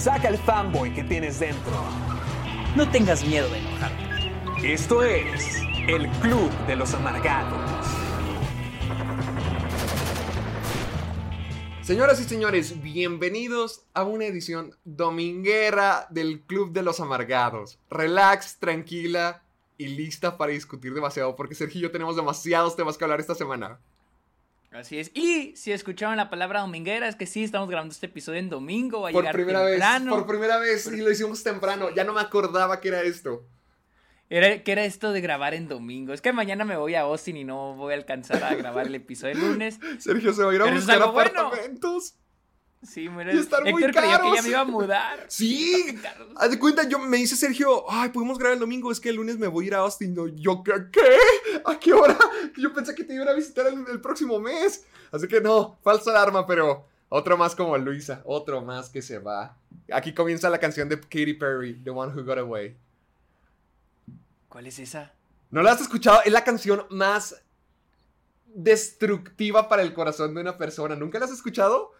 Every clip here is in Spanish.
Saca el fanboy que tienes dentro. No tengas miedo de enojarte. Esto es el Club de los Amargados. Señoras y señores, bienvenidos a una edición dominguera del Club de los Amargados. Relax, tranquila y lista para discutir demasiado porque Sergio y yo tenemos demasiados temas que hablar esta semana. Así es. Y si escucharon la palabra dominguera, es que sí, estamos grabando este episodio en domingo. Va a Por llegar primera temprano. vez, por primera vez y lo hicimos temprano. Ya no me acordaba que era esto. Era, ¿Qué era esto de grabar en domingo? Es que mañana me voy a Austin y no voy a alcanzar a grabar el episodio el lunes. Sergio se va a ir a Pero buscar algo bueno. Sí, mira. Y están muy creía que caros. ya me iba a mudar. Sí, haz de cuenta, yo me dice Sergio, ay, podemos grabar el domingo, es que el lunes me voy a ir a Austin. No, yo, ¿qué? ¿Qué? ¿A qué hora? Yo pensé que te iban a visitar el, el próximo mes. Así que no, falsa alarma, pero otro más como Luisa, otro más que se va. Aquí comienza la canción de Katy Perry, The One Who Got Away. ¿Cuál es esa? ¿No la has escuchado? Es la canción más destructiva para el corazón de una persona. ¿Nunca la has escuchado?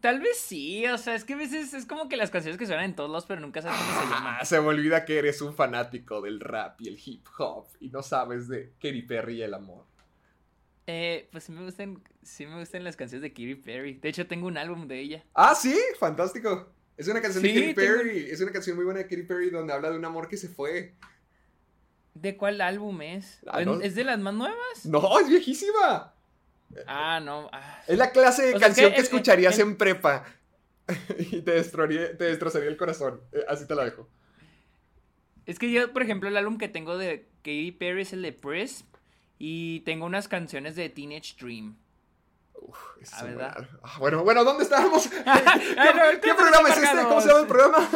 Tal vez sí, o sea, es que a veces es como que las canciones que suenan en todos lados, pero nunca sabes cómo se. Ah, se me olvida que eres un fanático del rap y el hip hop y no sabes de Katy Perry y el amor. Eh, pues sí me gustan, sí me gustan las canciones de Katy Perry. De hecho, tengo un álbum de ella. Ah, sí, fantástico. Es una canción Sí, de Katy tengo- Perry. Es una canción muy buena de Katy Perry donde habla de un amor que se fue. ¿De cuál álbum es? Ah, no. ¿Es de las más nuevas? No, es viejísima. Ah, no. ah. Es la clase de O sea, canción que escucharías en- en, prepa. y te destrozaría, te destrozaría el corazón. Eh, así te la dejo. Es que yo, por ejemplo, el álbum que tengo de Katy Perry es el de Press. Y tengo unas canciones de Teenage Dream. Es Ah, ah, bueno, bueno, ¿dónde estamos? ¿Qué, no, programa es este? ¿Cómo se llama el programa?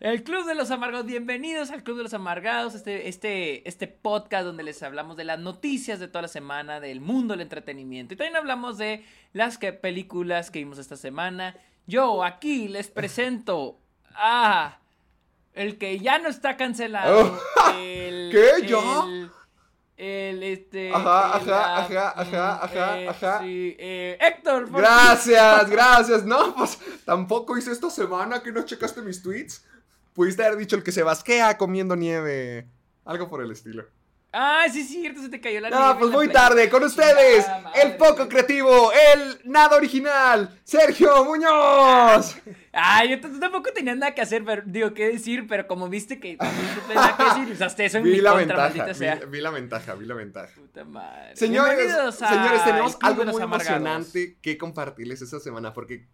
El Club de los Amargados, bienvenidos al Club de los Amargados, este, este, este podcast donde les hablamos de las noticias de toda la semana, del mundo del entretenimiento. Y también hablamos de las que, películas que vimos esta semana. Yo aquí les presento a el que ya no está cancelado. Oh. el, ¿Qué? ¿Ya? El, el, este. Ajá, el, ajá, ajá, ajá, mm, ajá, eh, ajá. sí, eh, Héctor, por Gracias, gracias. No, pues tampoco hice esta semana que no checaste mis tweets. Pudiste haber dicho el que se basquea comiendo nieve. Algo por el estilo. Ah, sí, es cierto, se te cayó la No, pues muy tarde. Con ustedes, el poco creativo, el nada original, Sergio Muñoz. Ay, yo tampoco tenía nada que hacer, pero digo, qué decir, pero como viste que no tenía nada que decir, usaste eso en Vi mi la contra, ventaja, sea. vi, la ventaja, vi la ventaja. Puta madre. Señores, señores, tenemos algo muy Amargados. emocionante que compartirles esta semana porque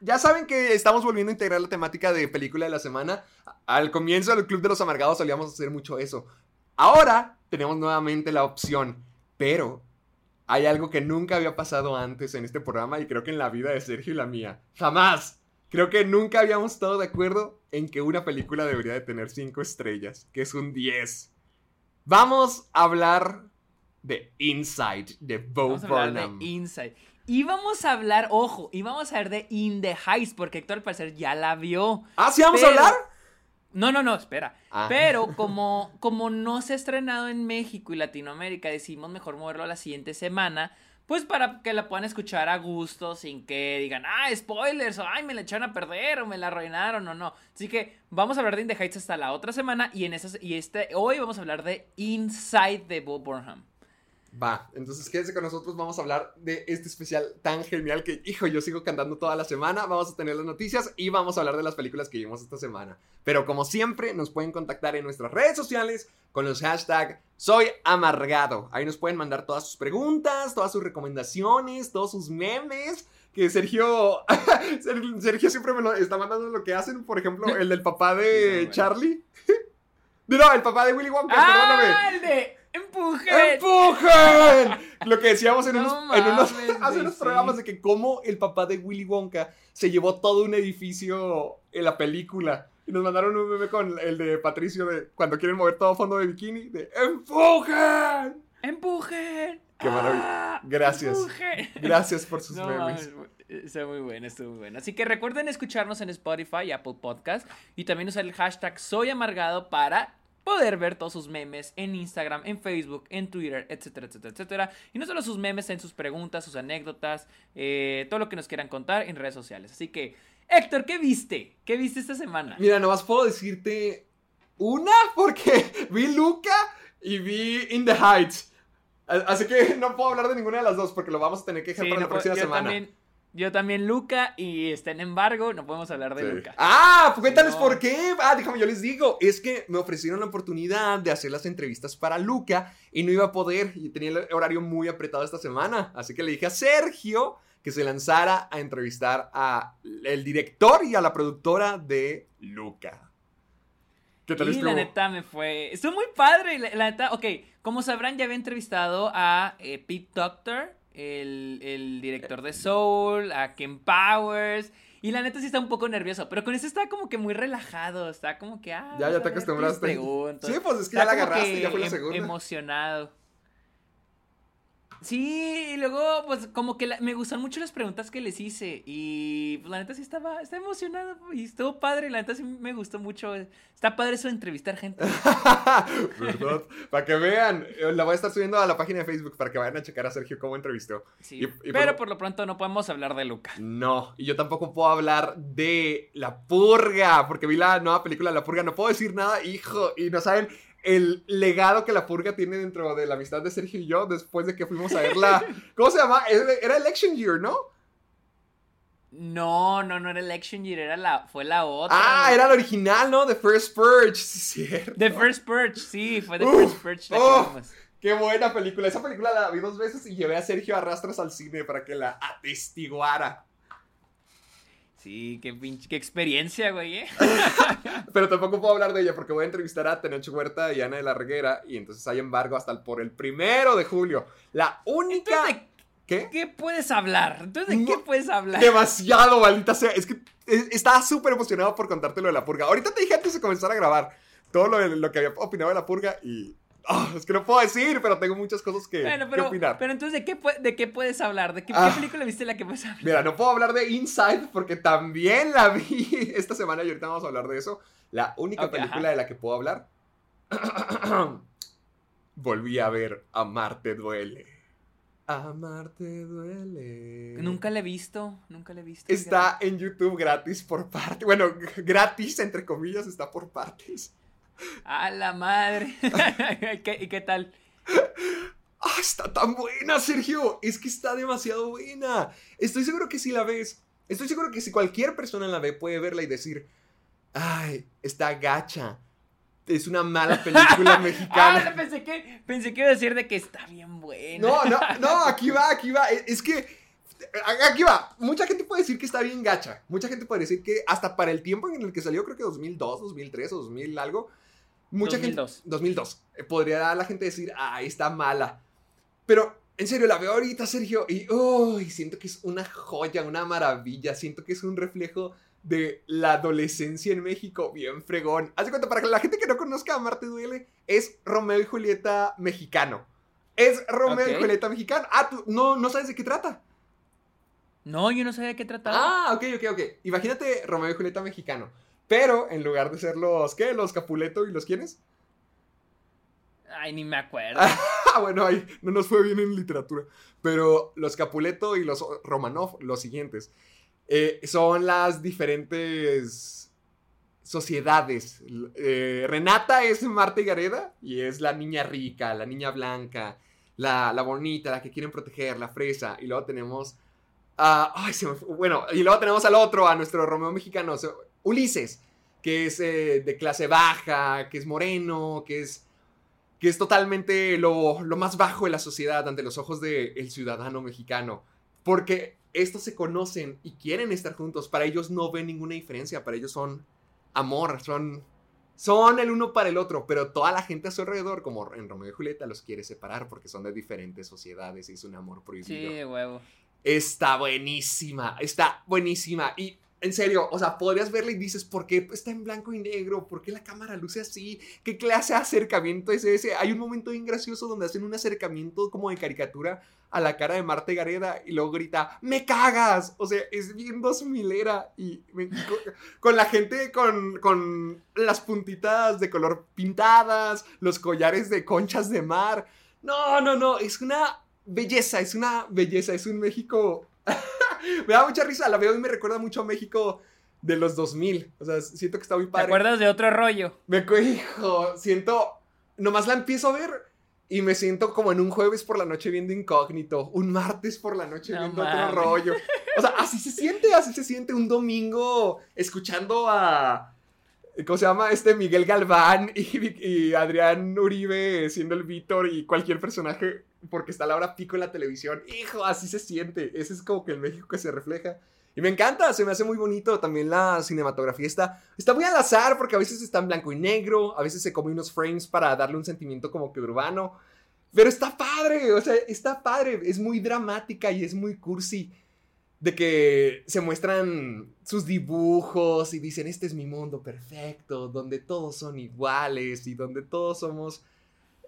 ya saben que estamos volviendo a integrar la temática de película de la semana. Al comienzo del Club de los Amargados solíamos hacer mucho eso. Ahora tenemos nuevamente la opción, pero hay algo que nunca había pasado antes en este programa y creo que en la vida de Sergio y la mía. Jamás. Creo que nunca habíamos estado de acuerdo en que una película debería de tener 5 estrellas, que es un 10. Vamos a hablar de Inside, de Bo Vamos a hablar de. Inside. Y vamos a hablar, ojo, y vamos a hablar de In the Heights, porque Héctor al parecer ya la vio. Ah, ¿sí vamos Pero- a hablar? No, no, no, espera. Ah. Pero como, como no se ha estrenado en México y Latinoamérica, decidimos mejor moverlo a la siguiente semana. Pues para que la puedan escuchar a gusto, sin que digan, ah, spoilers, o ay, me la echaron a perder, o me la arruinaron, o no. Así que vamos a hablar de In the Heights hasta la otra semana. Y en esas, y este, hoy vamos a hablar de Inside de Bob Burnham. Va, entonces quédense con nosotros, vamos a hablar de este especial tan genial que, hijo, yo sigo cantando toda la semana, vamos a tener las noticias y vamos a hablar de las películas que vimos esta semana. Pero como siempre, nos pueden contactar en nuestras redes sociales con los hashtags Soy Amargado. Ahí nos pueden mandar todas sus preguntas, todas sus recomendaciones, todos sus memes. Que Sergio, Ser- Sergio siempre me lo está mandando lo que hacen, por ejemplo, el del papá de. Charlie. No, el papá de Willy Wonka, perdóname. ¡Ah, el de ¡Empujen! Lo que decíamos en No unos, en unos- mames, hace unos sí. programas de que cómo el papá de Willy Wonka se llevó todo un edificio en la película. Y nos mandaron un meme con el de Patricio de cuando quieren mover todo fondo de bikini, de ¡Empujen! ¡Empujen! Qué maravilla. ¡Ah! Gracias. ¡Empujen! Gracias por sus No, memes. mames, está muy bueno, está muy bueno. Así que recuerden escucharnos en Spotify y Apple Podcast y también usar el hashtag Soy Amargado para poder ver todos sus memes en Instagram, en Facebook, en Twitter, etcétera, etcétera, etcétera. Y no solo sus memes, en sus preguntas, sus anécdotas, eh, todo lo que nos quieran contar en redes sociales. Así que, Héctor, ¿qué viste? ¿Qué viste esta semana? Mira, nomás puedo decirte una porque vi Luca y vi In the Heights. Así que no puedo hablar de ninguna de las dos porque lo vamos a tener que dejar Sí, para no la puedo- próxima semana. También, yo también Luca y está en embargo, no podemos hablar de Sí. Luca. Ah, pues cuéntales No. por qué. Ah, déjame, yo les digo. Es que me ofrecieron la oportunidad de hacer las entrevistas para Luca y no iba a poder. Y tenía el horario muy apretado esta semana. Así que le dije a Sergio que se lanzara a entrevistar a el director y a la productora de Luca. ¿Qué tal Y estuvo? la neta me fue. Estuvo muy padre. La, la neta, ok. Como sabrán, ya había entrevistado a eh, Pete Doctor, el, el director de Soul, a Ken Powers. Y la neta sí está un poco nervioso. Pero con eso está como que muy relajado. Está como que. Ah, Ya, te acostumbraste. Sí, pues es que Está ya la agarraste, que ya fue la em- segunda. Emocionado. Sí, y luego, pues, como que la- me gustaron mucho las preguntas que les hice. Y, pues, la neta sí estaba, estaba emocionado. Y estuvo padre. La neta sí me gustó mucho. Está padre eso de entrevistar gente. ¿Verdad? Para que vean, eh, la voy a estar subiendo a la página de Facebook para que vayan a checar a Sergio cómo entrevistó. Sí, Y- y pero por- por lo pronto no podemos hablar de Luca. No, y yo tampoco puedo hablar de La Purga, porque vi la nueva película La Purga, no puedo decir nada, hijo, y no saben el legado que La Purga tiene dentro de la amistad de Sergio y yo después de que fuimos a verla. ¿Cómo se llama? Era Election Year, ¿no? No, no, no era Election Year, era la, fue la otra. Ah, era la original, ¿no? The First Purge, sí, es cierto. The First Purge, sí, fue The First Purge la que oh. vimos. Qué buena película. Esa película la vi dos veces y llevé a Sergio a rastras al cine para que la atestiguara. Sí, qué pinche, qué experiencia, güey, ¿eh? Pero tampoco puedo hablar de ella porque voy a entrevistar a Tenoch Huerta y Ana de la Reguera y entonces hay embargo hasta el- por el primero de julio. La única... Entonces, ¿de ¿Qué? qué puedes hablar? Entonces, ¿de qué puedes hablar? Demasiado, maldita sea. Es que estaba súper emocionado por contarte lo de la purga. Ahorita te dije antes de comenzar a grabar todo lo, lo que había opinado de la purga y... ah, es que no puedo decir, pero tengo muchas cosas que, Bueno, que pero, opinar. pero entonces, ¿de qué, ¿de qué puedes hablar? ¿De qué, qué Ah. película viste la que puedes hablar? Mira, no puedo hablar de Inside porque también la vi esta semana y ahorita vamos a hablar de eso. La única película ajá. de la que puedo hablar. Volví a ver Amarte duele. Amarte duele. Nunca la he visto, nunca la he visto. Está en YouTube gratis por parte. Bueno, gratis entre comillas está por partes. A la madre. ¿Qué- ¿Y qué tal? ¡Ah, está tan buena, Sergio! Es que está demasiado buena. Estoy seguro que si la ves, estoy seguro que si cualquier persona la ve puede verla y decir, ¡ay, está gacha! Es una mala película Ah, mexicana. pensé que, pensé que iba a decir de que está bien buena. No, no, no, aquí va, aquí va. Es es que, aquí va. Mucha gente puede decir que está bien gacha. Mucha gente puede decir que hasta para el tiempo en el que salió, creo que 2002, 2003 o 2000 algo. Mucha 2002. gente... 2002. eh, Podría la gente decir, ¡ay, está mala! Pero, en serio, la veo ahorita, Sergio, y uy, siento que es una joya, una maravilla. Siento que es un reflejo de la adolescencia en México, bien fregón. Haz de cuenta, para que la gente que no conozca a Marte Duele, es Romeo y Julieta mexicano. Es Romeo y. Julieta mexicano. Ah, tú no, no sabes de qué trata. No, yo no sabía de qué trataba. Ah, ok, ok, ok. Imagínate Romeo y Julieta mexicano. Pero en lugar de ser los, ¿qué? Los Capuleto y los quiénes. Ay, ni me acuerdo. Bueno, ahí no nos fue bien en literatura. Pero los Capuleto y los Romanov, los siguientes, eh, son las diferentes sociedades. Eh, Renata es Marta y Gareda y es la niña rica, la niña blanca, la, la bonita, la que quieren proteger, la fresa. Y luego tenemos... a- ay, se me fue- bueno, y luego tenemos al otro, a nuestro Romeo mexicano, Ulises, que es eh, de clase baja, que es moreno, que es que es totalmente lo, lo más bajo de la sociedad ante los ojos del ciudadano mexicano. Porque estos se conocen y quieren estar juntos. Para ellos no ven ninguna diferencia. Para ellos son amor, son son el uno para el otro, pero toda la gente a su alrededor, como en Romeo y Julieta, los quiere separar porque son de diferentes sociedades y es un amor prohibido. Sí, huevo. Está buenísima, está buenísima. Y en serio, o sea, podrías verla y dices, ¿por qué está en blanco y negro? ¿Por qué la cámara luce así? ¿Qué clase de acercamiento es ese? Hay un momento bien gracioso donde hacen un acercamiento como de caricatura a la cara de Marta Gareda y luego grita, ¡me cagas! O sea, es bien dos milera y, me- con, con la gente con, con las puntitas de color pintadas, los collares de conchas de mar. No, no, no, es una belleza, es una belleza, es un México me da mucha risa, la veo y me recuerda mucho a México de los 2000. O sea, siento que está muy ¿Te padre. acuerdas de otro rollo? Me hijo, siento, nomás la empiezo a ver y me siento como en un jueves por la noche viendo incógnito, un martes por la noche No viendo otro rollo. O sea, así se siente, así se siente un domingo escuchando a... ¿Cómo se llama? Este Miguel Galván y, y Adrián Uribe siendo el Víctor y cualquier personaje porque está la hora pico en la televisión. Hijo, así se siente. Ese es como que el México que se refleja. Y me encanta, se me hace muy bonito. También la cinematografía está, está muy al azar porque a veces está en blanco y negro, a veces se come unos frames para darle un sentimiento como que urbano. Pero está padre, o sea, está padre. Es muy dramática y es muy cursi. De que se muestran sus dibujos y dicen, este es mi mundo perfecto, donde todos son iguales y donde todos somos,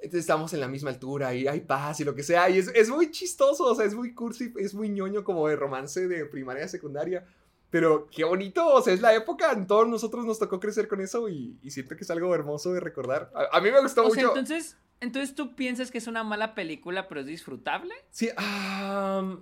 estamos en la misma altura y hay paz y lo que sea. Y es, es muy chistoso, o sea, es muy cursi, es muy ñoño como de romance de primaria, secundaria. Pero qué bonito, o sea, es la época, a todos nosotros nos tocó crecer con eso y, y siento que es algo hermoso de recordar. A, a mí me gustó O mucho. sea, entonces, entonces tú piensas que es una mala película, pero es disfrutable. Sí, ah,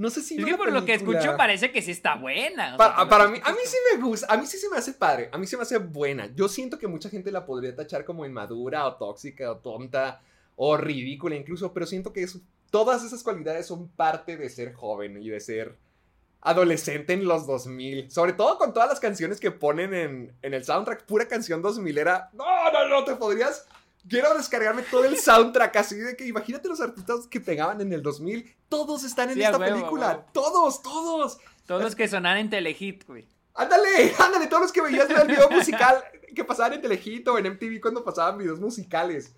no sé si... es que por lo que escucho parece que sí está buena. sea, Para, mí, a mí sí me gusta, a mí sí se me hace padre, a mí se me hace buena. Yo siento que mucha gente la podría tachar como inmadura o tóxica o tonta o ridícula incluso, pero siento que todas esas cualidades son parte de ser joven y de ser adolescente en los 2000. Sobre todo con todas las canciones que ponen en, en el soundtrack, pura canción 2000 era, no, no, no, te podrías... Quiero descargarme todo el soundtrack así de que imagínate los artistas que pegaban en el 2000, todos están en Sí, esta huevo, película, huevo. todos, todos. Todos los que sonaban en Telehit, güey. Ándale, ándale, todos los que veías el video musical que pasaban en Telehit o en MTV cuando pasaban videos musicales.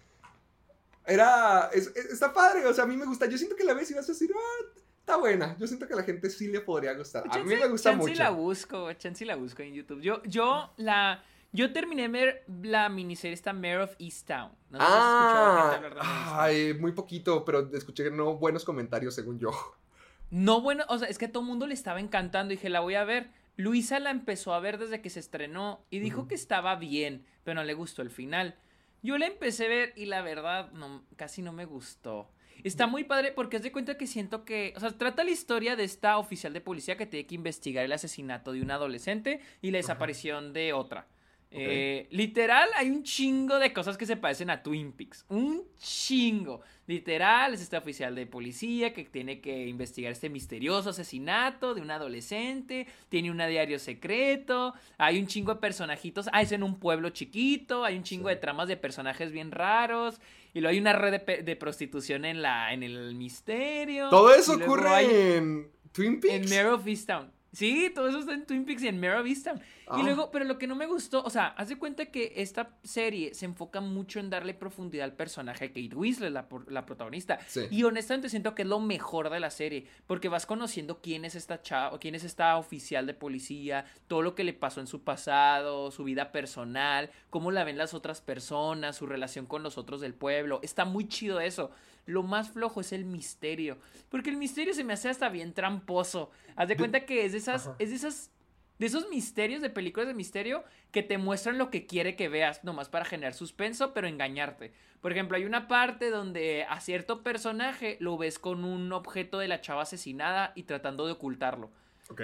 Era, es- es- está padre, o sea, a mí me gusta. Yo siento que la ves y vas a decir, ah, está buena. Yo siento que a la gente sí le podría gustar. A mí me gusta chance mucho. la busco, chance la busco en YouTube. Yo, yo la... Yo terminé de ver la miniserie esta Mayor of Easttown. No si has escuchado gente Ah, ay, muy poquito, pero escuché no buenos comentarios según yo. No, bueno, o sea, es que a todo mundo le estaba encantando. Dije, la voy a ver. Luisa la empezó a ver desde que se estrenó y dijo que estaba bien, pero no le gustó el final. Yo la empecé a ver y la verdad, no, casi no me gustó. Está muy padre porque es de cuenta que siento que, o sea, trata la historia de esta oficial de policía que tiene que investigar el asesinato de un adolescente y la desaparición de otra. Eh, literal, hay un chingo de cosas que se parecen a Twin Peaks. Un chingo. Literal, es este oficial de policía que tiene que investigar este misterioso asesinato de un adolescente. Tiene un diario secreto. Hay un chingo de personajitos. Ah, es en un pueblo chiquito. Hay un chingo de tramas de personajes bien raros. Y luego hay una red de, de prostitución en, la, en el misterio. Todo eso ocurre en Twin Peaks. en Mare of Easttown. Sí, todo eso está en Twin Peaks y en Mare of Easttown. Ah. Y luego, pero lo que no me gustó, o sea, haz de cuenta que esta serie se enfoca mucho en darle profundidad al personaje de Kate Winslet, la, protagonista. Sí. Y honestamente siento que es lo mejor de la serie, porque vas conociendo quién es esta chava, quién es esta oficial de policía, todo lo que le pasó en su pasado, su vida personal, cómo la ven las otras personas, su relación con los otros del pueblo. Está muy chido eso. Lo más flojo es el misterio, porque el misterio se me hace hasta bien tramposo. Haz de cuenta que es de esas, Ajá. es de esas de esos misterios de películas de misterio que te muestran lo que quiere que veas, nomás para generar suspenso, pero engañarte. Por ejemplo, hay una parte donde a cierto personaje lo ves con un objeto de la chava asesinada y tratando de ocultarlo. Ok.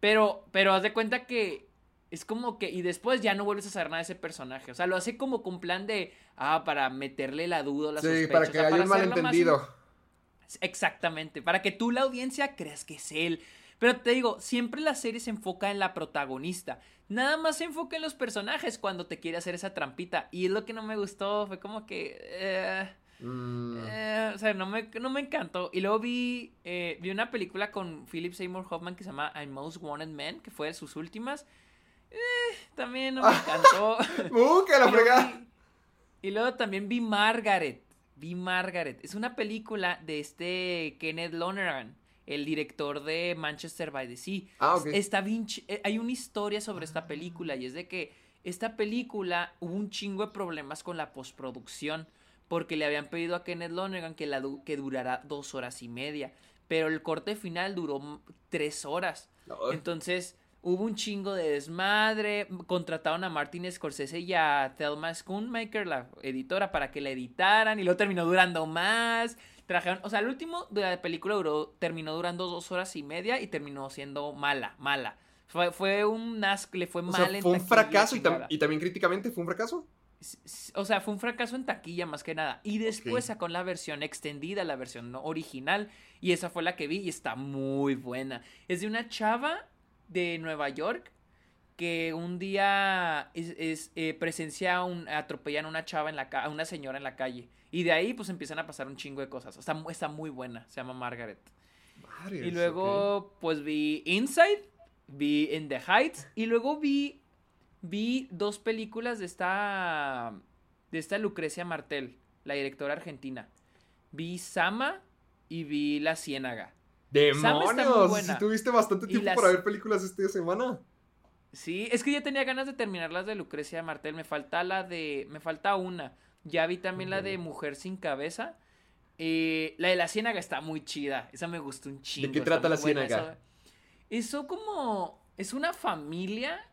Pero, pero haz de cuenta que es como que, y después ya no vuelves a saber nada de ese personaje. O sea, lo hace como con plan de, ah, para meterle la duda o la Sí, sospecha. para o que sea, haya un más malentendido. Exactamente, para que tú la audiencia creas que es él. Pero te digo, siempre la serie se enfoca en la protagonista. Nada más se enfoca en los personajes cuando te quiere hacer esa trampita. Y es lo que no me gustó, fue como que... eh, Mm, eh, o sea, no me, no me encantó. Y luego vi, eh, vi una película con Philip Seymour Hoffman que se llama I'm Most Wanted Man, que fue de sus últimas. También no me encantó. ¡Uh, que la Y luego fregada! Y luego también vi Margaret. Vi Margaret. Es una película de este Kenneth Lonergan, el director de Manchester by the Sea. Ah, ok. Está bien eh, hay una historia sobre esta película y es de que esta película hubo un chingo de problemas con la postproducción porque le habían pedido a Kenneth Lonergan que, la du- que durara dos horas y media, pero el corte final duró tres horas. Entonces hubo un chingo de desmadre. Contrataron a Martin Scorsese y a Thelma Schoonmaker, la editora, para que la editaran. Y luego terminó durando más. Trajeron, o sea, el último de la película duró, terminó durando dos horas y media y terminó siendo mala, mala. Fue, fue un asco, le fue O mal sea, en fue un fracaso y, tam- y también críticamente fue un fracaso. O sea, fue un fracaso en taquilla más que nada. Y después Ok. sacó la versión extendida, la versión original. Y esa fue la que vi y está muy buena. Es de una chava de Nueva York que un día es, es, eh, presencia un, atropellan a una chava en la a una señora en la calle. Y de ahí pues empiezan a pasar un chingo de cosas. Está, está muy buena. Se llama Margaret. Y luego, pues vi Inside, vi In the Heights, y luego vi, vi dos películas de esta, de esta Lucrecia Martel, la directora argentina. Vi Sama y vi La Ciénaga. ¡Demonios! Si tuviste bastante tiempo las- para ver películas esta semana. Sí, es que ya tenía ganas de terminar las de Lucrecia Martel. Me falta la de, me falta una. Ya vi también la de Mujer sin cabeza. Eh, la de La Ciénaga está muy chida. Esa me gustó un chingo. qué está trata La buena. Ciénaga? Eso, eso como, es una familia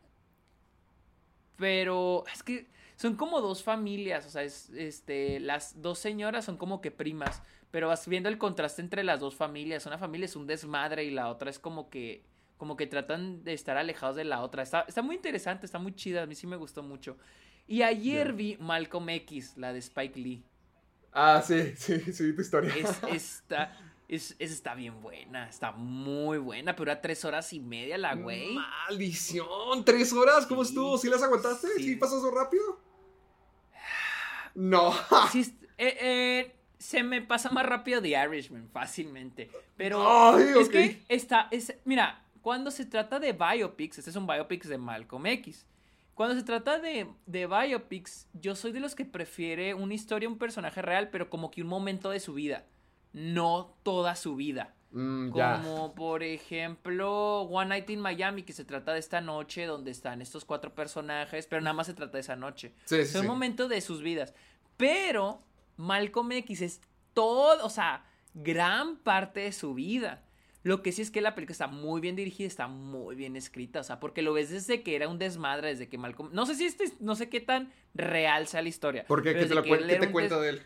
pero es que son como dos familias, o sea, es, este, las dos señoras son como que primas, pero vas viendo el contraste entre las dos familias. Una familia es un desmadre y la otra es como que, como que tratan de estar alejados de la otra. Está, está muy interesante, está muy chida, a mí sí me gustó mucho. Y ayer vi Malcolm X, la de Spike Lee. Ah, sí, sí, sí, tu historia. Es, está, es, es- está bien buena, está muy buena, pero a tres horas y media la güey. Maldición, tres horas, ¿cómo Sí, estuvo? ¿Sí las aguantaste? ¿Sí, sí. pasó eso rápido? No. Sí, eh, eh, se me pasa más rápido The Irishman, fácilmente. Pero Ay, es que está, es, mira, cuando se trata de biopics, este es un biopic de Malcolm X. Cuando se trata de, de biopics, yo soy de los que prefiere una historia, un personaje real, pero como que un momento de su vida, no toda su vida. Mm, ya. Como por ejemplo One Night in Miami, que se trata de esta noche donde están estos cuatro personajes, pero nada más se trata de esa noche. Sí, un momento de sus vidas. Pero Malcolm X es todo, o sea, gran parte de su vida. Lo que sí es que la película está muy bien dirigida, está muy bien escrita, o sea, porque lo ves desde que era un desmadre, desde que Malcolm... No sé si este, no sé qué tan real sea la historia. ¿Por qué? pero ¿Qué te, que él qué te cuenta de él?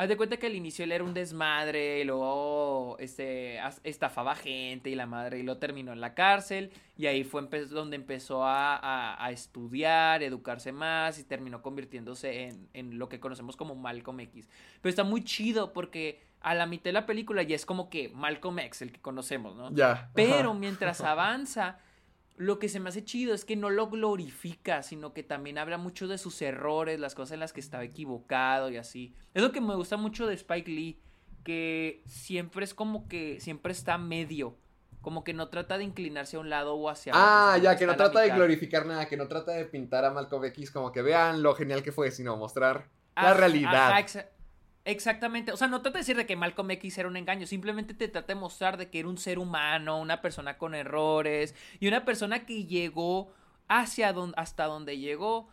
Haz de cuenta que al inicio él era un desmadre, y luego este, estafaba gente y la madre, y lo terminó en la cárcel, y ahí fue empe- donde empezó a, a- a estudiar, educarse más, y terminó convirtiéndose en, en lo que conocemos como Malcolm X. Pero está muy chido porque a la mitad de la película ya es como que Malcolm X, el que conocemos, ¿no? Ya. Pero mientras avanza, lo que se me hace chido es que no lo glorifica, sino que también habla mucho de sus errores, las cosas en las que estaba equivocado y así. Es lo que me gusta mucho de Spike Lee, que siempre es como que siempre está medio, como que no trata de inclinarse a un lado o hacia otro. Ah, ya, que no trata de glorificar nada, que no trata de pintar a Malcolm X como que vean lo genial que fue, sino mostrar la realidad. ajá, exactamente. O sea, no trata de decir de que Malcolm X era un engaño. Simplemente te trata de mostrar de que era un ser humano, una persona con errores y una persona que llegó hacia hasta donde llegó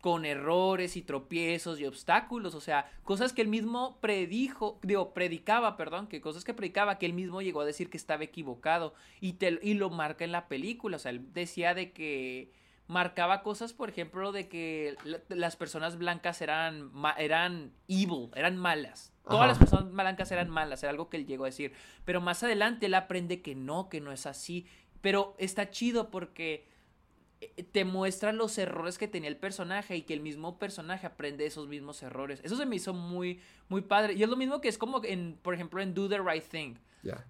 con errores y tropiezos y obstáculos, o sea, cosas que él mismo predijo, digo, predicaba, perdón, que cosas que predicaba, que él mismo llegó a decir que estaba equivocado y, te, y lo marca en la película, o sea, él decía de que marcaba cosas, por ejemplo, de que la- las personas blancas eran, eran evil, eran malas. Todas Ajá. las personas blancas eran malas, era algo que él llegó a decir. Pero más adelante él aprende que no, que no es así. Pero está chido porque eh, te muestra los errores que tenía el personaje y que el mismo personaje aprende esos mismos errores. Eso se me hizo muy, muy padre. Y es lo mismo que es como en, por ejemplo, en Do the Right Thing.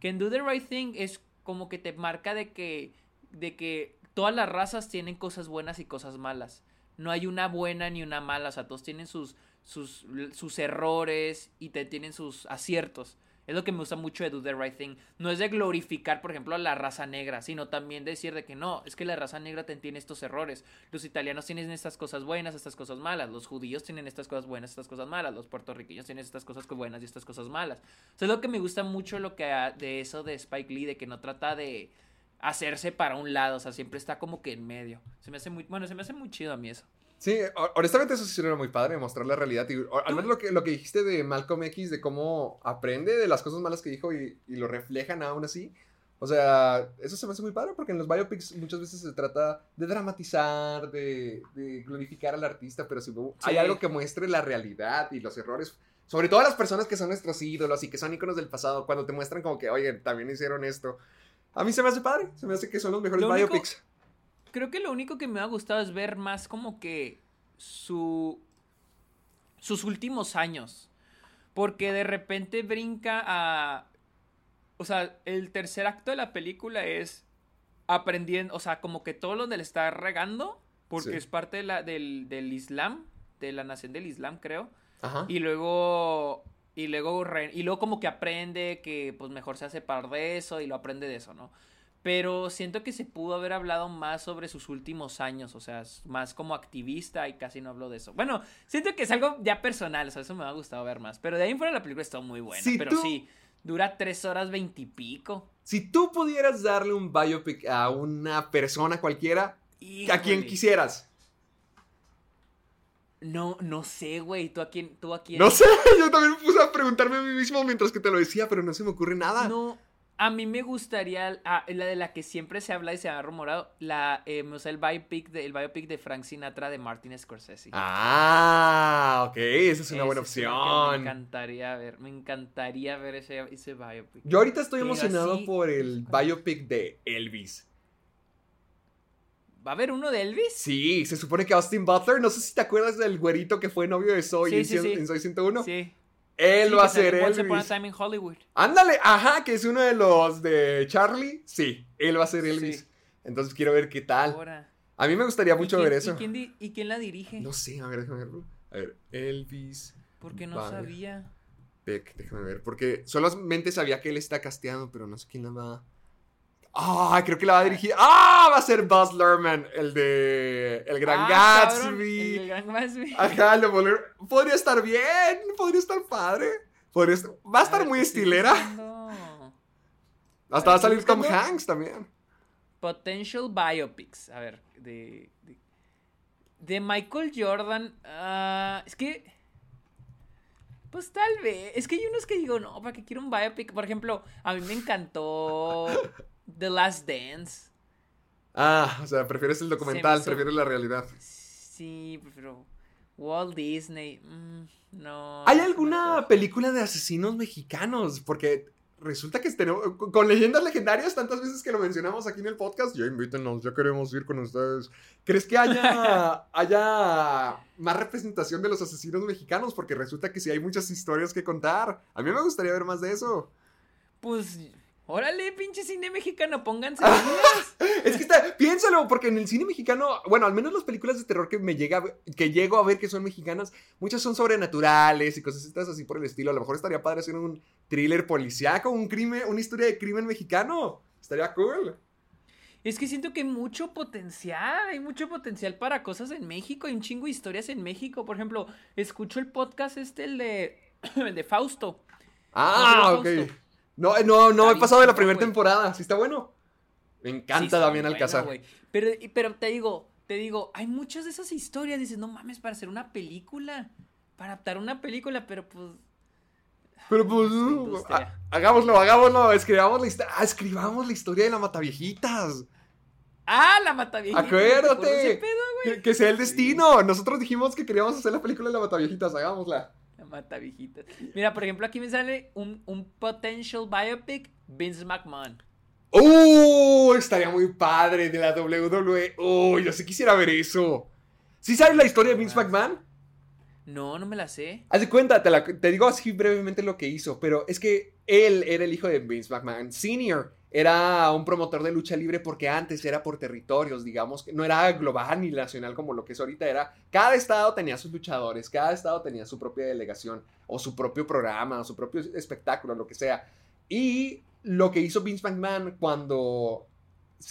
Que en Do the Right Thing es como que te marca de que, de que todas las razas tienen cosas buenas y cosas malas. No hay una buena ni una mala. O sea, todos tienen sus, sus, sus errores y te tienen sus aciertos. Es lo que me gusta mucho de Do the Right Thing. No es de glorificar, por ejemplo, a la raza negra, sino también decir de que no, es que la raza negra tiene estos errores. Los italianos tienen estas cosas buenas, estas cosas malas. Los judíos tienen estas cosas buenas, estas cosas malas. Los puertorriqueños tienen estas cosas buenas y estas cosas malas. O sea, es lo que me gusta mucho lo que de eso de Spike Lee, de que no trata de hacerse para un lado, o sea, siempre está como que en medio. Se me hace muy, bueno, se me hace muy chido a mí eso. Sí, honestamente eso sí era muy padre, mostrar la realidad. Y, al menos lo que, lo que dijiste de Malcolm X, de cómo aprende de las cosas malas que dijo y, lo reflejan aún así. O sea, eso se me hace muy padre porque en los biopics muchas veces se trata de dramatizar, de, glorificar al artista, pero si hay algo que muestre la realidad y los errores, sobre todo las personas que son nuestros ídolos y que son íconos del pasado, cuando te muestran como que, oye, también hicieron esto. A mí se me hace padre, se me hace que son los mejores biopics creo que lo único que me ha gustado es ver más como que su sus últimos años. Porque de repente brinca a. O sea, el tercer acto de la película es aprendiendo. O sea, como que todo lo le está regando. Porque es parte de la, del, del, Islam. De la nación del Islam, creo. Ajá. Y luego. Y luego, y luego como que aprende que pues mejor se hace par de eso y lo aprende de eso, ¿no? Pero siento que se pudo haber hablado más sobre sus últimos años, o sea, más como activista y casi no hablo de eso. Bueno, siento que es algo ya personal, o sea, eso me ha gustado ver más. Pero de ahí en fuera la película está muy buena. pero sí, dura tres horas veintipico. Si tú pudieras darle un biopic a una persona cualquiera, ¿a quien quisieras? No, no sé, güey. ¿Tú a quién? ¿Tú a quién? No sé, yo también me puse a preguntarme a mí mismo mientras que te lo decía, pero no se me ocurre nada. No. A mí me gustaría, ah, la de la que siempre se habla y se ha rumorado, la, eh, o sea, el biopic, de, el biopic de Frank Sinatra de Martin Scorsese. Ah, ok, esa es una buena opción. Me encantaría ver, me encantaría ver ese, ese biopic. Yo ahorita estoy emocionado por el biopic de Elvis. ¿Va a haber uno de Elvis? Sí, se supone que Austin Butler, no sé si te acuerdas del güerito que fue novio de Soy en, en Soy 101. Sí. Él va a ser Elvis. Time in Hollywood. Ándale, ajá, que es uno de los de Charlie. Sí, él va a ser Elvis. Entonces quiero ver qué tal. A mí me gustaría mucho ver eso. ¿y quién, la dirige? No sé, a ver, déjame verlo. A ver, Elvis. Porque no sabía. Peck, déjame ver. Porque solamente sabía que él está casteado, pero no sé quién la va. Ah, creo que la va a dirigir. ¡Ah! Va a ser Buzz Lerman, el de El Gran ah, Gatsby. el Gran Gatsby. Ajá, el de Podría estar bien, podría estar padre. Va a estar muy estilera. Hasta va a salir Tom Hanks también. Potential biopics. A ver, de. De, Michael Jordan. Uh, es que. Pues tal vez. Es que hay unos que digo, no, ¿para qué quiero un biopic? Por ejemplo, a mí me encantó The Last Dance. Ah, o sea, prefieres el documental, prefieres la realidad. Sí, prefiero Walt Disney. Mm, no. ¿Hay alguna película de asesinos mexicanos? Porque resulta que tenemos, con leyendas legendarias, tantas veces que lo mencionamos aquí en el podcast, ya invítenos, ya queremos ir con ustedes. ¿Crees que haya, haya más representación de los asesinos mexicanos? Porque resulta que sí hay muchas historias que contar. A mí me gustaría ver más de eso. Pues Órale, pinche cine mexicano, pónganse Es que está, piénsalo, porque en el cine mexicano, bueno, al menos las películas de terror que me llega, que llego a ver que son mexicanas, muchas son sobrenaturales y cosas así por el estilo. A lo mejor estaría padre hacer un thriller policíaco, un crimen, una historia de crimen mexicano. Estaría cool. Es que siento que hay mucho potencial, hay mucho potencial para cosas en México, hay un chingo de historias en México. Por ejemplo, escucho el podcast este, el de, el de Fausto. Ah, ok. No, eh, no, no he pasado de la primera temporada. Sí está bueno. Me encanta Damián Alcázar. pero, pero te digo, te digo, hay muchas de esas historias. Dices, no mames, para hacer una película. Para adaptar una película, pero pues. Pero pues. hagámoslo, hagámoslo. Escribamos la, historia, ah, escribamos la historia de la Mataviejitas. Ah, la Mataviejitas. Acuérdate. que, sea el destino. Nosotros dijimos que queríamos hacer la película de la Mataviejitas. Hagámosla mata viejitas. Mira, por ejemplo, aquí me sale un, un potential biopic, Vince McMahon. ¡Uh! Estaría muy padre de la WWE. ¡Oh! Yo sí quisiera ver eso. ¿Sí sabes la historia de Vince McMahon? No, no me la sé. Haz de cuenta, te, te, digo así brevemente lo que hizo, pero es que él era el hijo de Vince McMahon Sr. era un promotor de lucha libre porque antes era por territorios, digamos, no era global ni nacional como lo que es ahorita, era cada estado tenía sus luchadores, cada estado tenía su propia delegación o su propio programa o su propio espectáculo, lo que sea. Y lo que hizo Vince McMahon cuando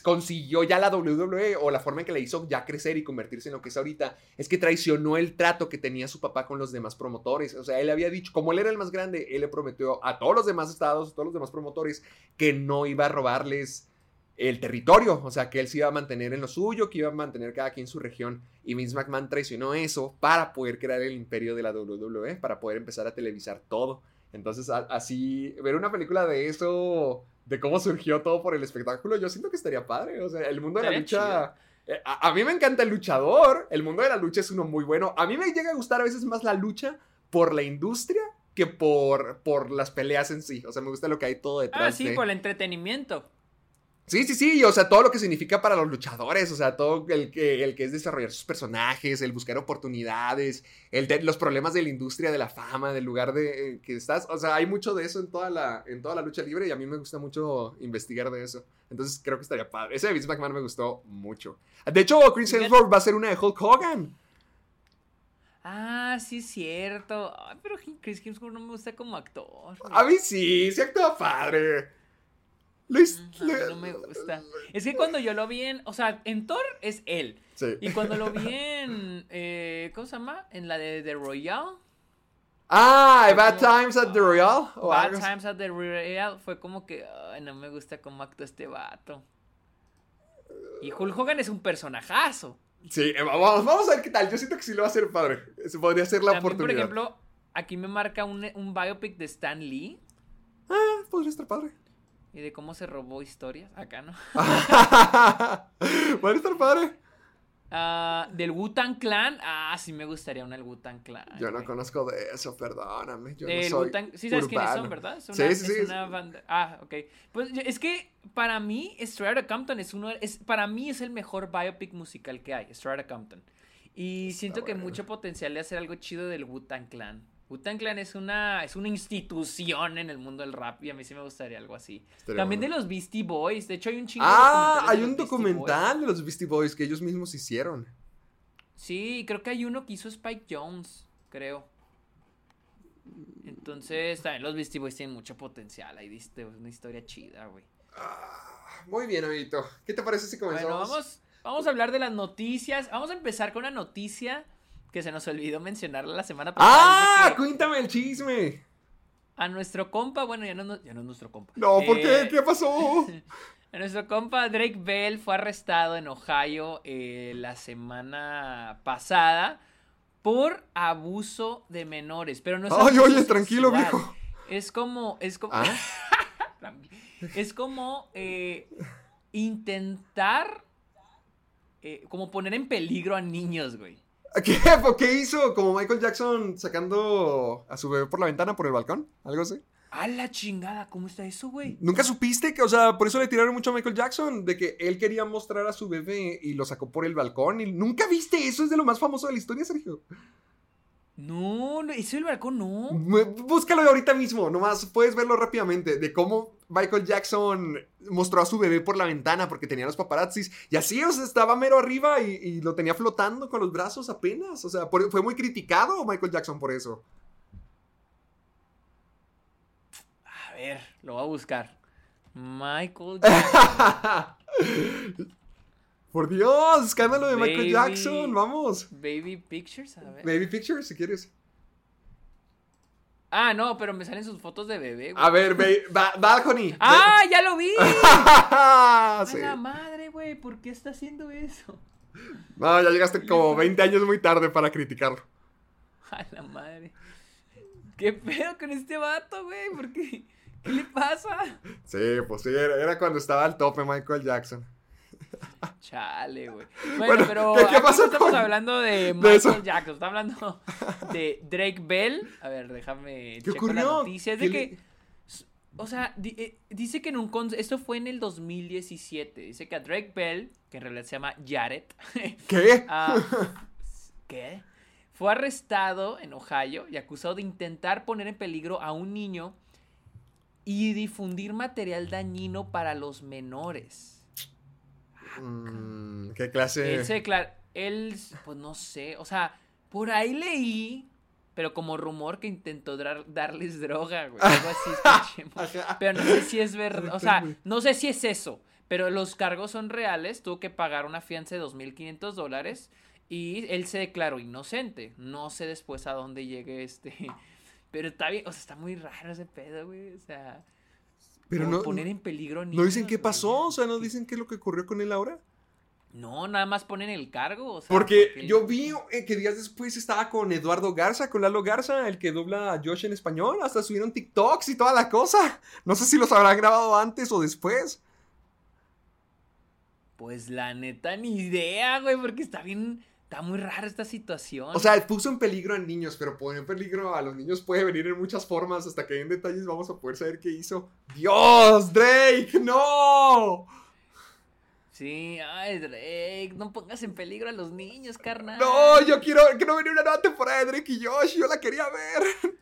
consiguió ya la WWE o la forma en que le hizo ya crecer y convertirse en lo que es ahorita, es que traicionó el trato que tenía su papá con los demás promotores. O sea, él había dicho, como él era el más grande, él le prometió a todos los demás estados, a todos los demás promotores, que no iba a robarles el territorio, o sea, que él se iba a mantener en lo suyo, que iba a mantener cada quien su región. Y Vince McMahon traicionó eso para poder crear el imperio de la WWE, para poder empezar a televisar todo. Entonces, así, ver una película de eso de cómo surgió todo por el espectáculo, yo siento que estaría padre. O sea, el mundo de la lucha. Eh, a, mí me encanta el luchador. El mundo de la lucha es uno muy bueno. A mí me llega a gustar a veces más la lucha por la industria que por, por las peleas en sí. O sea, me gusta lo que hay todo detrás. Ah, sí, por el entretenimiento. Sí, sí, sí, o sea, todo lo que significa para los luchadores, o sea, todo el que, el que es desarrollar sus personajes, el buscar oportunidades, el de, los problemas de la industria, de la fama, del lugar de eh, que estás, o sea, hay mucho de eso en toda, la, en toda la lucha libre y a mí me gusta mucho investigar de eso. Entonces creo que estaría padre. Ese de Vince McMahon me gustó mucho. De hecho, Chris Hemsworth va a ser una de Hulk Hogan. Ah, sí es cierto. pero Chris Hemsworth no me gusta como actor. A mí sí, sí actúa padre. No, me gusta. Es que cuando yo lo vi en. O sea, en Thor es él. Sí. Y cuando lo vi en. Eh, ¿Cómo se llama? En la de The Royale. Ah, Bad Times at the Royale. Bad Times at the Royale fue como que. Ay, no me gusta cómo actúa este vato. Y Hulk Hogan es un personajazo. Sí, eh, vamos, vamos a ver qué tal. Yo siento que sí lo va a hacer padre. Se podría ser la oportunidad. Por ejemplo, aquí me marca un, un biopic de Stan Lee. Ah, podría estar padre. Y de cómo se robó historias. Acá, ¿no? Puede estar padre. Uh, del Wu-Tang Clan. Ah, sí me gustaría una del Wu-Tang Clan. Yo no conozco de eso, perdóname. Yo no soy sí sabes quiénes son, ¿verdad? sí, sí, sí. Es una banda... Ah, ok. Pues es que para mí, Strata Compton es uno... Es, para mí es el mejor biopic musical que hay, Strata Compton. Y siento que mucho potencial de hacer algo chido del Wu-Tang Clan. Wu-Tang Clan es una, es una institución en el mundo del rap y a mí sí me gustaría algo así. También de los Beastie Boys. De hecho, hay un chingo Ah, hay un documental de los Beastie Boys que ellos mismos hicieron. Sí, creo que hay uno que hizo Spike Jones, creo. Entonces, también los Beastie Boys tienen mucho potencial. Ahí diste una historia chida, güey. Ah, muy bien, amiguito. ¿Qué te parece si comenzamos? Bueno, vamos, vamos a hablar de las noticias. Vamos a empezar con una noticia que se nos olvidó mencionarla la semana pasada. ¡Ah! Cuéntame el chisme. A nuestro compa, bueno, ya no, ya no es nuestro compa. No, ¿por qué? Eh, ¿Qué pasó? a nuestro compa Drake Bell fue arrestado en Ohio eh, la semana pasada por abuso de menores. Pero no es Ay, oye, tranquilo, viejo. Es como, es como, ¿Ah? es como eh, intentar, como poner en peligro a niños, güey. ¿Qué? ¿Qué hizo? ¿Como Michael Jackson sacando a su bebé por la ventana, por el balcón? ¿Algo así? A la chingada, ¿cómo está eso, güey? ¿Nunca supiste que, o sea, por eso le tiraron mucho a Michael Jackson? De que él quería mostrar a su bebé y lo sacó por el balcón. Y nunca viste eso, es de lo más famoso de la historia, Sergio. No, eso del balcón no. Búscalo ahorita mismo, nomás puedes verlo rápidamente. De cómo Michael Jackson mostró a su bebé por la ventana porque tenía los paparazzis. Y así, o sea, estaba mero arriba y, lo tenía flotando con los brazos apenas. O sea, fue muy criticado Michael Jackson por eso. A ver, lo voy a buscar. Michael Jackson. Por Dios, escándalo de Michael Jackson, vamos. Baby Pictures, a ver. Baby Pictures, si quieres. Ah, no, pero me salen sus fotos de bebé. Güey. A ver, Balcony. ¡Ah, ya lo vi! A la madre, güey, ¿por qué está haciendo eso? No, ya llegaste como 20 años muy tarde para criticarlo. A la madre. ¿Qué pedo con este vato, güey? ¿Por qué? ¿Qué le pasa? Sí, pues sí, era cuando estaba al tope Michael Jackson. Chale, güey. Bueno, pero ¿qué, estamos hablando de Michael Jackson, estamos hablando de Drake Bell. A ver, déjame ¿Qué ocurrió? la noticia. Es de que, o sea, eh, dice que en un esto fue en el 2017. Dice que a Drake Bell, que en realidad se llama Jared. ¿Qué? Ah, ¿Qué? Fue arrestado en Ohio y acusado de intentar poner en peligro a un niño y difundir material dañino para los menores. Mm, ¿Qué clase? Él se declara, él, pues no sé, o sea, por ahí leí, pero como rumor que intentó dar- darles droga, güey. Algo así, escuchemos. Pero no sé si es verdad, o sea, no sé si es eso, pero los cargos son reales, tuvo que pagar una fianza de 2.500 dólares y él se declaró inocente. No sé después a dónde llegue este, pero está bien, o sea, está muy raro ese pedo, güey, o sea, Pero no, poner en peligro no dicen qué pasó, o sea, no dicen qué es lo que ocurrió con él ahora. No, nada más ponen el cargo, o sea, Porque porque- yo vi eh, que días después estaba con Eduardo Garza, con Lalo Garza, el que dobla a Josh en español. Hasta subieron TikToks y toda la cosa. No sé si los habrán grabado antes o después. Pues la neta, ni idea, güey, porque está bien, está muy rara esta situación. O sea, puso en peligro a niños, pero poner en peligro a los niños puede venir en muchas formas. Hasta que en detalles vamos a poder saber qué hizo. ¡Dios, Drake! ¡No! Sí, ay, Drake, no pongas en peligro a los niños, carnal. ¡No! Yo quiero que no venga una nueva temporada de Drake y Josh. Yo la quería ver.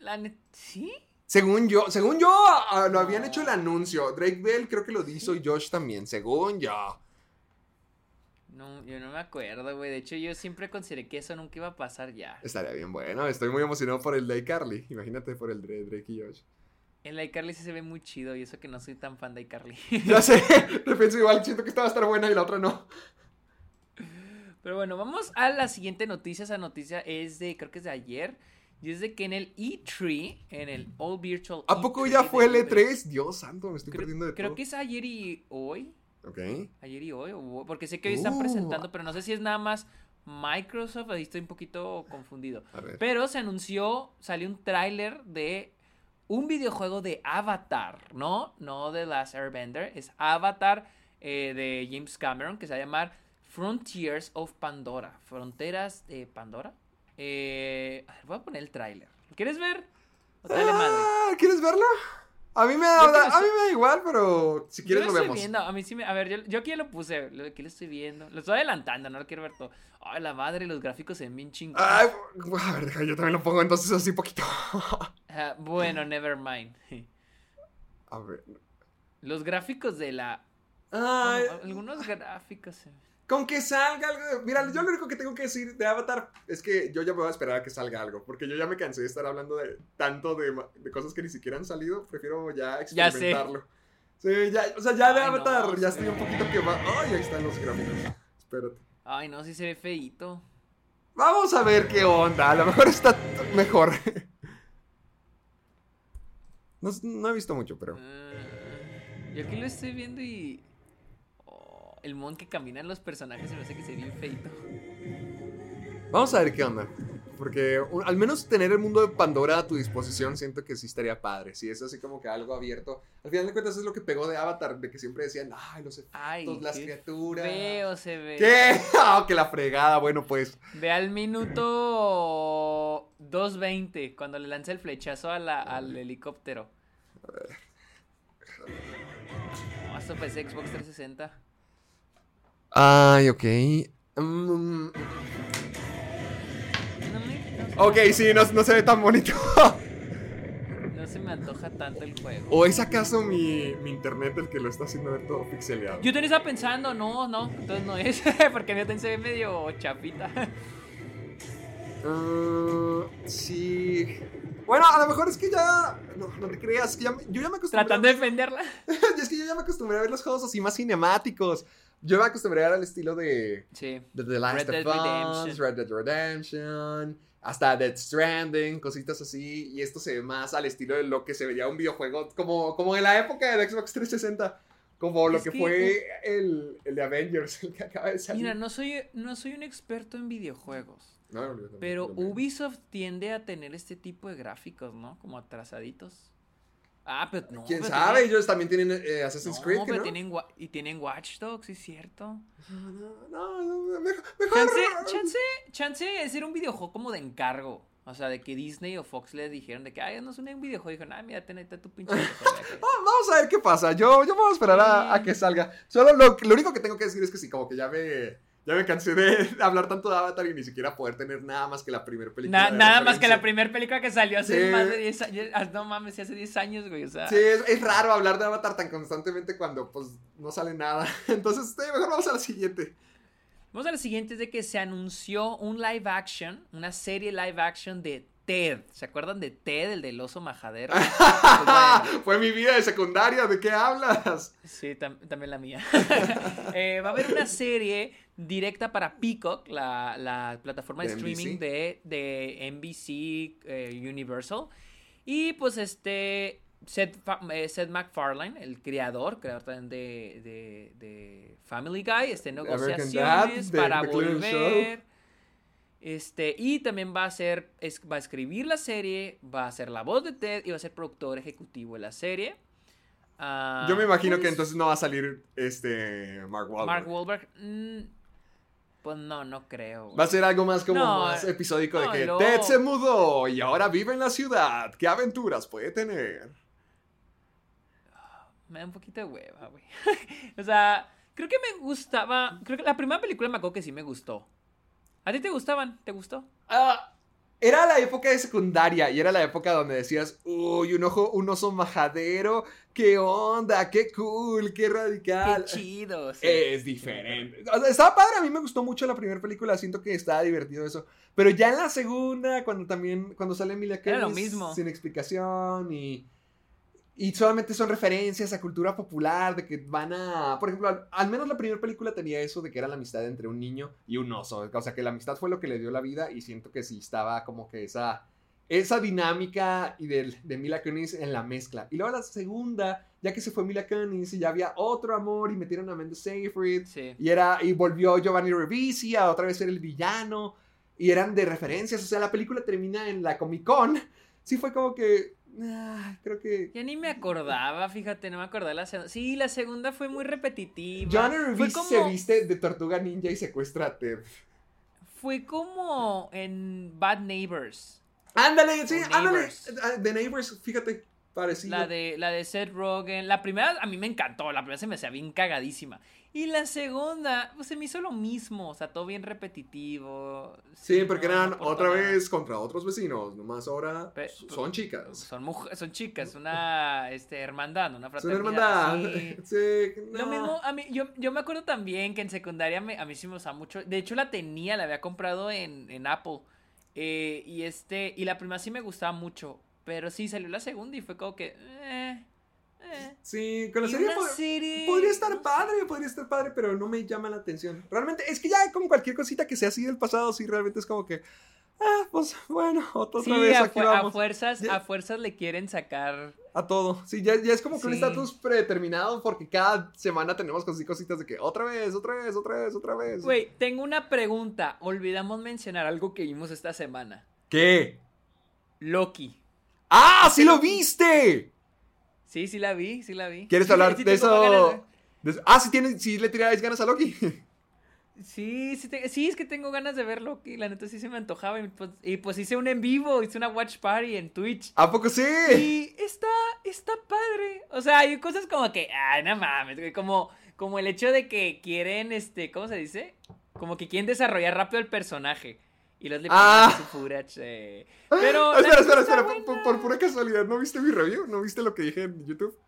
La ¿sí? Según yo, según yo, ah, lo habían hecho el anuncio. Drake Bell creo que lo hizo y Josh también, según yo. No, yo no me acuerdo, güey. De hecho, yo siempre consideré que eso nunca iba a pasar ya. Estaría bien bueno. Estoy muy emocionado por el de Carly. Imagínate por el de Drake y Josh. El iCarly sí se ve muy chido y eso que no soy tan fan de iCarly. Ya sé, de repente igual siento que esta va a estar buena y la otra no. Pero bueno, vamos a la siguiente noticia. Esa noticia es de, creo que es de ayer. Y es de que en el E3, en el All Virtual ¿A poco E3 ya fue el Uber, E3? Dios santo, me estoy Creo, perdiendo de creo todo. que es ayer y hoy. Ok. Ayer y hoy, porque sé que hoy están Uh. presentando, pero no sé si es nada más Microsoft, ahí estoy un poquito confundido. A ver. Pero se anunció, salió un tráiler de un videojuego de Avatar, ¿no? No de Last Airbender, es Avatar eh, de James Cameron, que se va a llamar Frontiers of Pandora. Fronteras de Pandora. Eh, a ver, voy a poner el tráiler. ¿Lo ¿Quieres ver? Ah, ¿Quieres verlo? A mí me da, Yo quiero a mí ser- me da igual, pero si Yo quieres lo vemos. viendo, a mí sí me... A ver, yo, yo aquí lo puse, lo- aquí lo estoy viendo. Lo estoy adelantando, no lo quiero ver todo. Ay, la madre, los gráficos se ven bien chingados. Ay, a ver, yo también lo pongo entonces así poquito. Ah, bueno, never mind. A ver. Los gráficos de la... Ay, algunos gráficos se ven... con que salga algo. Mira, yo lo único que tengo que decir de Avatar es que yo ya me voy a esperar a que salga algo. Porque yo ya me cansé de estar hablando de tanto de, cosas que ni siquiera han salido. Prefiero ya Ya sé. experimentarlo. Sí, ya, o sea, ya de Ay, no, Avatar ya estoy un poquito quemado. Ay, ahí están los gráficos. Espérate. Ay, no, sí se ve feíto. Vamos a ver qué onda. A lo mejor está mejor. No, no he visto mucho, pero. Ah, yo aquí lo estoy viendo y... oh, el mon que caminan los personajes se me hace que se ve bien feíto. Vamos a ver qué onda. Porque un- al menos tener el mundo de Pandora a tu disposición siento que sí estaría padre. Si es así como que algo abierto. Al final de cuentas es lo que pegó de Avatar, de que siempre decían, ay, los efectos, Ay, las criaturas. Feo se ve. ¿Qué? Ah, que la fregada. Bueno, pues. Ve al minuto 2.20 cuando le lanza el flechazo a la- al helicóptero. No, esto parece Xbox 360. Ay, ok. Mm, ok, sí, no, no se ve tan bonito. no se me antoja tanto el juego. ¿O es acaso mi, mi internet el que lo está haciendo ver todo pixeleado? Yo también estaba pensando, no, no, entonces no es, porque mi también se ve medio chapita. Ah, sí. Bueno, a lo mejor es que ya. No, no te creas. Que ya yo ya me acostumbré. Tratando de defenderla. es que yo ya me acostumbré a ver los juegos así más cinemáticos. Yo me acostumbré al estilo de. Sí. de The Last Red of Us, Redemption. Red Dead Redemption. Hasta Dead Stranding, cositas así. Y esto se ve más al estilo de lo que se vería un videojuego. Como, como en la época del Xbox 360. Como lo Es que, que- fue el, el de Avengers, el que acaba de salir. Mira, no soy, no soy un experto en videojuegos. No, no, no, Pero. Ubisoft tiende a tener este tipo de gráficos, ¿no? Como atrasaditos. Ah, pero no. ¿Quién pero sabe? tienen- Ellos también tienen eh, Assassin's No, Creed, ¿que pero ¿no? tienen y tienen Watch Dogs, es cierto. No, no, no, mejor. mejor- Chance, chance, chance es ser un videojuego como de encargo. O sea, de que Disney o Fox le dijeron de que, ay, no es un videojuego. Y dijeron, ah, mira, ten tu pinche. Ah, Vamos a ver qué pasa. Yo, yo voy a esperar a, a que salga. Solo lo, lo único que tengo que decir es que sí, como que ya me. Ya me cansé de hablar tanto de Avatar y ni siquiera poder tener nada más que la primera película. Na- nada más que la primera película que salió hace Sí. más de 10 años. ah, No mames, hace 10 años, güey. O sea, Sí, es, es raro hablar de Avatar tan constantemente cuando pues no sale nada. Entonces, sí, mejor vamos a la siguiente. Vamos a la siguiente, es de que se anunció un live action, una serie live action de Ted. ¿Se acuerdan de Ted, el del oso majadero? Pues Fue mi vida de secundaria, ¿de qué hablas? sí, tam- también la mía. Eh, va a haber una serie directa para Peacock, la, la plataforma de, De streaming NBC. de, de NBC eh, Universal. Y pues este, Seth, eh, Seth MacFarlane, el creador, creador también de, de, de Family Guy, este, negociaciones Dad, para volver. Este, y también va a ser, es- va a escribir la serie, va a ser la voz de Ted y va a ser productor ejecutivo de la serie. Ah, Yo me imagino que pues, entonces no va a salir este Mark Wahlberg. Mark Wahlberg, mm, pues no, no creo. güey. Va a ser algo más como No, más episódico de que Ted se mudó y ahora vive en la ciudad. ¿Qué aventuras puede tener? Me da un poquito de hueva, güey. o sea, creo que me gustaba. Creo que la primera película me acuerdo que sí me gustó. ¿A ti te gustaban? ¿Te gustó? Ah, era la época de secundaria y era la época donde decías, uy, un ojo, un oso majadero, qué onda, qué cool, qué radical. Qué chido. sí. Es diferente. O sea, estaba padre, a mí me gustó mucho la primera película, siento que estaba divertido eso. Pero ya en la segunda, cuando también, cuando sale Emilia Era lo mismo. sin explicación y... Y solamente son referencias a cultura popular, de que van a... Por ejemplo, al, al menos la primera película tenía eso de que era la amistad entre un niño y un oso. O sea, que la amistad fue lo que le dio la vida y siento que sí estaba como que esa... Esa dinámica y de, de Mila Kunis en la mezcla. Y luego la segunda, ya que se fue Mila Kunis y ya había otro amor y metieron a Amanda Seyfried. Sí. Y era, y volvió Giovanni Ribisi a otra vez ser el villano. Y eran de referencias. O sea, la película termina en la Comic Con. Sí fue como que. Ah, creo que. Ya ni me acordaba, fíjate, no me acordaba de la segunda. Sí, la segunda fue muy repetitiva. Fue Ribisi como, se viste de tortuga ninja y secuestra a Ted. Fue como en Bad Neighbors. Ándale, sí, ándale. Neighbors. Ah, The Neighbors, fíjate, parecido. La de, la de Seth Rogen. La primera a mí me encantó. La primera se me hacía bien cagadísima. Y la segunda, pues se me hizo lo mismo. O sea, todo bien repetitivo. Sí, porque no, eran no otra nada. vez contra otros vecinos. Nomás ahora Pe- son chicas. Son, muj- son chicas, una este, hermandad, una Son fraternidad. hermandad. sí. Sí, Lo mismo, a mí, yo, yo me acuerdo también que en secundaria me- a mí sí me usaba mucho. De hecho, la tenía, la había comprado en, en Apple. Eh, y este, y la primera sí me gustaba mucho. Pero sí, salió la segunda y fue como que. Eh, eh. Sí, con la serie, una pod- serie, podría estar padre, podría estar padre, pero no me llama la atención. Realmente, es que ya con cualquier cosita que sea así del pasado, sí, realmente es como que, ah, pues bueno, otra, Sí, vez a, aquí a vamos. fuerzas, Ya- a fuerzas le quieren sacar. A todo. Sí, ya, ya es como que un estatus predeterminado porque cada semana tenemos cosas- cositas de que otra vez, otra vez, otra vez, otra vez. Güey, tengo una pregunta. Olvidamos mencionar algo que vimos esta semana. ¿Qué? Loki. ¡Ah, sí lo viste! Sí, sí la vi, sí la vi. ¿Quieres Sí, hablar sí de eso? de- Ah, sí, tiene, sí le tiráis ganas a Loki. Sí, sí, te- sí, es que tengo ganas de ver Loki. La neta sí se me antojaba. Y pues, y pues hice un en vivo, hice una watch party en Twitch. ¿A poco sí? Y está, está padre. O sea, hay cosas como que, ay, no mames, como, como el hecho de que quieren, este, ¿cómo se dice? Como que quieren desarrollar rápido el personaje. Y los le ponen Ah. su eh. Pero. Ah, espera, espera, espera. Por, pura casualidad, ¿no viste mi review? ¿No viste lo que dije en YouTube?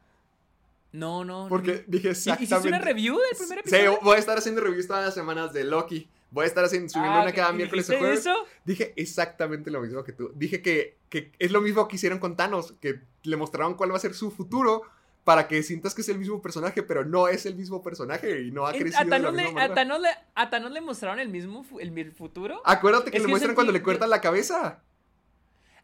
No, no. Porque no. dije ¿Y- exactamente. ¿Hiciste una review del primer Sí, episodio? voy a estar haciendo reviews todas las semanas de Loki. Voy a estar haciendo, subiendo Ah, una cada ¿y miércoles o dijiste jueves. eso? Dije exactamente lo mismo que tú. Dije que, que es lo mismo que hicieron con Thanos, que le mostraron cuál va a ser su futuro para que sientas que es el mismo personaje, pero no es el mismo personaje y no ha crecido a, de la Thanos misma le, a. Thanos le, a Thanos le mostraron el mismo el, futuro. Acuérdate que Es le que muestran cuando le cortan la cabeza.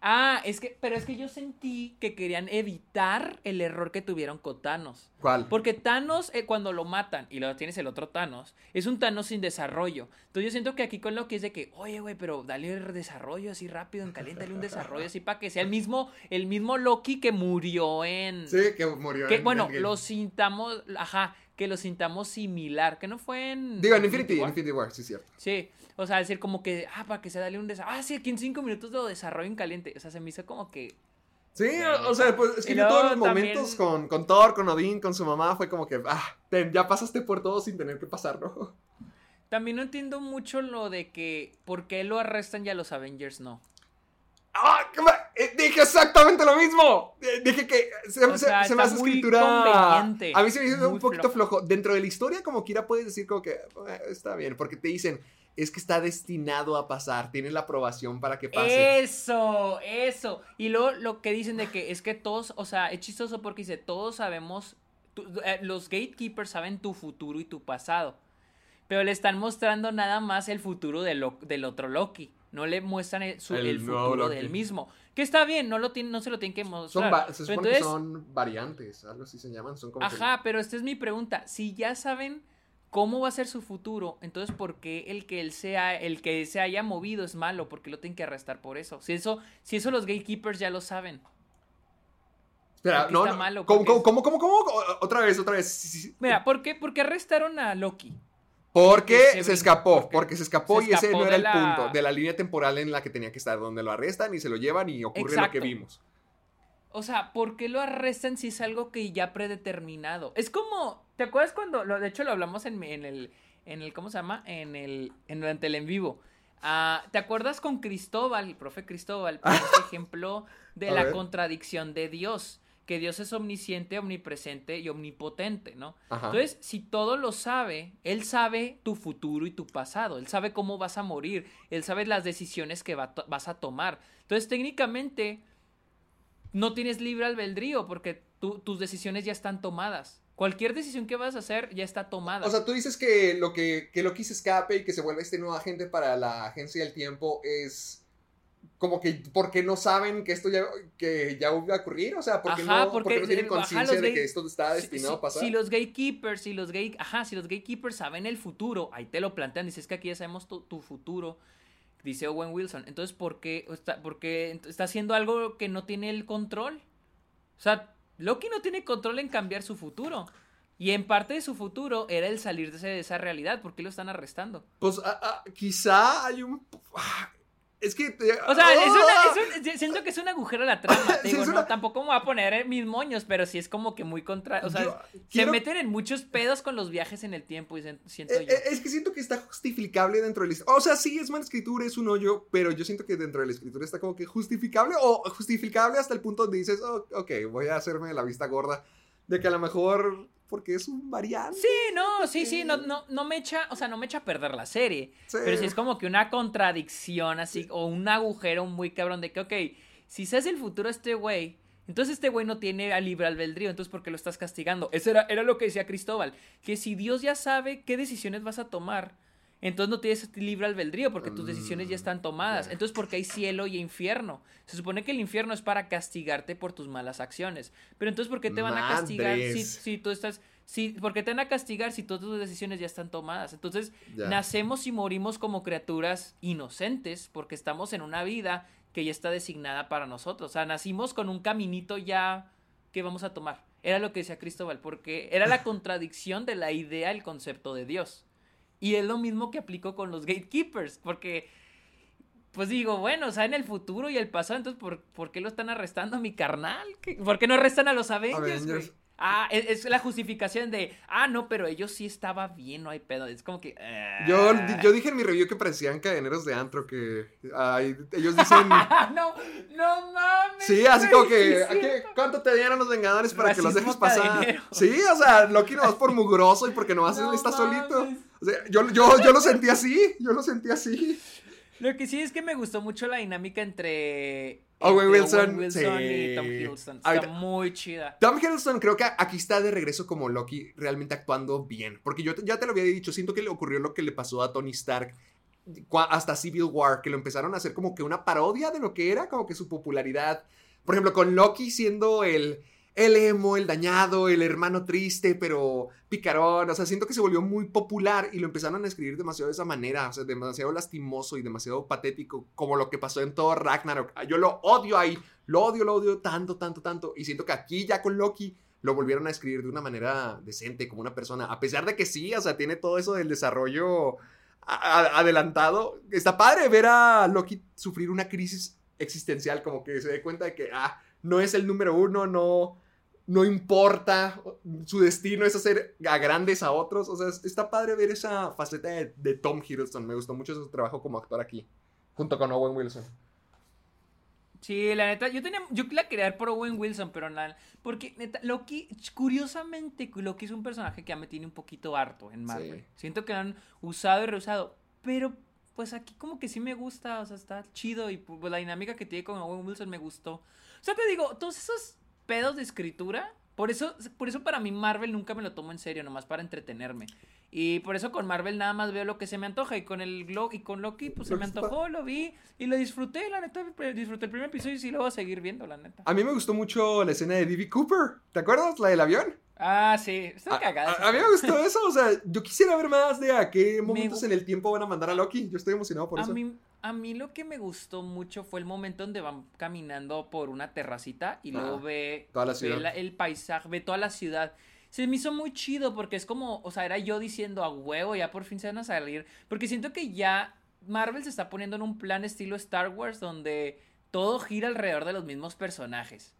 Ah, es que, pero es que yo sentí que querían evitar el error que tuvieron con Thanos. ¿Cuál? Porque Thanos, eh, cuando lo matan y lo tienes el otro Thanos, es un Thanos sin desarrollo. Entonces yo siento que aquí con lo que es de que, oye, güey, pero dale el desarrollo así rápido, en caliente, dale un desarrollo así para que sea el mismo, el mismo Loki que murió en. Sí, que murió. que, en bueno, lo sintamos, ajá, que lo sintamos similar, que no fue en. Digo, en Infinity, en War. Infinity War, sí, cierto. Sí, o sea, decir como que, ah, para que se dale un desarrollo. Ah, sí, aquí en cinco minutos lo desarrollo en caliente. O sea, se me hizo como que. Sí, Bueno, o sea, pues es que yo todos los momentos también- con, con Thor, con Odín, con su mamá, fue como que, ah, ten, ya pasaste por todo sin tener que pasarlo. También no entiendo mucho lo de que por qué lo arrestan y a los Avengers no. ¡Ah! ¿qué ma- eh, dije exactamente lo mismo. Eh, Dije que se, O se- sea, se me hace escritura. A mí se me hizo un poquito flojo. flojo. Dentro de la historia, como quiera, puedes decir como que eh, está bien. Porque te dicen, es que está destinado a pasar. Tiene la aprobación para que pase. Eso, eso. Y luego lo que dicen de que es que todos, o sea, es chistoso porque dice, todos sabemos, eh, los gatekeepers saben tu futuro y tu pasado. Pero le están mostrando nada más el futuro de Lo- del otro Loki. No le muestran el, su- El el nuevo futuro del mismo. Que está bien, no, lo tiene, no se lo tienen que Son mostrar. va- se supone entonces- que son variantes, algo así se llaman. Son como que- Ajá, pero esta es mi pregunta. Si ya saben cómo va a ser su futuro, entonces ¿por qué el que él sea, el que se haya movido es malo? Porque lo tienen que arrestar por eso. Si eso, si eso los gatekeepers ya lo saben. Espera, no, está no, malo, ¿Cómo, cómo, cómo, cómo, cómo? Otra vez, otra vez. Sí, sí. Mira, ¿por qué? Porque arrestaron a Loki. Porque se escapó, porque porque se escapó se y ese no era el la- punto de la línea temporal en la que tenía que estar, donde lo arrestan y se lo llevan y ocurre lo que vimos. O sea, ¿por qué lo arrestan si es algo que ya predeterminado? Es como, ¿te acuerdas cuando, lo, de hecho lo hablamos en, en el, en el, ¿cómo se llama? En el, en, durante el en vivo. Ah, ¿Te acuerdas con Cristóbal, el profe Cristóbal, por este ejemplo de la contradicción de Dios? Que Dios es omnisciente, omnipresente y omnipotente, ¿no? Ajá. Entonces, si todo lo sabe, Él sabe tu futuro y tu pasado, Él sabe cómo vas a morir, Él sabe las decisiones que va vas a tomar. Entonces, técnicamente, no tienes libre albedrío porque tú- tus decisiones ya están tomadas. Cualquier decisión que vas a hacer ya está tomada. O sea, tú dices que lo que, que Loki se escape y que se vuelva este nuevo agente para la agencia del tiempo es como que porque no saben que esto ya, que ya va a ocurrir, o sea, porque, Ajá, no, porque, porque no tienen conciencia de gay- que esto está destinado si, a pasar. si los gatekeepers, si los gate, ajá, si los gatekeepers saben el futuro, ahí te lo plantean, dices que aquí ya sabemos tu, tu futuro, dice Owen Wilson. Entonces, ¿por qué está, porque está haciendo algo que no tiene el control? O sea, Loki no tiene control en cambiar su futuro. Y en parte de su futuro era el salir de, esa realidad. ¿Por qué lo están arrestando? Pues ah, ah, quizá hay un... ah, Es que... O sea, es ¡Ah! una- es un- siento que es un agujero a la trama. te Sí, digo, no, tampoco me voy a poner mis moños, pero sí es como que muy contra. O sea, Yo se quiero- meten en muchos pedos con los viajes en el tiempo y siento Eh, yo. eh, Es que siento que está justificable dentro del... O sea, sí, es mala escritura, es un hoyo, pero yo siento que dentro de la escritura está como que justificable o justificable hasta el punto donde dices, oh, ok, voy a hacerme la vista gorda de que a lo mejor, porque es un variante. Sí, no, sí, sí, no, no, no me echa, o sea, no me echa a perder la serie. Sí. Pero sí es como que una contradicción así, o un agujero muy cabrón de que, ok, si se hace el futuro a este güey, entonces este güey no tiene a libre albedrío, entonces ¿por qué lo estás castigando? Eso era, era lo que decía Cristóbal, que si Dios ya sabe qué decisiones vas a tomar, entonces no tienes libre albedrío porque tus decisiones ya están tomadas. Entonces, porque hay cielo y infierno? Se supone que el infierno es para castigarte por tus malas acciones. Pero entonces, ¿por qué te van a castigar si, tú estás... Si, ¿Por qué te van a castigar si todas tus decisiones ya están tomadas? Entonces, Ya. nacemos y morimos como criaturas inocentes porque estamos en una vida que ya está designada para nosotros. O sea, nacimos con un caminito ya que vamos a tomar. Era lo que decía Cristóbal, porque era la contradicción de la idea, el concepto de Dios. Y es lo mismo que aplico con los gatekeepers, porque, pues digo, bueno, o sea, en el futuro y el pasado, entonces, ¿por, por qué lo están arrestando a mi carnal? ¿Qué- ¿Por qué no arrestan a los Avengers, Avengers. Ah, es, es la justificación de, ah, no, pero ellos sí estaba bien, no hay pedo. Es como que... Yo, ah. yo dije en mi review que parecían cadeneros de antro, que ay, ellos dicen... No, no mames. Sí, así como que, es ¿a qué- cierto. ¿cuánto te dieron los Vengadores para que los dejes pasar? cadenero. Sí, o sea, Loki no vas por mugroso y porque no vas No está solito. mames. O sea, yo, yo, yo lo sentí así, yo lo sentí así. Lo que sí es que me gustó mucho la dinámica entre Owen entre Wilson, Wilson sí. y Tom Hiddleston. Está Ahorita- muy chida. Tom Hiddleston creo que aquí está de regreso como Loki realmente actuando bien. Porque yo te- ya te lo había dicho, siento que le ocurrió lo que le pasó a Tony Stark hasta Civil War, que lo empezaron a hacer como que una parodia de lo que era, como que su popularidad. Por ejemplo, con Loki siendo el, el emo, el dañado, el hermano triste, pero picarón. O sea, siento que se volvió muy popular y lo empezaron a escribir demasiado de esa manera. O sea, demasiado lastimoso y demasiado patético, como lo que pasó en Thor Ragnarok. Yo lo odio ahí. Lo odio, lo odio tanto, tanto, tanto. Y siento que aquí ya con Loki lo volvieron a escribir de una manera decente, como una persona. A pesar de que sí, o sea, tiene todo eso del desarrollo adelantado. Está padre ver a Loki sufrir una crisis existencial, como que se dé cuenta de que, ah, no es el número uno, no, no importa, su destino es hacer a grandes a otros. O sea, es- está padre ver esa faceta de, de Tom Hiddleston. Me gustó mucho su trabajo como actor aquí, junto con Owen Wilson. Sí, la neta, yo tenía, yo la quería ver por Owen Wilson, pero nada, porque neta, Loki, curiosamente, Loki es un personaje que ya me tiene un poquito harto en Marvel. Sí. Siento que lo han usado y reusado, pero pues aquí como que sí me gusta, o sea, está chido y pues la dinámica que tiene con Owen Wilson me gustó. O sea, te digo, todos esos pedos de escritura, por eso, por eso para mí Marvel nunca me lo tomo en serio, nomás para entretenerme. Y por eso con Marvel nada más veo lo que se me antoja. Y con el Glo- y con Loki, pues se me antojó, lo vi y lo disfruté, la neta. Disfruté el primer episodio y sí lo voy a seguir viendo, la neta. A mí me gustó mucho la escena de D.B. Cooper. ¿Te acuerdas? La del avión. Ah, sí, está cagada. a- a mí me gustó eso. O sea, yo quisiera ver más de a qué momentos en el tiempo van a mandar a Loki. Yo estoy emocionado por A eso. mí, a mí lo que me gustó mucho fue el momento donde van caminando por una terracita y Ah, luego ve, toda la ve ciudad. la- el paisaje, ve toda la ciudad. Se me hizo muy chido porque es como, o sea, era yo diciendo a huevo, ya por fin se van a salir. Porque siento que ya Marvel se está poniendo en un plan estilo Star Wars donde todo gira alrededor de los mismos personajes.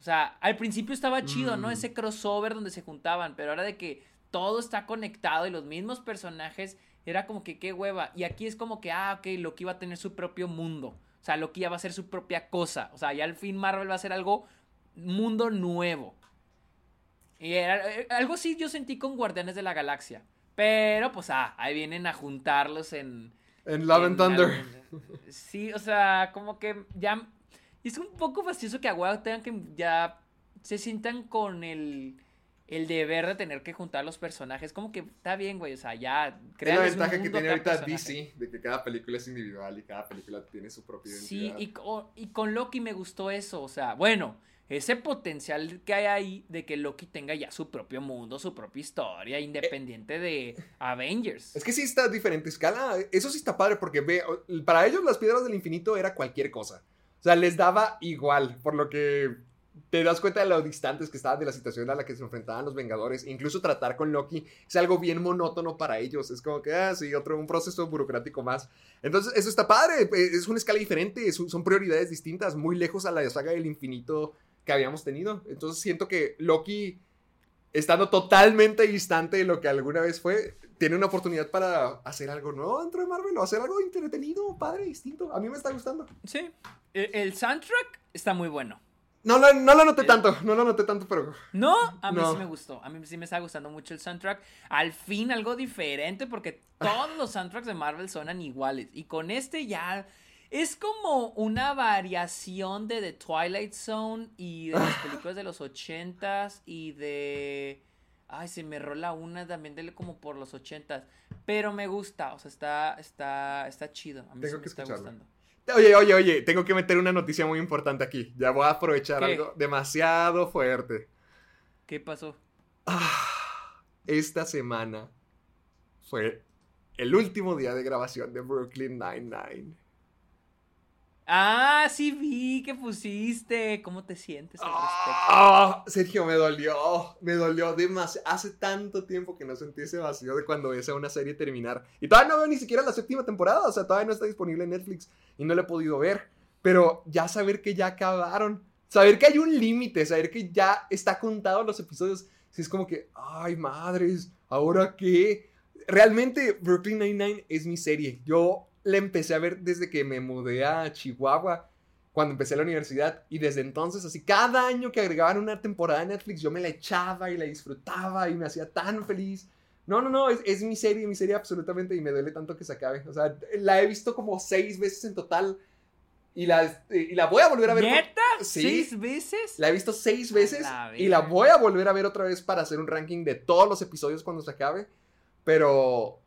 O sea, al principio estaba chido, ¿no? Mm. Ese crossover donde se juntaban, pero ahora de que todo está conectado y los mismos personajes, era como que qué hueva. Y aquí es como que, ah, ok, Loki va a tener su propio mundo. O sea, Loki ya va a ser su propia cosa. O sea, ya al fin Marvel va a ser algo, mundo nuevo. Y era, eh, algo así yo sentí con Guardianes de la Galaxia. Pero, pues, ah, ahí vienen a juntarlos en... En Love and Thunder. Sí, o sea, como que ya. Es un poco fastidioso que a huevo tengan que ya se sientan con el, el deber de tener que juntar los personajes. Como que está bien, güey. O sea, ya. Es la un ventaja que tiene ahorita personaje. DC, de que cada película es individual y cada película tiene su propia Sí, y, y con Loki me gustó eso. O sea, bueno, ese potencial que hay ahí de que Loki tenga ya su propio mundo, su propia historia, independiente de Avengers. Es que sí está a diferente escala. Eso sí está padre porque ve, para ellos las piedras del infinito era cualquier cosa. O sea, les daba igual, por lo que te das cuenta de lo distantes que estaban de la situación a la que se enfrentaban los Vengadores. Incluso tratar con Loki es algo bien monótono para ellos. Es como que, ah, sí, otro, un proceso burocrático más. Entonces, eso está padre. eh, Es una escala diferente, son prioridades distintas, muy lejos a la saga del infinito que habíamos tenido. Entonces, siento que Loki estando totalmente distante de lo que alguna vez fue, tiene una oportunidad para hacer algo nuevo dentro de Marvel o hacer algo entretenido, padre, distinto. A mí me está gustando. Sí. El, el soundtrack está muy bueno. No, lo- no lo noté tanto, no lo noté tanto, pero No, a mí No. sí me gustó. A mí sí me está gustando mucho el soundtrack. Al fin algo diferente porque todos los soundtracks de Marvel suenan iguales. Y con este ya es como una variación de The Twilight Zone y de las películas de los ochentas y de... Ay, se me rola una también de como por los ochentas. Pero me gusta, o sea, está, está, está chido. A mí Tengo sí me que está escucharlo. gustando. Oye, oye, oye, tengo que meter una noticia muy importante aquí. Ya voy a aprovechar ¿Qué? algo demasiado fuerte. ¿Qué pasó? Ah, esta semana fue el último día de grabación de Brooklyn Nine-Nine. Ah, sí vi que pusiste. ¿Cómo te sientes al respecto? Ah, Sergio, me dolió, me dolió demasiado. Hace tanto tiempo que no sentí ese vacío de cuando ves una serie terminar. Y todavía no veo ni siquiera la séptima temporada, o sea, todavía no está disponible en Netflix y no la he podido ver. Pero ya saber que ya acabaron, saber que hay un límite, saber que ya está contado los episodios, sí es como que, ay madres, ¿ahora qué? Realmente Brooklyn Nine-Nine es mi serie. Yo la empecé a ver desde que me mudé a Chihuahua cuando empecé la universidad y desde entonces así cada año que agregaban una temporada de Netflix yo me la echaba y la disfrutaba y me hacía tan feliz. No, no, no, es, es mi serie, mi serie absolutamente y me duele tanto que se acabe. O sea, la he visto como seis veces en total y la, y la voy a volver a ver. ¿Neta? Sí. ¿Seis veces? La he visto seis veces la y la voy a volver a ver otra vez para hacer un ranking de todos los episodios cuando se acabe. Pero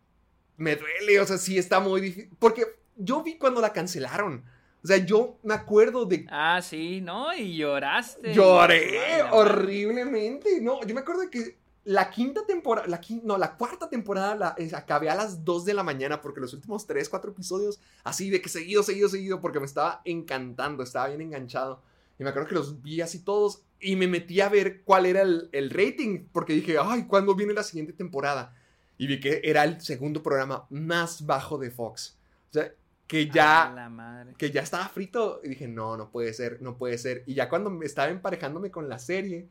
me duele, o sea, sí está muy difícil. Porque yo vi cuando la cancelaron. O sea, yo me acuerdo de... Ah, sí, ¿no? Y lloraste. Lloré Ay, horriblemente. No, yo me acuerdo de que la quinta temporada, la quin- no, la cuarta temporada la eh, acabé a las 2 de la mañana porque los últimos 3, 4 episodios, así de que seguido, seguido, seguido, porque me estaba encantando, estaba bien enganchado. Y me acuerdo que los vi así todos y me metí a ver cuál era el, el rating, porque dije, ay, ¿cuándo viene la siguiente temporada? Y vi que era el segundo programa más bajo de Fox. O sea, que ya la madre. que ya estaba frito y dije, no, no puede ser, no puede ser. Y ya cuando me estaba emparejandome con la serie,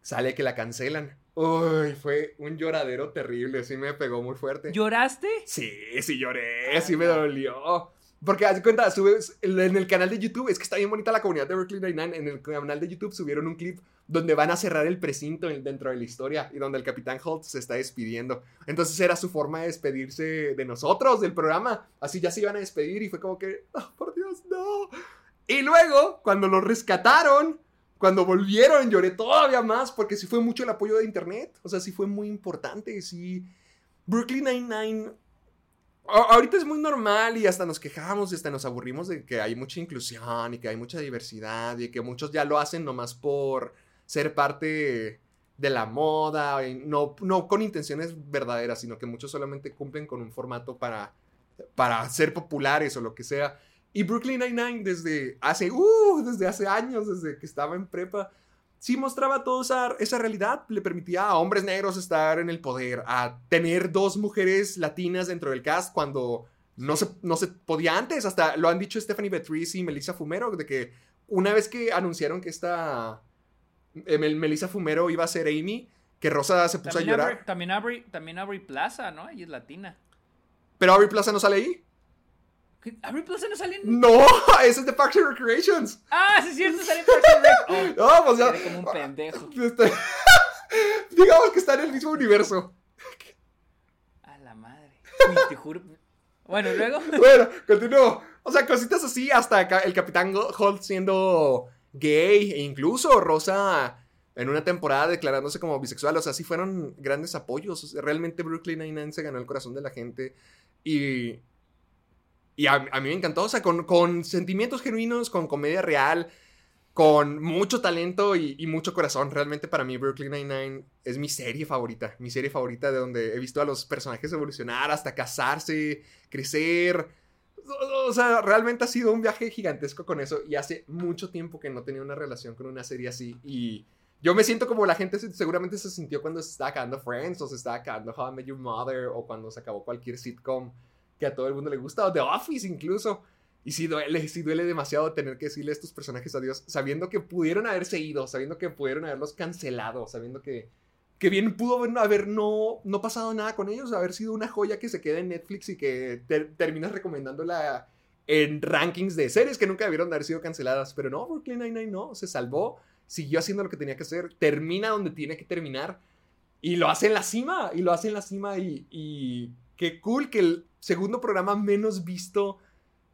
sale que la cancelan. Uy, fue un lloradero terrible, sí me pegó muy fuerte. ¿Lloraste? Sí, sí lloré, sí me dolió. Porque haz cuenta, subes en el canal de YouTube, es que está bien bonita la comunidad de Brooklyn Nine-Nine. En el canal de YouTube subieron un clip donde van a cerrar el precinto dentro de la historia y donde el Capitán Holt se está despidiendo. Entonces era su forma de despedirse de nosotros, del programa. Así ya se iban a despedir y fue como que, oh, por Dios, no. Y luego, cuando lo rescataron, cuando volvieron, lloré todavía más porque sí fue mucho el apoyo de internet. O sea, sí fue muy importante. Sí. Brooklyn Nine-Nine ahorita es muy normal y hasta nos quejamos y hasta nos aburrimos de que hay mucha inclusión y que hay mucha diversidad y que muchos ya lo hacen nomás por ser parte de la moda, no, no con intenciones verdaderas, sino que muchos solamente cumplen con un formato para, para ser populares o lo que sea. Y Brooklyn Nine-Nine desde hace, uh, desde hace años, desde que estaba en prepa, sí mostraba toda esa, esa, realidad, le permitía a hombres negros estar en el poder, a tener dos mujeres latinas dentro del cast cuando no se, no se podía antes, hasta lo han dicho Stephanie Beatriz y Melissa Fumero, de que una vez que anunciaron que esta eh, Melissa Fumero iba a ser Amy, que Rosa se puso a llorar. también Aubrey, también Aubrey Plaza, ¿no? Ella es latina. Pero Aubrey Plaza no sale ahí. ¿Aubrey Plaza no sale en.? No, ese es de Parks and Recreations. Ah, sí, es cierto, sale en Parks and Recreations. Oh, no, pues ya. como un pendejo. Este, digamos que está en el mismo universo. A la madre. te juro. Bueno, luego. bueno, continúo. O sea, cositas así, hasta el Capitán Holt siendo gay, e incluso Rosa en una temporada declarándose como bisexual. O sea, sí fueron grandes apoyos. Realmente Brooklyn Nine-Nine se ganó el corazón de la gente. Y y a, mí me encantó, o sea, con, sentimientos genuinos, con comedia real, con mucho talento y, mucho corazón. Realmente para mí Brooklyn Nine-Nine es mi serie favorita, mi serie favorita de donde he visto a los personajes evolucionar hasta casarse, crecer. O sea, realmente ha sido un viaje gigantesco con eso y hace mucho tiempo que no tenía una relación con una serie así y yo me siento como la gente seguramente se sintió cuando se estaba acabando Friends o se estaba acabando How I Met Your Mother o cuando se acabó cualquier sitcom que a todo el mundo le gusta, o The Office incluso. Y sí duele, sí duele demasiado tener que decirle a estos personajes adiós, sabiendo que pudieron haberse ido, sabiendo que pudieron haberlos cancelado, sabiendo que, que bien pudo haber no, no pasado nada con ellos, haber sido una joya que se queda en Netflix y que terminas recomendándola en rankings de series que nunca debieron haber sido canceladas. Pero no, Brooklyn Nine-Nine no, se salvó, siguió haciendo lo que tenía que hacer, termina donde tiene que terminar y lo hace en la cima, y lo hace en la cima y, y qué cool que el segundo programa menos visto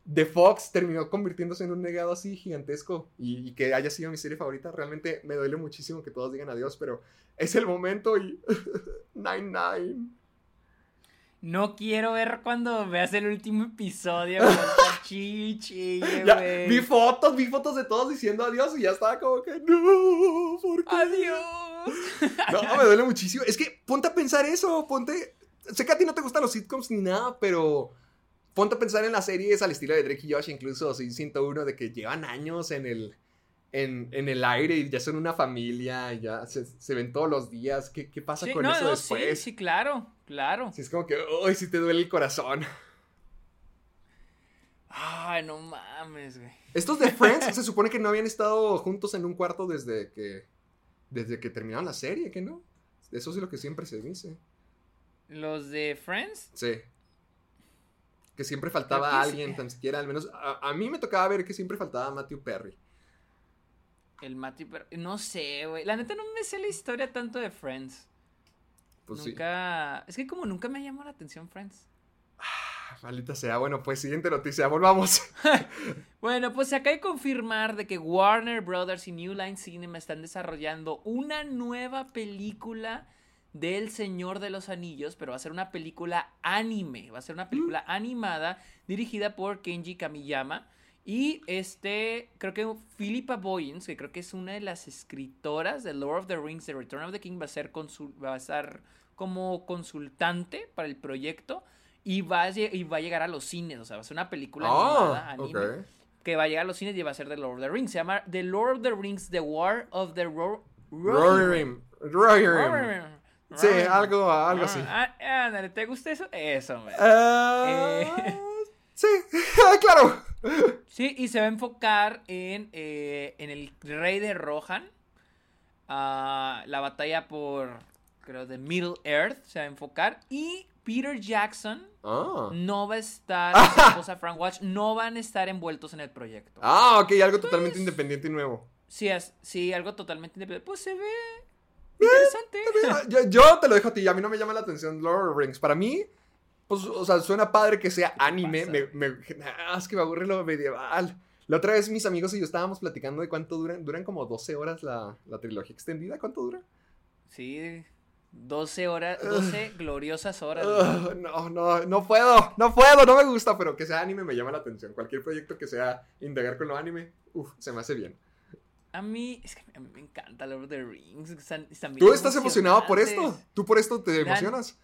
de Fox terminó convirtiéndose en un negado así gigantesco y, que haya sido mi serie favorita. Realmente me duele muchísimo que todos digan adiós, pero es el momento y... Nine Nine. No quiero ver cuando veas el último episodio. chichi, vi fotos, vi fotos de todos diciendo adiós y ya estaba como que no, ¿por qué? Adiós. No, me duele muchísimo. Es que ponte a pensar eso, ponte sé que a ti no te gustan los sitcoms ni nada, pero ponte a pensar en las series al estilo de Drake y Josh, incluso Sin 101, de que llevan años en el, en, el aire y ya son una familia, ya se, ven todos los días. ¿Qué, pasa con eso después? Sí, sí, claro, claro. Sí, es como que, uy, sí te duele el corazón. Ay, no mames, güey. Estos de Friends se supone que no habían estado juntos en un cuarto desde que, desde que terminaron la serie, ¿que no? Eso es lo que siempre se dice. ¿Los de Friends? Sí. Que siempre faltaba alguien, tan siquiera, al menos. A, mí me tocaba ver que siempre faltaba Matthew Perry. El Matthew Perry. No sé, güey. La neta no me sé la historia tanto de Friends. Pues nunca. Es que como nunca me llamó la atención Friends. Ah, maldita sea. Bueno, pues siguiente noticia, volvamos. bueno, pues se acaba de confirmar de que Warner Brothers y New Line Cinema están desarrollando una nueva película del Señor de los Anillos, pero va a ser una película anime, va a ser una película mm. animada dirigida por Kenji Kamiyama. Y este, creo que Philippa Boyens, que creo que es una de las escritoras de Lord of the Rings, The Return of the King, va a ser, va a estar como consultante para el proyecto y va, a, y va a llegar a los cines, o sea, va a ser una película ah, animada, anime, que va a llegar a los cines y va a ser de Lord of the Rings. Se llama The Lord of the Rings, The War of the Ro. Rohirrim. Sí, algo, algo así. Ah, ándale, ¿te gusta eso? Eso, uh, eh. Sí, claro. Sí, y se va a enfocar en, eh, en el rey de Rohan. Ah, la batalla por, creo, de Middle Earth se va a enfocar. Y Peter Jackson Ah. no va a estar, y su esposa Frank Watch, no van a estar envueltos en el proyecto. Ah, ok, algo totalmente independiente y nuevo. Sí, es, sí, algo totalmente independiente. Pues se ve interesante. Mira, Yo, yo te lo dejo a ti, a mí no me llama la atención Lord of the Rings. Para mí, pues, o sea, suena padre que sea anime. Me, me- ah, es que me aburre lo medieval. La otra vez mis amigos y yo estábamos platicando de cuánto duran. Duran como 12 horas la, la trilogía extendida. ¿Cuánto dura? Sí, 12 horas, 12 gloriosas horas. No, no, no puedo, no puedo, no me gusta, pero que sea anime me llama la atención. Cualquier proyecto que sea indagar con lo anime, uff, se me hace bien. A mí, es que a mí me encanta Lord of the Rings. Están, están ¿Tú estás emocionado por esto? ¿Tú por esto te emocionas?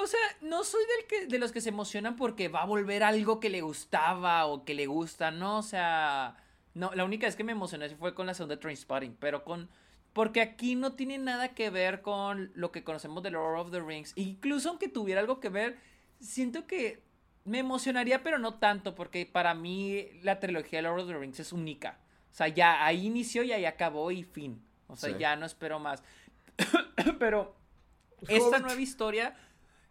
O sea, no soy del que, de los que se emocionan porque va a volver algo que le gustaba o que le gusta, ¿no? O sea, no, la única vez que me emocioné fue con la segunda Trainspotting, pero con... Porque aquí no tiene nada que ver con lo que conocemos de Lord of the Rings. Incluso aunque tuviera algo que ver, siento que me emocionaría, pero no tanto, porque para mí la trilogía de Lord of the Rings es única. O sea, ya ahí inició y ahí acabó y fin. O sea, Sí. ya no espero más. pero esta nueva historia...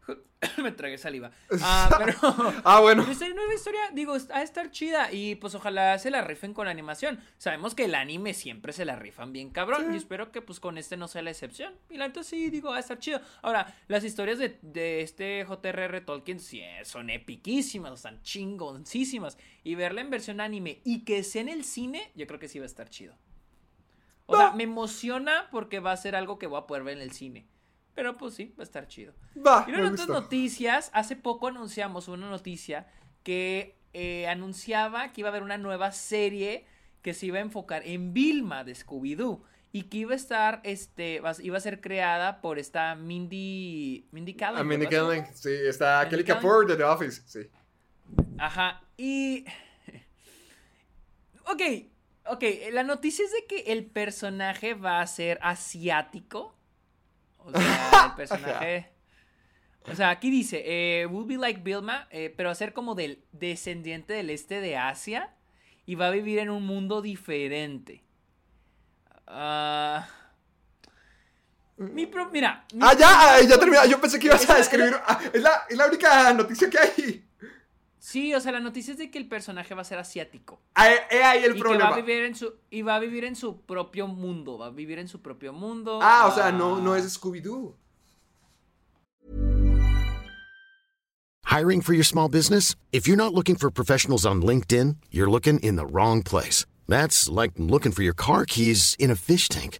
me tragué saliva. Ah, pero... Ah, bueno. Esta nueva historia, digo, va a estar chida y pues ojalá se la rifen con la animación. Sabemos que el anime siempre se la rifan bien cabrón y espero que pues con este no sea la excepción. Y la neta sí, digo, va a estar chido. Ahora, las historias de, de este J.R.R. Tolkien sí, eh, son epiquísimas, están chingoncísimas. Y verla en versión anime y que sea en el cine, yo creo que sí va a estar chido. O sea, me emociona porque va a ser algo que voy a poder ver en el cine. Pero pues sí, va a estar chido. Va, Y luego en otras noticias, hace poco anunciamos una noticia que eh, anunciaba que iba a haber una nueva serie que se iba a enfocar en Vilma de Scooby-Doo y que iba a estar, este, iba a ser creada por esta Mindy, Mindy Kaling. A Mindy. Kaling, sí, está Mindy Kelly Kaling. Kapoor de The Office, sí. Ajá, y... Ok, ok, la noticia es de que el personaje va a ser asiático. O sea, el personaje... O sea, aquí dice, eh, will be like Vilma, eh, pero ser como del descendiente del este de Asia y va a vivir en un mundo diferente. Ah, mi pro- mira. mi Ah, ya, ah, ya con- Yo pensé que ibas a escribir. ah, es, la, es la única noticia que hay. Sí, o sea, la noticia es de que el personaje va a ser asiático. Ah, He ahí el y que problema. va a vivir en su y va a vivir en su propio mundo, va a vivir en su propio mundo. Ah, o sea, ah, no, no es Scooby-Doo. Hiring for your small business? If you're not looking for professionals on LinkedIn, you're looking in the wrong place. That's like looking for your car keys in a fish tank.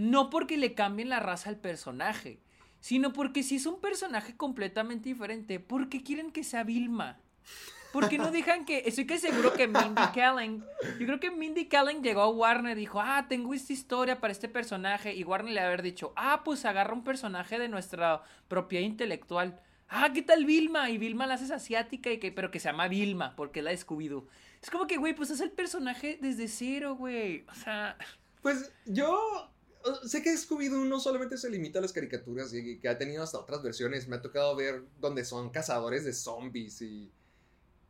No porque le cambien la raza al personaje, sino porque si es un personaje completamente diferente, ¿por qué quieren que sea Vilma? ¿Por qué no dejan que.? Estoy que seguro que Mindy Kaling. Yo creo que Mindy Kaling llegó a Warner y dijo: Ah, tengo esta historia para este personaje. Y Warner le haber dicho: Ah, pues agarra un personaje de nuestra propiedad intelectual. Ah, ¿qué tal Vilma? Y Vilma la haces asiática, y que, pero que se llama Vilma, porque es la de Scooby-Doo. Es como que, güey, pues es el personaje desde cero, güey. O sea. Pues yo sé que Scooby-Doo no solamente se limita a las caricaturas y que ha tenido hasta otras versiones. Me ha tocado ver donde son cazadores de zombies y,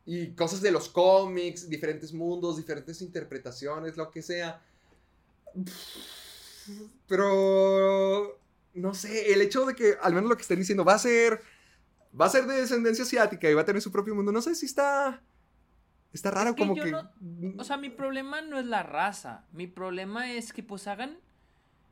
y cosas de los cómics, diferentes mundos, diferentes interpretaciones, lo que sea. Pero no sé, el hecho de que al menos lo que estén diciendo va a ser va a ser de descendencia asiática y va a tener su propio mundo, no sé si está está raro que como que no- O sea, mi problema no es la raza. Mi problema es que pues hagan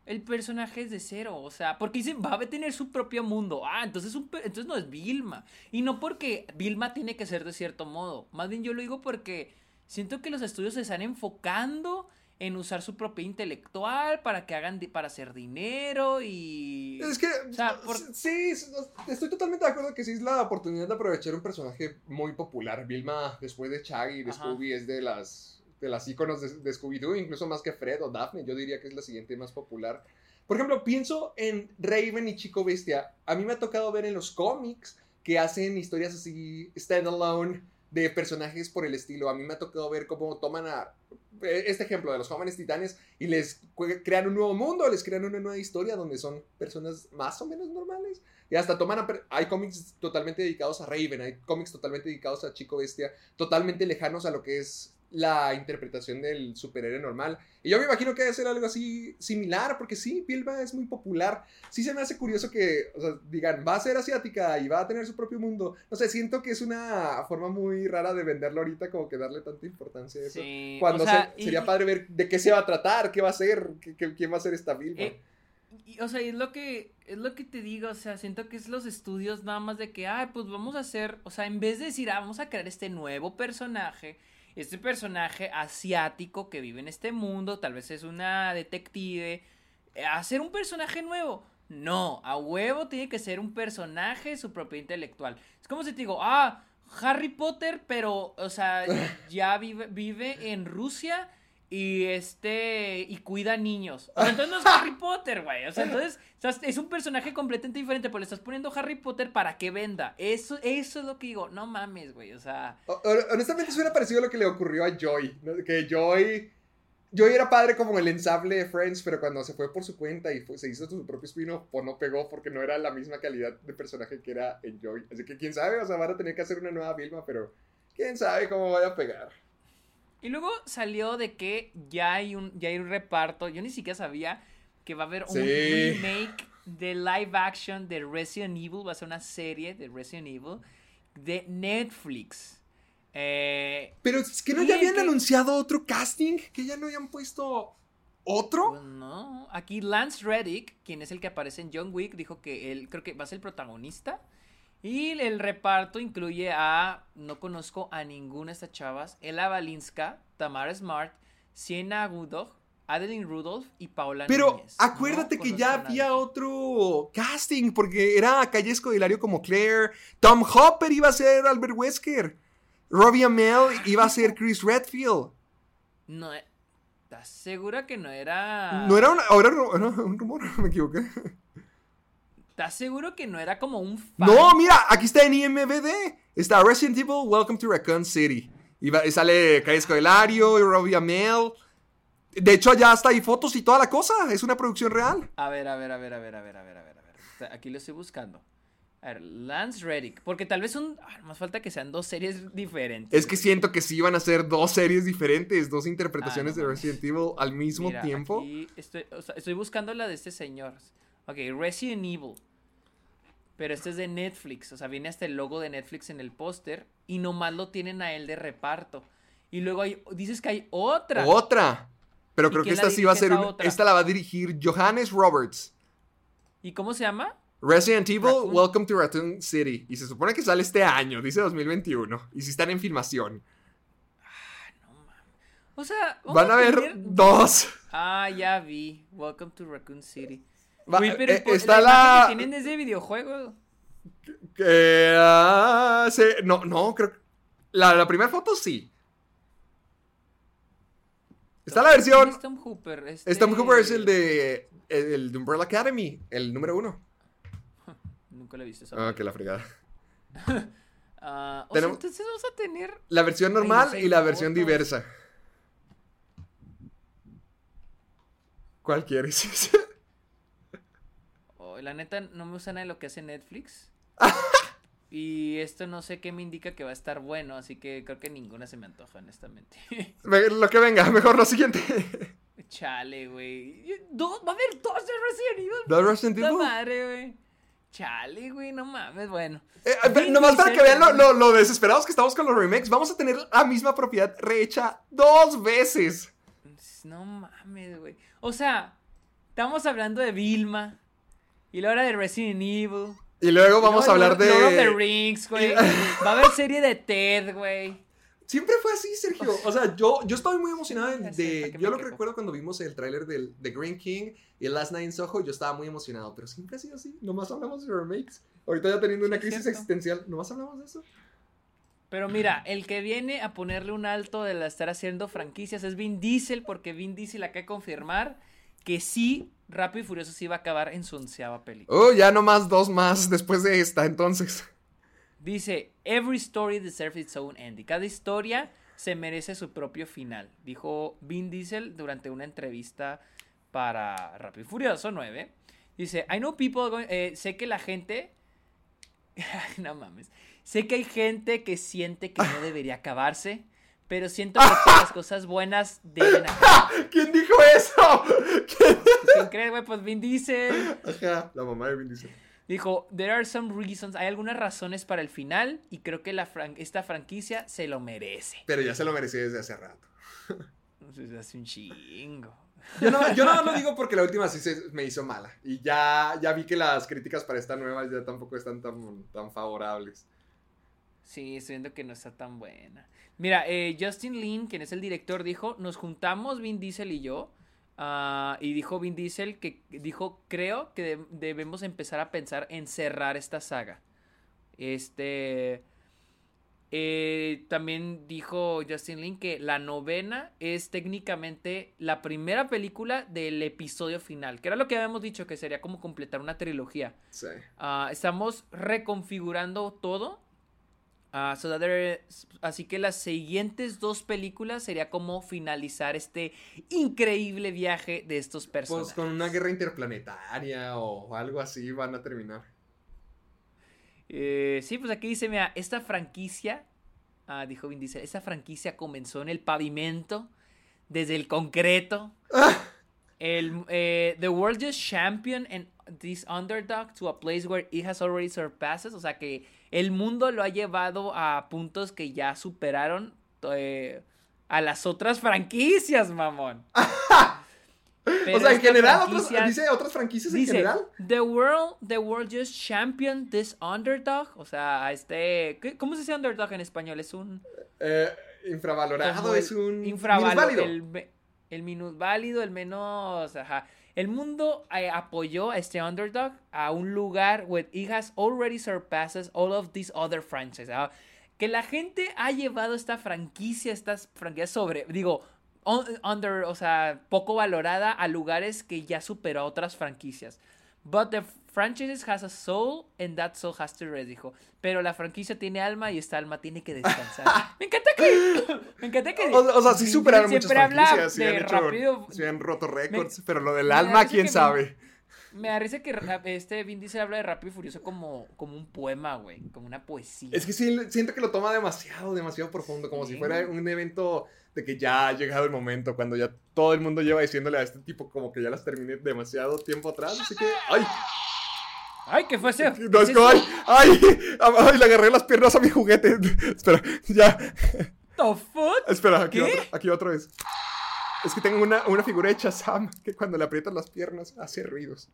el personaje desde cero. O sea, porque dicen, va a tener su propio mundo. Ah, entonces, un entonces no es Vilma. Y no porque Vilma tiene que ser de cierto modo. Más bien yo lo digo porque siento que los estudios se están enfocando en usar su propia intelectual para que hagan, para hacer dinero y... Es que, O sea, por- sí, estoy totalmente de acuerdo que sí es la oportunidad de aprovechar un personaje muy popular. Vilma, después de Shaggy y de. Scooby, es de las de las iconos de, de Scooby-Doo, incluso más que Fred o Daphne. Yo diría que es la siguiente más popular. Por ejemplo, pienso en Raven y Chico Bestia. A mí me ha tocado ver en los cómics que hacen historias así standalone de personajes por el estilo. A mí me ha tocado ver cómo toman a eh, este ejemplo de los jóvenes titanes y les crean un nuevo mundo, les crean una nueva historia donde son personas más o menos normales. Y hasta toman a hay cómics totalmente dedicados a Raven, hay cómics totalmente dedicados a Chico Bestia, totalmente lejanos a lo que es la interpretación del superhéroe normal. Y yo me imagino que debe ser algo así similar, porque sí, Vilma es muy popular. Sí se me hace curioso que, o sea, digan, va a ser asiática y va a tener su propio mundo. No sé, siento que es una forma muy rara de venderlo ahorita, como que darle tanta importancia a eso. Sí, Cuando o sea, se- sería y- padre ver de qué se va a tratar, qué va a ser, qué- qué- quién va a ser esta Vilma. Eh, y, o sea, es lo que es lo que te digo, o sea, siento que es los estudios nada más de que, ay, pues vamos a hacer, o sea, en vez de decir, ah, vamos a crear este nuevo personaje, este personaje asiático que vive en este mundo, tal vez es una detective, eh, hacer un personaje nuevo. No, a huevo tiene que ser un personaje, su propiedad intelectual. Es como si te digo, ah, Harry Potter, pero, o sea, ya vive, vive en Rusia y este y cuida niños. Entonces no es Harry Potter, güey. O sea, entonces o sea, es un personaje completamente diferente, pero le estás poniendo Harry Potter para que venda. Eso, eso es lo que digo. No mames, güey. O sea, Honestamente suena parecido a lo que le ocurrió a Joy, que Joy... Joy era padre como el ensable de Friends, pero cuando se fue por su cuenta y fue- se hizo su propio spin-off, pues no pegó porque no era la misma calidad de personaje que era en Joy. Así que quién sabe, o sea, van a tener que hacer una nueva Vilma, pero quién sabe cómo vaya a pegar. Y luego salió de que ya hay un ya hay un reparto. Yo ni siquiera sabía que va a haber un remake de live action de Resident Evil, va a ser una serie de Resident Evil de Netflix. Eh, Pero es que no ya habían que- anunciado otro casting, que ya no habían puesto otro. Pues no, aquí Lance Reddick, quien es el que aparece en John Wick, dijo que él creo que va a ser el protagonista. Y el reparto incluye a, no conozco a ninguna de estas chavas, Ella Balinska, Tamara Smart, Sienna Agudog, Adeline Rudolph y Paula Pero Núñez. acuérdate No que ya había otro casting, porque era Calle Escodilario como Claire, Tom Hopper iba a ser Albert Wesker, Robbie Amell iba a ser Chris Redfield. No, eh, ¿estás segura que no era... No era, una, era un rumor, me equivoqué. ¿Estás seguro que no era como un fan? No, mira, aquí está en IMBD. Está Resident Evil, Welcome to Raccoon City. Y, va- y sale Calle Escodilario y Robbie Amell. De hecho, allá hasta hay fotos y toda la cosa. Es una producción real. A ver, a ver, a ver, a ver, a ver, a ver, a ver, a ver. Está- Aquí lo estoy buscando. A ver, Lance Reddick. Porque tal vez son. ah, más falta que sean dos series diferentes. Es que siento que sí iban a ser dos series diferentes, dos interpretaciones Ah, no de. Resident Evil al mismo Mira, tiempo. aquí estoy, o sea, estoy buscando la de este señor. Ok, Resident Evil. Pero este es de Netflix. O sea, viene hasta el logo de Netflix en el póster. Y nomás lo tienen a él de reparto. Y luego hay, dices que hay otra. Otra. Pero ¿Y creo que esta sí va a ser. esta la va a dirigir Johannes Roberts. ¿Y cómo se llama? Resident Evil, Raccoon. Welcome to Raccoon City. Y se supone que sale este año, dice 2021. Y si están en filmación. O sea, Van a haber tener- dos. Ah, ya vi. Welcome to Raccoon City. Va- pero eh, está la la. que tienen es de videojuego. que, se- no, no, creo que. La, la primera foto sí. Está la versión. Es Tom Hooper. Este... Tom Hooper es el de. El de Umbrella Academy, el número uno. Nunca lo he visto. esa Ah, que la fregada. Ah, o sea, entonces vamos a tener. La versión normal y la versión fotos. diversa. ¿Cuál quieres? La neta, no me gusta nada de lo que hace Netflix. y esto no sé qué me indica que va a estar bueno, así que creo que ninguna se me antoja, honestamente. Lo que venga, mejor lo siguiente. Chale, güey. Va a haber dos de Resident Evil. ¿The Resident Evil? madre, güey. Chale, güey, no mames, bueno. Eh, nomás para que vean lo, lo- lo desesperados que estamos con los remakes, vamos a tener la misma propiedad rehecha dos veces. No mames, güey. O sea, estamos hablando de Vilma. Y la hora de Resident Evil. Y luego vamos y a hablar Lord of the de... Rings, güey. Va a haber serie de Ted, güey. Siempre fue así, Sergio. O sea, yo, yo estoy muy emocionado de... De- ¿para qué yo lo que recuerdo cuando vimos el tráiler del de Green King y el Last Night in Soho, yo estaba muy emocionado, pero siempre ha sido así. Nomás hablamos de remakes. Ahorita ya teniendo una crisis existencial, nomás hablamos de eso. Pero mira, el que viene a ponerle un alto de la estar haciendo franquicias es Vin Diesel, porque Vin Diesel acaba de confirmar que sí, Rápido y Furioso sí va a acabar en su onceava película. Oh, ya nomás dos más después de esta, entonces. Dice, every story deserves its own ending. Cada historia se merece su propio final, dijo Vin Diesel durante una entrevista para Rápido y Furioso 9. Dice, I know people, going- eh, sé que la gente, no mames, sé que hay gente que siente que no debería acabarse, pero siento que todas las cosas buenas deben acabar. ¿Quién dijo eso? ¿Quién? ¿Quién crees, güey? Pues Vin Diesel. Ajá, la mamá de Vin Diesel. Dijo, there are some reasons, hay algunas razones para el final y creo que la fran- esta franquicia se lo merece. Pero ya se lo merecía desde hace rato. Entonces, hace un chingo. Yo no, yo no lo digo porque la última sí se me hizo mala. Y ya, ya vi que las críticas para esta nueva ya tampoco están tan, tan favorables. Sí, estoy viendo que no está tan buena. Mira, eh, Justin Lin, quien es el director, dijo, nos juntamos Vin Diesel y yo. ah, y dijo Vin Diesel que dijo, creo que de- debemos empezar a pensar en cerrar esta saga. Este... eh, también dijo Justin Lin que la novena es técnicamente la primera película del episodio final, que era lo que habíamos dicho, que sería como completar una trilogía. Sí. Ah, estamos reconfigurando todo. Ah, so that there- así que las siguientes dos películas sería como finalizar este increíble viaje de estos Pues personajes. con una guerra interplanetaria o algo así van a terminar. Eh, sí, pues aquí dice, mira, esta franquicia, ah, dijo Vin Diesel, esta franquicia comenzó en el pavimento, desde el concreto. El, eh, the world just champion and this underdog to a place where it has already surpassed. O sea que el mundo lo ha llevado a puntos que ya superaron eh, a las otras franquicias, mamón. Pero o sea, en general, franquicia- dice otras franquicias en Dice, general. the world, the world just championed this underdog. O sea, este, ¿qué- ¿cómo se dice underdog en español? Es un Eh, infravalorado es un infravalo- minusválido. El, minusválido, el menos. El mundo eh, apoyó a este underdog a un lugar where it has already surpasses all of these other franchises. ah. Que la gente ha llevado esta franquicia, estas franquicias sobre, digo, un- under, o sea, poco valorada a lugares que ya superó otras franquicias. But the franchise has a soul and that soul has to rest, dijo. Pero la franquicia tiene alma y esta alma tiene que descansar. me encanta que, me encanta que. O, o sea, sí superaron muchas franquicias, sí de han, hecho, rápido. sí han roto récords, pero lo del me alma, quién sabe. Me da risa que este Vin Diesel habla de Rápido y Furioso como, como un poema, güey. Como una poesía. Es que sí, siento que lo toma demasiado, demasiado profundo, como Sí. si fuera un evento de que ya ha llegado el momento, cuando ya todo el mundo lleva diciéndole a este tipo como que ya las terminé demasiado tiempo atrás, así que, ay, Ay, ¿qué fue ese? no es como, ay, ay, ay, le agarré las piernas a mi juguete, espera, ya, The fuck? espera, aquí aquí otra vez. Es que tengo una, una figura hecha Sam que cuando le aprietas las piernas hace ruidos.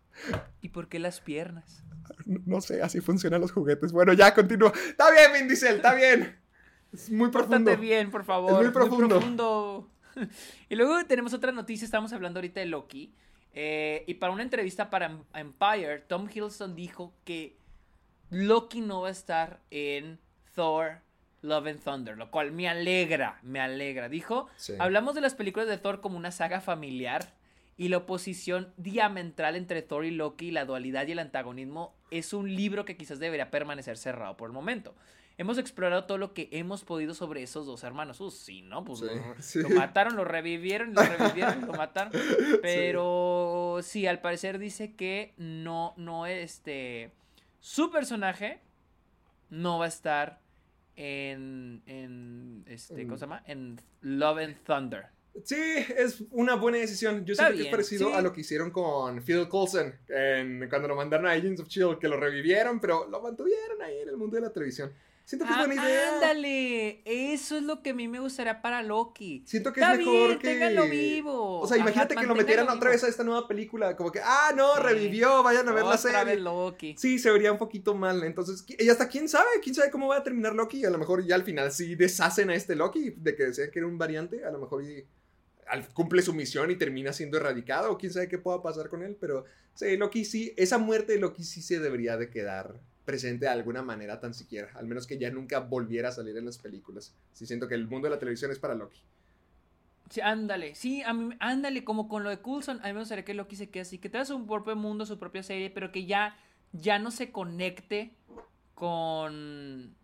¿Y por qué las piernas? No, no sé, así funcionan los juguetes. Bueno, ya continúa. Está bien, Vin Diesel, está bien. Es muy profundo. Pórtate bien, por favor. Es muy profundo. profundo. y luego tenemos otra noticia, estamos hablando ahorita de Loki. Eh, y para una entrevista para Em- Empire, Tom Hiddleston dijo que Loki no va a estar en Thor Love and Thunder, lo cual me alegra, me alegra. Dijo, Sí. hablamos de las películas de Thor como una saga familiar y la oposición diametral entre Thor y Loki, la dualidad y el antagonismo, es un libro que quizás debería permanecer cerrado por el momento. Hemos explorado todo lo que hemos podido sobre esos dos hermanos. Uh, sí, ¿no? Pues Sí, lo, sí. lo mataron, lo revivieron, lo revivieron, lo mataron. Pero sí. al parecer dice que no, no, este, su personaje no va a estar en, en, este, ¿cómo se llama? En Love and Thunder. Sí, es una buena decisión. Yo Está siento que es bien, parecido sí. a lo que hicieron con Phil Coulson en- cuando lo mandaron a Agents of Shield, que lo revivieron, pero lo mantuvieron ahí en el mundo de la televisión. Siento que es Ah, buena idea. ándale, eso es lo que a mí me gustaría para Loki. Siento que Está es mejor bien, que. ténganlo vivo. O sea, Ajá, imagínate que lo metieran otra vez a esta nueva película. Como que, ah, no, Sí. revivió, vayan a ver la Otra serie. vez Loki. Sí, se vería un poquito mal. Entonces, y hasta quién sabe, quién sabe cómo va a terminar Loki. A lo mejor ya al final sí deshacen a este Loki, de que decían que era un variante. A lo mejor y cumple su misión y termina siendo erradicado. O quién sabe qué pueda pasar con él. Pero sí, Loki sí, esa muerte de Loki sí se debería de quedar presente de alguna manera tan siquiera. Al menos que ya nunca volviera a salir en las películas. Sí, siento que el mundo de la televisión es para Loki. Sí, ándale, sí, a mí, ándale, como con lo de Coulson, a mí me gustaría que Loki se quede así, que tenga su propio mundo, su propia serie, pero que ya, ya no se conecte con,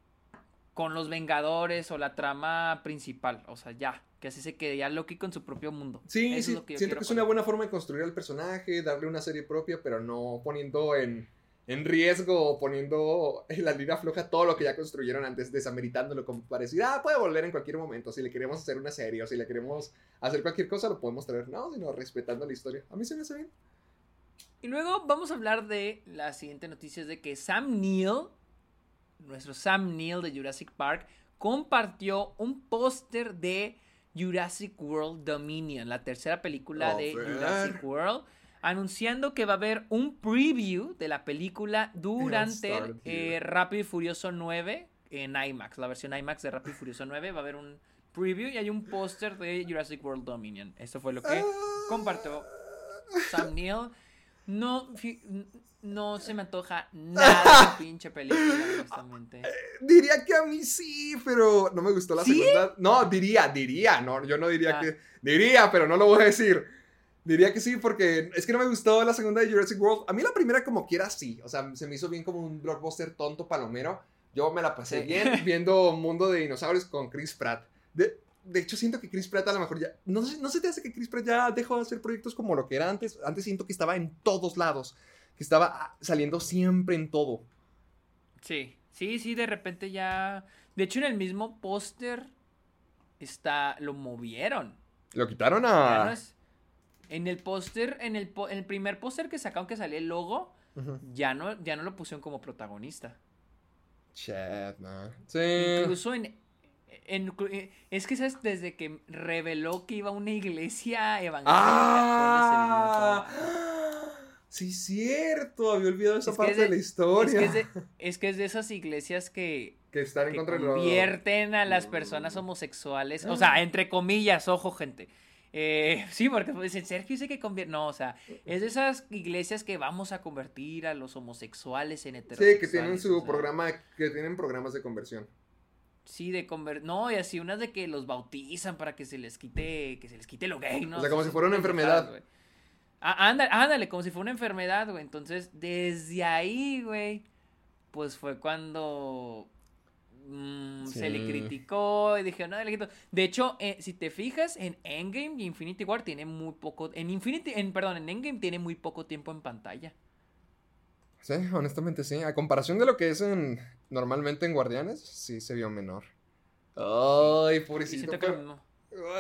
con los Vengadores o la trama principal, o sea, ya, que así se quede ya Loki con su propio mundo. Sí, Eso sí, es lo que yo siento que es una buena forma de construir al personaje, darle una serie propia, pero no poniendo en, en riesgo poniendo en la línea floja todo lo que ya construyeron antes, desameritándolo como para decir, ah, puede volver en cualquier momento, si le queremos hacer una serie o si le queremos hacer cualquier cosa, lo podemos traer, no, sino respetando la historia. A mí se me hace bien. Y luego vamos a hablar de la siguiente noticia, es de que Sam Neill, nuestro Sam Neill de Jurassic Park, compartió un póster de Jurassic World Dominion, la tercera película A de ver. Jurassic World, anunciando que va a haber un preview de la película durante el eh, Rápido y Furioso 9 en IMAX, la versión IMAX de Rápido y Furioso 9, va a haber un preview y hay un póster de Jurassic World Dominion. Esto fue lo que compartió Sam Neill. No, no se me antoja nada de pinche película, honestamente. Diría que a mí sí, pero no me gustó la ¿Sí? segunda. No, diría, diría, no, yo no diría Ah. que. Diría, pero no lo voy a decir. Diría que sí, porque es que no me gustó la segunda de Jurassic World. A mí la primera, como quiera, sí. O sea, se me hizo bien como un blockbuster tonto palomero. Yo me la pasé Sí. bien viendo Mundo de Dinosaurios con Chris Pratt. De, de hecho, siento que Chris Pratt a lo mejor ya. No, no se te hace que Chris Pratt ya dejó de hacer proyectos como lo que era antes. Antes siento que estaba en todos lados. Que estaba ah, saliendo siempre en todo. Sí, sí, sí, de repente ya. De hecho, en el mismo póster está. Lo movieron. Lo quitaron a. En el póster, en el, po- en el primer póster que sacaron que salía el logo, ya no, ya no lo pusieron como protagonista. Chat, no. Sí. Incluso en, en- Es que, ¿sabes? Desde que reveló que iba a una iglesia evangélica. ¡Ah! Sí, cierto. Había olvidado esa Es parte de, de- la Es historia. que es de, es que es de esas iglesias que, Que están en contra de lo- convierten a las personas homosexuales. O sea, entre comillas, ojo, gente. Eh, sí, porque pues, dicen, Sergio dice que convierte. No, o sea, es de esas iglesias que vamos a convertir a los homosexuales en Sí, heterosexuales. que tienen o su sea, programa, que tienen programas de conversión. Sí, de conver... No, y así unas de que los bautizan para que se les quite, que se les quite lo gay, ¿no? O sea, como si fuera una enfermedad. güey. Ah, ándale, ándale, como si fuera una enfermedad, güey. Entonces, desde ahí, güey, pues fue cuando mm, se le criticó y dijeron, no, le quito". De hecho, eh, si te fijas, en Endgame y Infinity War tiene muy poco, en Infinity, en, perdón, en Endgame tiene muy poco tiempo en pantalla. Sí, honestamente sí. A comparación de lo que es en, normalmente en Guardianes, sí se vio menor. Ay, pobrecito. pero-.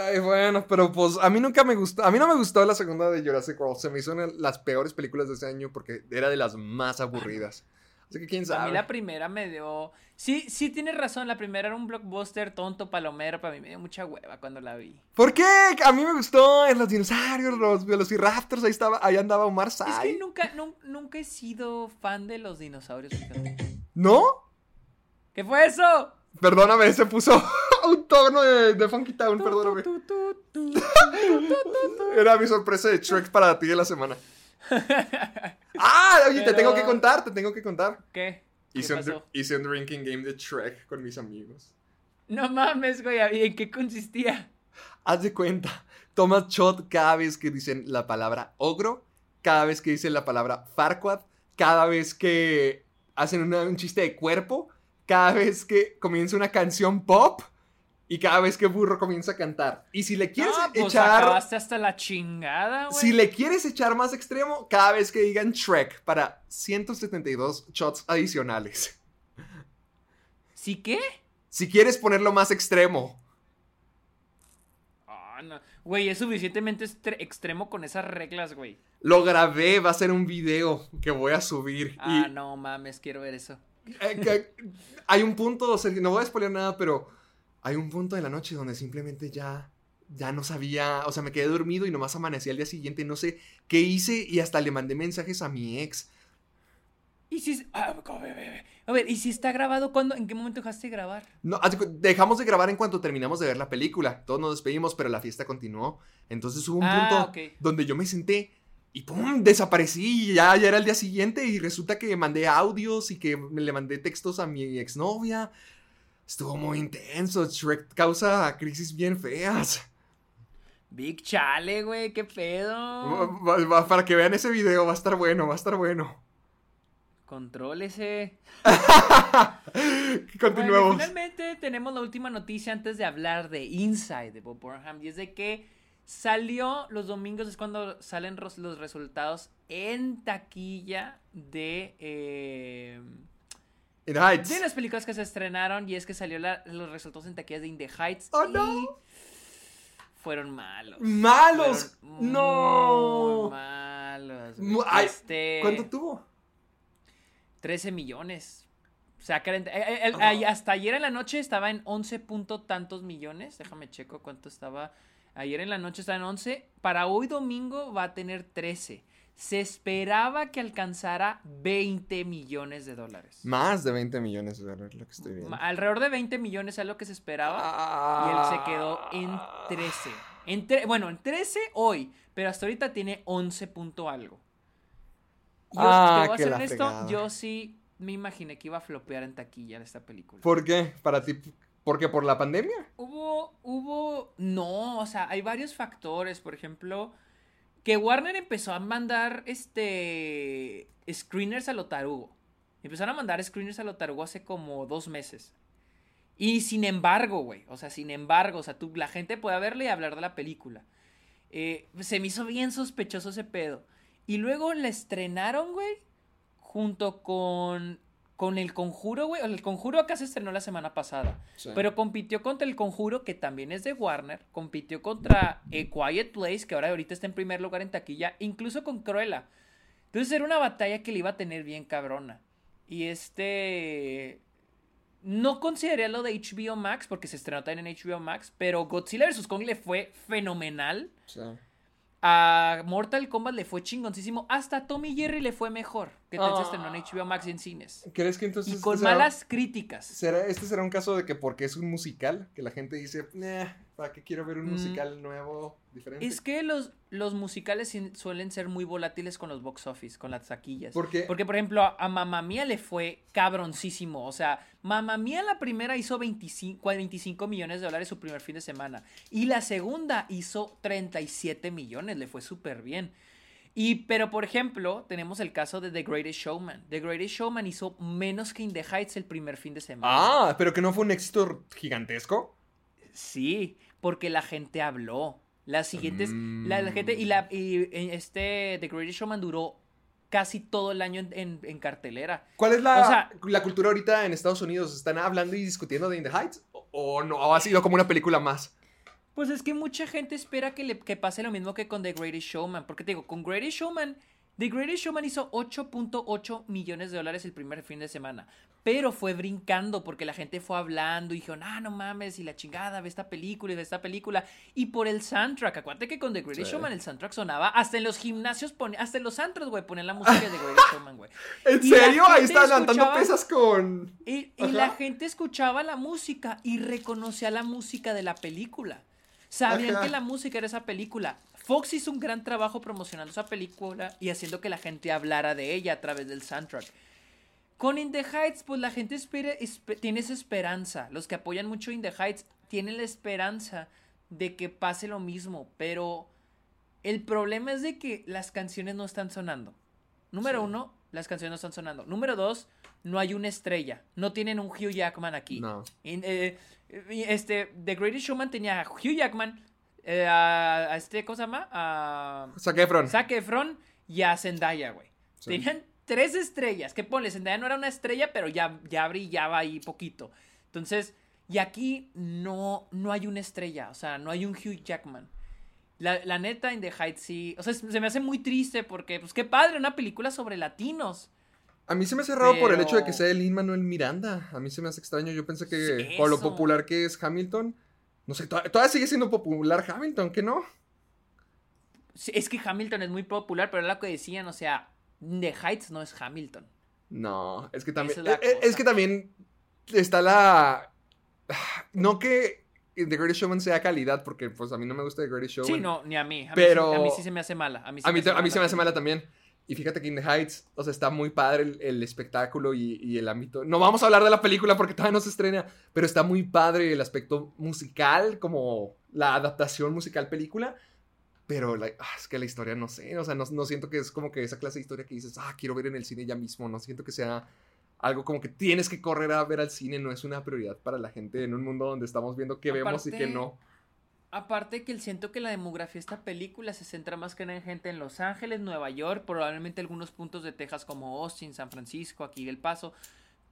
Ay, bueno, pero pues a mí nunca me gustó. A mí no me gustó la segunda de Jurassic World. Se me hizo una de las peores películas de ese año porque era de las más aburridas. Así que quién A sabe. mí la primera me dio. Sí, sí tienes razón. La primera era un blockbuster tonto, palomero. Para mí me dio mucha hueva cuando la vi. ¿Por qué? A mí me gustó en los dinosaurios, los velociraptors, ahí estaba, ahí andaba Omar Es Sy. que nunca, nun- nunca he sido fan de los dinosaurios. ¿No? ¿Qué fue eso? Perdóname, se puso un tono de, de Funky Town, perdóname. Era mi sorpresa de Shrek para ti de la semana. Ah, oye, te tengo que contar, te tengo que contar. ¿Qué? ¿Qué Hice un, pasó? hice un drinking game de Shrek con mis amigos. No mames, güey. ¿y ¿En qué consistía? Haz de cuenta, tomas shot cada vez que dicen la palabra ogro, cada vez que dicen la palabra Farquaad, cada vez que hacen una- un chiste de cuerpo, cada vez que comienza una canción pop y cada vez que Burro comienza a cantar. Y si le quieres Ah, pues echar... acabaste hasta la chingada, güey. Si le quieres echar más extremo, cada vez que digan Shrek para 172 shots adicionales. ¿Sí qué? Si quieres ponerlo más extremo. Ah, no. Güey, es suficientemente extremo con esas reglas, güey. Lo grabé, va a ser un video que voy a subir. Ah, y no mames, quiero ver eso. eh, hay un punto, no voy a spoiler nada, pero hay un punto de la noche donde simplemente ya, ya no sabía, o sea, me quedé dormido y nomás amanecí al día siguiente, no sé qué hice y hasta le mandé mensajes a mi ex. ¿Y si... ah, a ver, ¿y si está grabado cuándo? ¿En qué momento dejaste de grabar? No, dejamos de grabar en cuanto terminamos de ver la película. Todos nos despedimos, pero la fiesta continuó. Entonces hubo un Ah, punto donde yo me senté Y pum, desaparecí. Ya, ya era el día siguiente y resulta que mandé audios y que le mandé textos a mi exnovia. Estuvo muy intenso. Shrek causa crisis bien feas. Big chale, güey, qué pedo. Va- va- para que vean ese video, va a estar bueno, va a estar bueno. Contrólese. Bueno, Continuemos. finalmente tenemos la última noticia antes de hablar de Inside de Bob Burnham. Y es de que salió los domingos, es cuando salen los resultados en taquilla de, eh, In Heights. de las películas que se estrenaron. Y es que salió la- los resultados en taquillas de In the Heights. Oh, y no. Fueron malos. ¡Malos! Fueron ¡No! muy malos. ay, Este, ¿Cuánto tuvo? 13 millones. O sea, que- eh, eh, ay- hasta ayer en la noche estaba en 11 punto tantos millones. Déjame checo cuánto estaba. Ayer en la noche estaba en 11. Para hoy domingo va a tener 13. Se esperaba que alcanzara 20 millones de dólares. Más de 20 millones de dólares, lo que estoy viendo. Alrededor de 20 millones es lo que se esperaba. Y él se quedó en 13. En bueno, en 13 hoy. Pero hasta ahorita tiene 11 punto algo. Yo Ah, te voy a ser honesto, yo sí me imaginé que iba a flopear en taquilla esta película. ¿Por qué? ¿Para ti? ¿Por qué? ¿Por la pandemia? Hubo, hubo, no, o sea, hay varios factores, por ejemplo, que Warner empezó a mandar, este, screeners a lo tarugo. Empezaron a mandar screeners a lo tarugo hace como dos meses. Y sin embargo, güey, o sea, sin embargo, o sea, tú, la gente puede verle y hablar de la película. Eh, se me hizo bien sospechoso ese pedo. Y luego la estrenaron, güey, junto con, con El Conjuro, güey. El Conjuro acá se estrenó la semana pasada. Sí. Pero compitió contra El Conjuro, que también es de Warner. Compitió contra eh, Quiet Place, que ahora ahorita está en primer lugar en taquilla. Incluso con Cruella. Entonces era una batalla que le iba a tener bien cabrona. Y este... No consideré lo de HBO Max, porque se estrenó también en HBO Max. Pero Godzilla vs. Kong le fue fenomenal. Sí. A Mortal Kombat le fue chingoncísimo. Hasta a Tommy Jerry le fue mejor. Que tal se Ah. estrenó en HBO Max y en cines. ¿Crees que entonces... Y con este será- malas críticas. será- este será un caso de que porque es un musical, que la gente dice, "Nah, ¿para qué quiero ver un Mm. musical nuevo, diferente? Es que los, los musicales suelen ser muy volátiles con los box office, con las taquillas. ¿Por qué? Porque, por ejemplo, a, a Mamma Mía le fue cabroncísimo. O sea, Mamma Mía la primera hizo 25, 25 millones de dólares su primer fin de semana. Y la segunda hizo 37 millones. Le fue súper bien. Y, pero, por ejemplo, tenemos el caso de The Greatest Showman. The Greatest Showman hizo menos que In the Heights el primer fin de semana. Ah, pero que no fue un éxito gigantesco. Sí, porque la gente habló. Las siguientes, Mm. la, la gente y la y, y este The Greatest Showman duró casi todo el año en, en- en cartelera. ¿Cuál es la, O sea- la cultura ahorita en Estados Unidos? ¿Están hablando y discutiendo de In the Heights? ¿O, o no? ¿O ha sido como una película más? Pues es que mucha gente espera que le que pase lo mismo que con The Greatest Showman, porque te digo, con Greatest Showman The Greatest Showman hizo 8.8 millones de dólares el primer fin de semana. Pero fue brincando porque la gente fue hablando y dijeron, ah, no mames, y la chingada, ve esta película y ve esta película. Y por el soundtrack, acuérdate que con The Greatest Sí. Showman el soundtrack sonaba, hasta en los gimnasios, pone, hasta en los antros, güey, ponían la música de The Greatest Showman, güey. ¿En Y serio? Ahí gente está levantando pesas con... Y, la gente escuchaba la música y reconocía la música de la película. Sabían Ajá. que la música era esa película. Fox hizo un gran trabajo promocionando esa película y haciendo que la gente hablara de ella a través del soundtrack. Con In the Heights, pues la gente espera, tiene esa esperanza. Los que apoyan mucho In the Heights tienen la esperanza de que pase lo mismo, pero el problema es de que las canciones no están sonando. Número Sí. uno, las canciones no están sonando. Número dos, no hay una estrella. No tienen un Hugh Jackman aquí. No. Eh, este, The Greatest Showman tenía a Hugh Jackman, eh, a, a este, ¿cómo se llama? A Zac Efron. Zac Efron y a Zendaya, güey. Sí. Tenían tres estrellas. Que ponle, Zendaya no era una estrella, pero ya, ya brillaba ahí poquito. Entonces, y aquí no, no hay una estrella. O sea, no hay un Hugh Jackman. La, la neta, en The Heights sí. O sea, se me hace muy triste porque, pues qué padre, una película sobre latinos. A mí se me hace raro por el hecho de que sea Lin Manuel Miranda. A mí se me hace extraño. Yo pensé que Sí, con lo popular que es Hamilton. No sé, to- todavía sigue siendo popular Hamilton, ¿qué no? Sí, es que Hamilton es muy popular, pero era lo que decían, o sea, The Heights no es Hamilton. No, es que también. Es es que también está la. No que The Greatest Showman sea calidad, porque pues a mí no me gusta The Greatest Showman. Sí, no, ni a mí. A mí Pero- sí- a mí sí se me hace mala. A mí, sí A mí, me a mí se me hace mala también. Y fíjate que In the Heights, o sea, está muy padre el, el espectáculo y, y el ámbito. No vamos a hablar de la película porque todavía no se estrena, pero está muy padre el aspecto musical, como la adaptación musical película. Pero like, ah, es que la historia no sé, o sea, no, no siento que es como que esa clase de historia que dices, ah, quiero ver en el cine ya mismo. No siento que sea algo como que tienes que correr a ver al cine, no es una prioridad para la gente en un mundo donde estamos viendo qué vemos y qué no. Aparte que el- siento que la demografía de esta película se centra más que nada en gente en Los Ángeles, Nueva York, probablemente algunos puntos de Texas como Austin, San Francisco, aquí El Paso.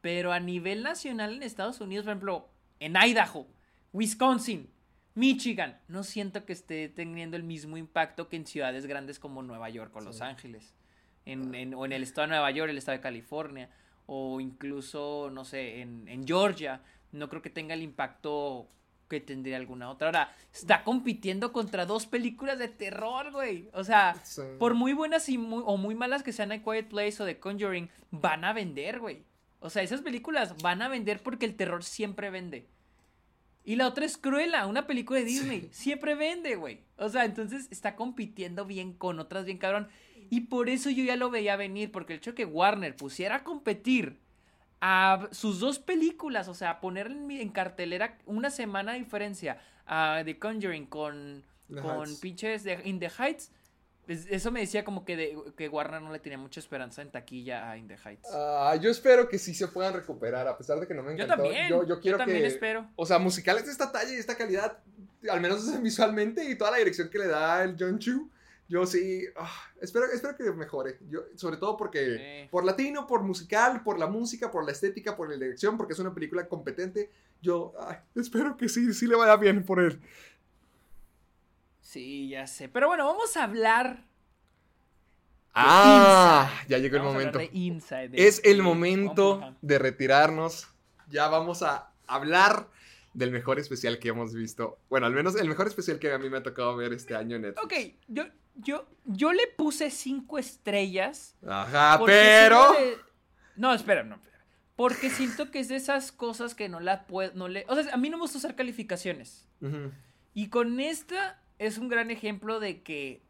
Pero a nivel nacional en Estados Unidos, por ejemplo, en Idaho, Wisconsin, Michigan, no siento que esté teniendo el mismo impacto que en ciudades grandes como Nueva York o Los Ángeles. En, en- o en el estado de Nueva York, el estado de California, o incluso, no sé, en, en Georgia. No creo que tenga el impacto que tendría alguna otra. Ahora, está compitiendo contra dos películas de terror, güey. O sea, Sí. por muy buenas y muy, o muy malas que sean A Quiet Place o The Conjuring, van a vender, güey. O sea, esas películas van a vender porque el terror siempre vende. Y la otra es Cruella, una película de Disney. Siempre vende, güey. O sea, entonces está compitiendo bien con otras bien cabrón. Y por eso yo ya lo veía venir, porque el hecho de que Warner pusiera a competir a sus dos películas, o sea, poner en, cartelera una semana de diferencia a The Conjuring con, The con pinches de In the Heights. es- Eso me decía como que, de- que Warner no le tenía mucha esperanza en taquilla a In the Heights. Ah, yo espero que sí se puedan recuperar, a pesar de que no me yo encantó. también, Yo, yo quiero también que, espero. O sea, musicales de esta talla y esta calidad, al menos visualmente y toda la dirección que le da el John Chu. Yo sí, ah, espero, espero que mejore. Yo, sobre todo porque Sí. por latino, por musical, por la música, por la estética, por la dirección, porque es una película competente. Yo ay, espero que sí, sí le vaya bien por él. Sí, ya sé. Pero bueno, vamos a hablar. Ah, Inside. ya llegó el Vamos momento. de Inside, de- Es el momento de retirarnos. Ya vamos a hablar del mejor especial que hemos visto. Bueno, al menos el mejor especial que a mí me ha tocado ver este año en Netflix. Ok, yo, yo, yo le puse cinco estrellas. Ajá, pero. No, espera, no. espera. Porque siento que es de esas cosas que no la puedo. No le... O sea, a mí no me gusta usar calificaciones. Y con esta es un gran ejemplo de que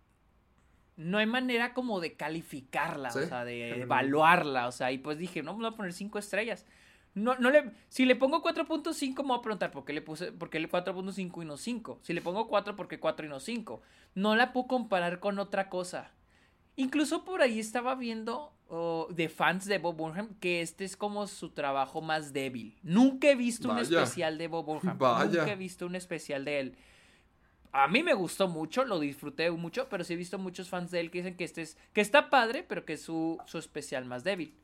no hay manera como de calificarla, Sí, o sea, de evaluarla, o sea, y pues dije, no, voy a poner 5 estrellas. No, no le, si le pongo 4.5 me voy a preguntar por qué le puse, por qué le 4.5 y no 5. Si le pongo 4, ¿por qué 4 y no 5? No la puedo comparar con otra cosa. Incluso por ahí estaba viendo oh, de fans de Bob Burnham que este es como su trabajo más débil. Nunca he visto un Vaya. especial de Bob Burnham. Vaya. Nunca he visto un especial de él. A mí me gustó mucho, lo disfruté mucho, pero sí he visto muchos fans de él que dicen que este es que está padre, pero que es su, su especial más débil.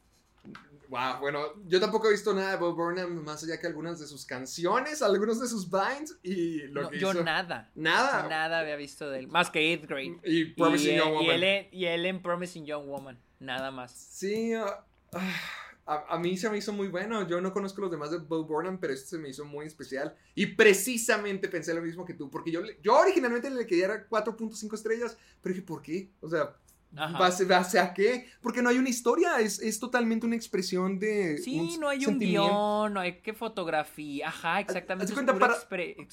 Wow, bueno, yo tampoco he visto nada de Bob Burnham más allá que algunas de sus canciones, algunos de sus vines y lo No, que yo hizo. nada. Nada. Nada había visto de él. Más que Eighth Grade. Y Promising y, Young eh, Woman. Y él, y él en Promising Young Woman. Nada más. Sí, ah, ah, a, a mí se me hizo muy bueno. Yo no conozco los demás de Bob Burnham, pero este se me hizo muy especial. Y precisamente pensé lo mismo que tú, porque yo, yo originalmente le quería dar 4.5 estrellas, pero dije, ¿por qué? O sea. ¿Base, base a qué? Porque no hay una historia, es, es totalmente una expresión de. Sí, no hay un guion, no hay que fotografía. Ajá, exactamente. es cuenta, para-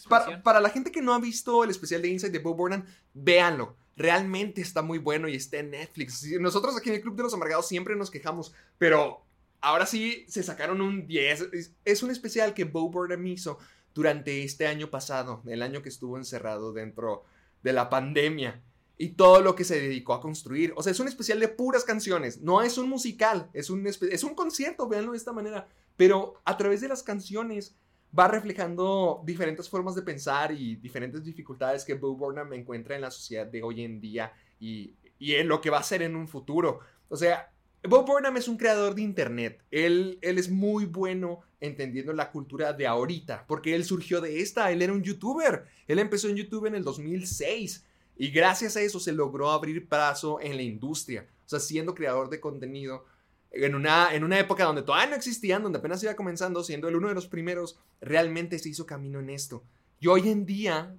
Para, para la gente que no ha visto el especial de Inside de Bob Burnham, véanlo. Realmente está muy bueno y está en Netflix. Nosotros aquí en el Club de los Amargados siempre nos quejamos, pero ahora sí se sacaron un 10. Es, es un especial que Bob Burnham hizo durante este año pasado, el año que estuvo encerrado dentro de la pandemia. Y todo lo que se dedicó a construir. O sea, es un especial de puras canciones. No es un musical. Es un, es un concierto, véanlo de esta manera. Pero a través de las canciones va reflejando diferentes formas de pensar y diferentes dificultades que Bo Burnham encuentra en la sociedad de hoy en día y, y en lo que va a ser en un futuro. O sea, Bo Burnham es un creador de internet. Él, él es muy bueno entendiendo la cultura de ahorita, porque él surgió de esta, él era un youtuber. Él empezó en YouTube en el 2006 y gracias a eso se logró abrir paso en la industria. O sea, siendo creador de contenido en una, en una época donde todavía no existían, donde apenas iba comenzando, siendo el uno de los primeros, realmente se hizo camino en esto. Y hoy en día,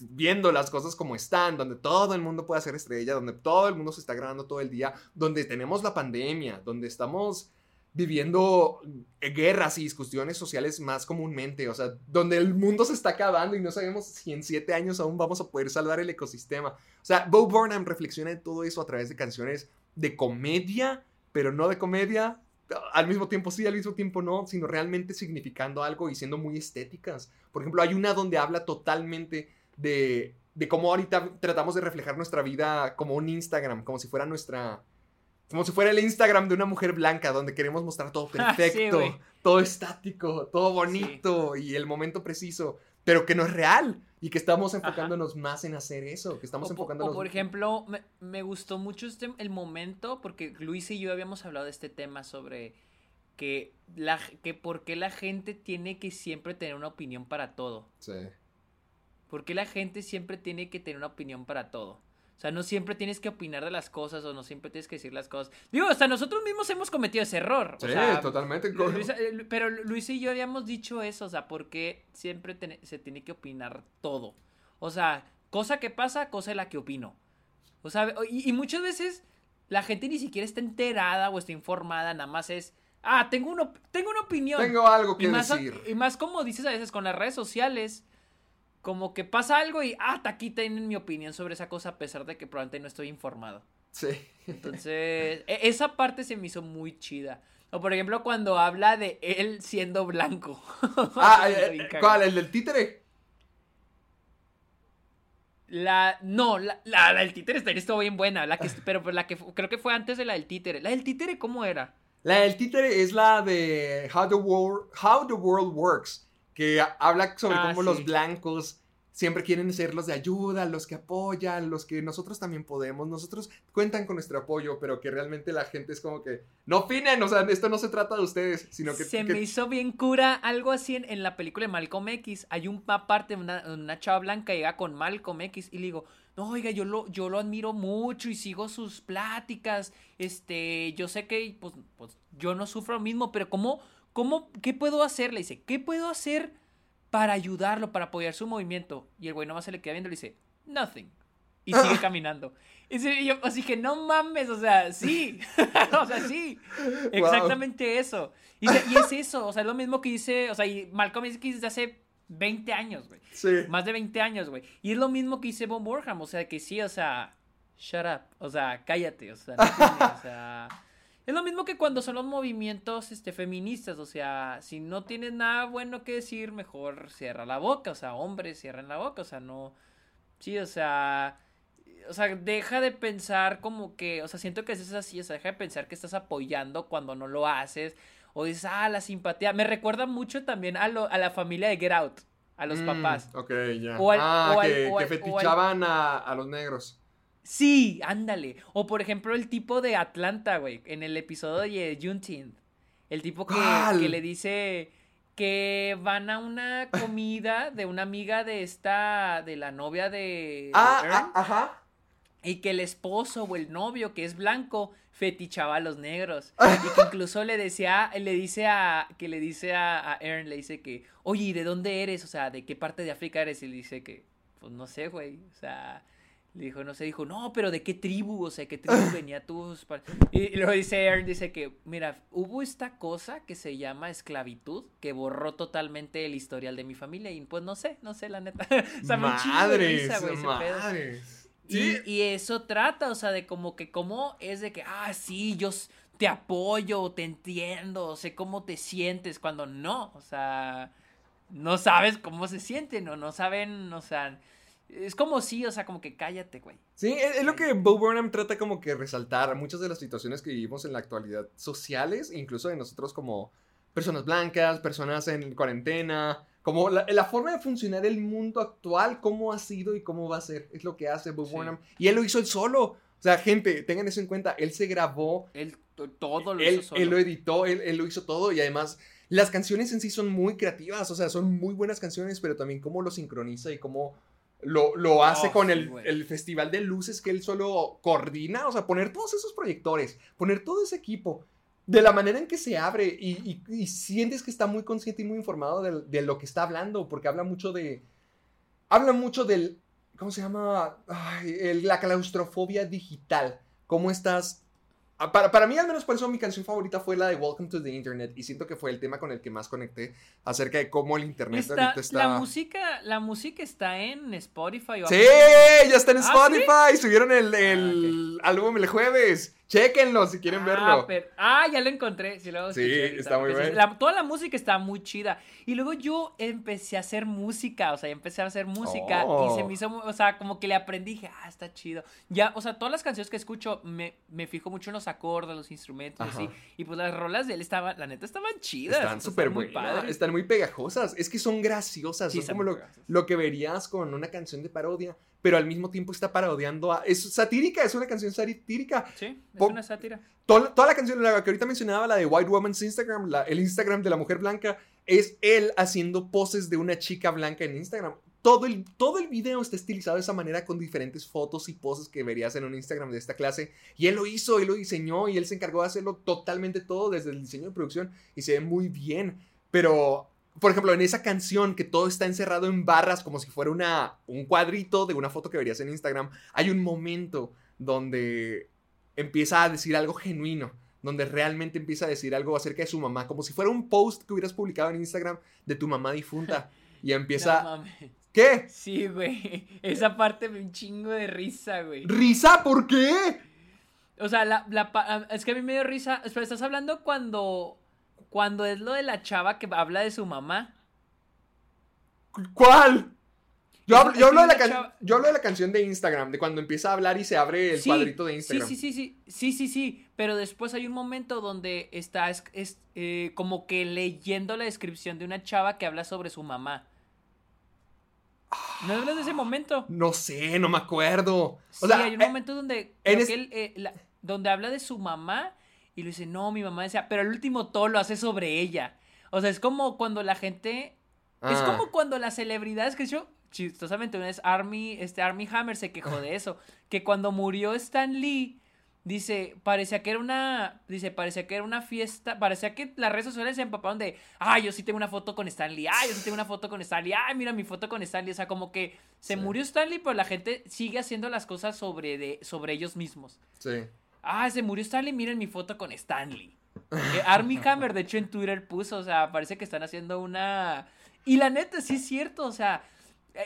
viendo las cosas como están, donde todo el mundo puede hacer estrella, donde todo el mundo se está grabando todo el día, donde tenemos la pandemia, donde estamos viviendo guerras y discusiones sociales más comúnmente, o sea, donde el mundo se está acabando y no sabemos si en siete años aún vamos a poder salvar el ecosistema. O sea, Bo Burnham reflexiona en todo eso a través de canciones de comedia, pero no de comedia, al mismo tiempo sí, al mismo tiempo no, sino realmente significando algo y siendo muy estéticas. Por ejemplo, hay una donde habla totalmente de, de cómo ahorita tratamos de reflejar nuestra vida como un Instagram, como si fuera nuestra como si fuera el Instagram de una mujer blanca, donde queremos mostrar todo perfecto, todo estático, todo bonito y el momento preciso, pero que no es real y que estamos enfocándonos más en hacer eso, que estamos enfocándonos... O por ejemplo, me, gustó mucho este, el momento, porque Luis y yo habíamos hablado de este tema sobre que, la, que por qué la gente tiene que siempre tener una opinión para todo. Sí. ¿Por qué la gente siempre tiene que tener una opinión para todo? O sea, no siempre tienes que opinar de las cosas o no siempre tienes que decir las cosas. Digo, hasta nosotros mismos hemos cometido ese error. Sí, totalmente. Eh, pero Luis y yo habíamos dicho eso, o sea, porque siempre se tiene que opinar todo. O sea, cosa que pasa, cosa de la que opino. O sea, y, muchas veces la gente ni siquiera está enterada o está informada, nada más es, ah, tengo, uno, tengo una opinión. Tengo algo que decir. Y más como dices a veces con las redes sociales como que pasa algo y, ah, aquí tienen mi opinión sobre esa cosa a pesar de que probablemente no estoy informado. Sí. Entonces, e, esa parte se me hizo muy chida. O por ejemplo, cuando habla de él siendo blanco. Ah, eh, eh, ¿cuál? ¿El del títere? La, no, la, la, del títere estuvo bien buena, la que, pero la que creo que fue antes de la del títere. ¿La del títere cómo era? La del títere es la de How the World, How the World Works que habla sobre ah, cómo los blancos siempre quieren ser los de ayuda, los que apoyan, los que nosotros también podemos, nosotros cuentan con nuestro apoyo, pero que realmente la gente es como que no opinen, o sea, esto no se trata de ustedes, sino que... Se me hizo bien cura algo así en, la película de Malcolm X, hay una parte, una, una chava blanca llega con Malcolm X y le digo, no, oiga, yo lo, yo lo admiro mucho y sigo sus pláticas, este, yo sé que, pues, pues yo no sufro lo mismo, pero ¿cómo ¿Cómo, qué puedo hacer? Le dice, ¿qué puedo hacer para ayudarlo, para apoyar su movimiento? Y el güey nomás se le queda viendo y le dice, nothing. Y sigue caminando. Y yo así que no mames, o sea, sí. o sea, sí. Exactamente eso. Y, es eso, o sea, es lo mismo que dice, o sea, y Malcolm X desde hace 20 años, güey. Sí. Más de 20 años, güey. Y es lo mismo que dice Bob Burham, o sea, que sí, o sea, shut up, o sea, cállate, o sea, no o sea es lo mismo que cuando son los movimientos este, feministas, o sea, si no tienes nada bueno que decir, mejor cierra la boca, o sea, hombres cierran la boca, o sea, no... Sí, o sea... O sea, deja de pensar como que, o sea, siento que es así, o sea, deja de pensar que estás apoyando cuando no lo haces, o dices, ah, la simpatía. Me recuerda mucho también a, lo, a la familia de Get Out, a los mm, papás. Ok, ya. ah, que, fetichaban a, a los negros. Sí, ándale. O por ejemplo, el tipo de Atlanta, güey, en el episodio de Juneteenth. El tipo que, que, le dice que van a una comida de una amiga de esta, de la novia de... Ah, ah ajá. Y que el esposo o el novio, que es blanco, fetichaba a los negros. y que incluso le decía, le dice a, que le dice a, a Aaron, le dice que, oye, ¿y de dónde eres? O sea, ¿de qué parte de África eres? Y le dice que, pues no sé, güey. O sea, le dijo, no sé, dijo, no, pero ¿de qué tribu? O sea, ¿qué tribu venía tú? Y, luego dice Aaron, dice que, mira, hubo esta cosa que se llama esclavitud, que borró totalmente el historial de mi familia, y pues no sé, no sé, la neta. o sea, madres, Y, y, eso trata, o sea, de como que, como es de que, ah, sí, yo te apoyo, te entiendo, sé cómo te sientes, cuando no, o sea, no sabes cómo se sienten, o no saben, o sea es como sí, o sea, como que cállate, güey. Sí, es, lo que Bo Burnham trata como que resaltar muchas de las situaciones que vivimos en la actualidad sociales, incluso de nosotros como personas blancas, personas en cuarentena, como la, forma de funcionar el mundo actual, cómo ha sido y cómo va a ser, es lo que hace Bo Burnham. Y él lo hizo él solo. O sea, gente, tengan eso en cuenta, él se grabó. Él todo lo hizo solo. Él lo editó, él, él lo hizo todo y además... Las canciones en sí son muy creativas, o sea, son muy buenas canciones, pero también cómo lo sincroniza y cómo lo, hace oh, con el, festival de luces que él solo coordina, o sea, poner todos esos proyectores, poner todo ese equipo, de la manera en que se abre y, sientes que está muy consciente y muy informado de, lo que está hablando, porque habla mucho de... Habla mucho del... ¿Cómo se llama? la claustrofobia digital. ¿Cómo estás Para, para mí, al menos por eso, mi canción favorita fue la de Welcome to the Internet. Y siento que fue el tema con el que más conecté acerca de cómo el Internet Está- ahorita está. La música, la música está en Spotify o Sí, ya está en ¿Ah, sí? Spotify. Subieron el, el álbum el jueves. Chéquenlo si quieren Ah, verlo. pero- ah, ya lo encontré. Sí, luego Sí, escuché está muy bueno. la- toda la música está muy chida. Y luego yo empecé a hacer música, o sea, empecé a hacer música Oh. y se me hizo, mu- o sea, como que le aprendí, dije, ah, está chido. Ya, o sea, todas las canciones que escucho me, me fijo mucho en los acordes, los instrumentos, y así. Y pues las rolas de él estaban, la neta, estaban chidas. Están súper buenas, padres. están muy pegajosas. Es que son graciosas. Sí, son como lo, lo que verías con una canción de parodia, pero al mismo tiempo está parodiando a. Es satírica, es una canción satírica. Sí, es una sátira. Toda, toda la canción, la que ahorita mencionaba, la de White Woman's Instagram, la- el Instagram de la mujer blanca, es él haciendo poses de una chica blanca en Instagram. Todo el, todo el video está estilizado de esa manera con diferentes fotos y poses que verías en un Instagram de esta clase. Y él lo hizo, él lo diseñó y él se encargó de hacerlo totalmente todo desde el diseño de producción y se ve muy bien. Pero, por ejemplo, en esa canción que todo está encerrado en barras como si fuera una, un cuadrito de una foto que verías en Instagram, hay un momento donde empieza a decir algo genuino, donde realmente empieza a decir algo acerca de su mamá, como si fuera un post que hubieras publicado en Instagram de tu mamá difunta. Y empieza... No. ¿Qué? Sí, güey. Esa parte me un chingo de risa, güey. ¿Risa? ¿Por qué? O sea, la, la es que a mí me dio risa. Espera, estás hablando cuando. Cuando es lo de la chava que habla de su mamá. ¿Cuál? Yo hablo, es yo, hablo de la can- yo hablo de la canción de Instagram, de cuando empieza a hablar y se abre el Sí, cuadrito de Instagram. Sí, sí, sí, sí, sí, sí, sí, pero después hay un momento donde está es, es, eh, como que leyendo la descripción de una chava que habla sobre su mamá. ¿No hablas de ese momento? No sé, no me acuerdo. O sí, sea, hay un eh, momento donde, en creo es- que él, eh, la- donde habla de su mamá y le dice, no, mi mamá decía, pero al último todo lo hace sobre ella. O sea, es como cuando la gente Es ah, como cuando las celebridades que yo, chistosamente, una vez Army, este Army Hammer se quejó de eso, que cuando murió Stan Lee, dice, parecía que era una, dice, parecía que era una fiesta, parecía que las redes sociales se empaparon de, ay, yo sí tengo una foto con Stan Lee, ay, yo sí tengo una foto con Stan Lee, ay, mira mi foto con Stan Lee, o sea, como que se Sí. murió Stan Lee, pero la gente sigue haciendo las cosas sobre, de, sobre ellos mismos. Sí. Ah, se murió Stanley, miren mi foto con Stanley. Eh, Army Hammer, de hecho, en Twitter puso, o sea, parece que están haciendo una... Y la neta, sí es cierto, o sea,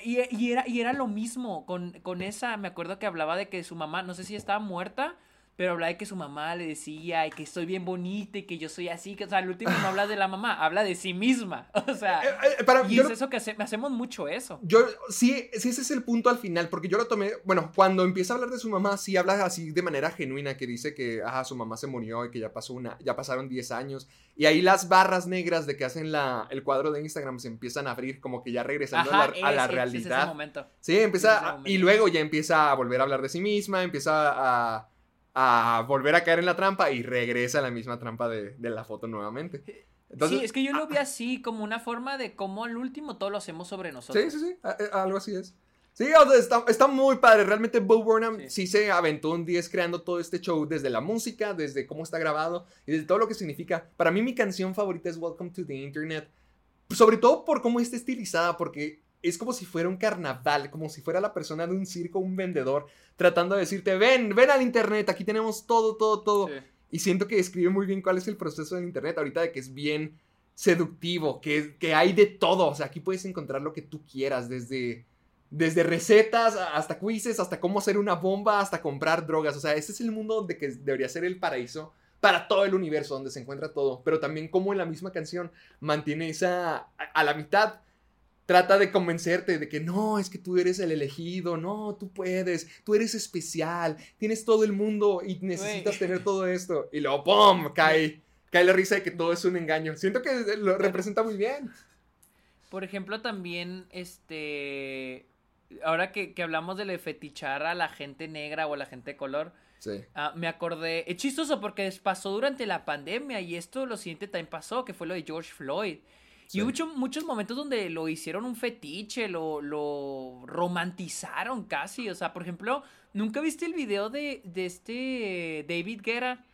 y, y era, y era lo mismo con, con esa, me acuerdo que hablaba de que su mamá, no sé si estaba muerta, pero hablaba de que su mamá le decía y que estoy bien bonita y que yo soy así, que, o sea, al último no habla de la mamá, habla de sí misma, o sea, Eh, eh, para- y es lo- eso que hace- hacemos mucho eso. Yo, sí, sí, ese es el punto al final, porque yo lo tomé, bueno, cuando empieza a hablar de su mamá, sí habla así de manera genuina, que dice que, ajá, su mamá se murió y que ya pasó una, ya pasaron 10 años, y ahí las barras negras de que hacen la, el cuadro de Instagram se empiezan a abrir, como que ya regresando a la, a la ese- ese es ese realidad. momento. Sí, empieza, ese momento. y luego ya empieza a volver a hablar de sí misma, empieza a, a volver a caer en la trampa y regresa a la misma trampa de, de la foto nuevamente. Entonces, sí, es que yo lo vi así, como una forma de cómo al último todo lo hacemos sobre nosotros. Sí, sí, sí, a- a- algo así es. Sí, o sea, está, está muy padre. Realmente Bo Burnham sí. Sí. se aventó un 10 creando todo este show, desde la música, desde cómo está grabado y desde todo lo que significa. Para mí mi canción favorita es Welcome to the Internet. Sobre todo por cómo está estilizada, porque es como si fuera un carnaval, como si fuera la persona de un circo, un vendedor, tratando de decirte, ven, ven al Internet, aquí tenemos todo, todo, todo. Sí. Y siento que describe muy bien cuál es el proceso del Internet ahorita de que es bien seductivo, que, que hay de todo. O sea, aquí puedes encontrar lo que tú quieras, desde, desde recetas hasta quizzes, hasta cómo hacer una bomba, hasta comprar drogas. O sea, este es el mundo donde que debería ser el paraíso para todo el universo, donde se encuentra todo. Pero también como en la misma canción mantiene esa a, a la mitad. Trata de convencerte de que no, es que tú eres el elegido, no, tú puedes, tú eres especial, tienes todo el mundo y necesitas tener todo esto. Y luego, ¡pum! cae, cae la risa de que todo es un engaño. Siento que lo representa muy bien. Por ejemplo, también, este. Ahora que, que hablamos de fetichar a la gente negra o a la gente de color, Sí. ah, me acordé. Es chistoso porque pasó durante la pandemia y esto lo siguiente también pasó, que fue lo de George Floyd. Sí. Y hubo mucho- muchos momentos donde lo hicieron un fetiche, lo, lo romantizaron casi. O sea, por ejemplo, ¿nunca viste el video de, de este David Guerra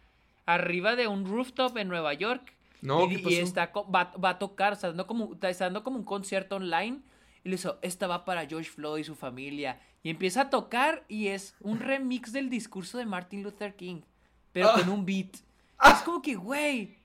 arriba de un rooftop en Nueva York? No, y, ¿qué y pasó? está, co- va, va a tocar, está dando, como, está dando como un concierto online. Y le hizo, esta va para George Floyd y su familia. Y empieza a tocar y es un remix del discurso de Martin Luther King. pero Ah. con un beat. Ah. Es como que, güey.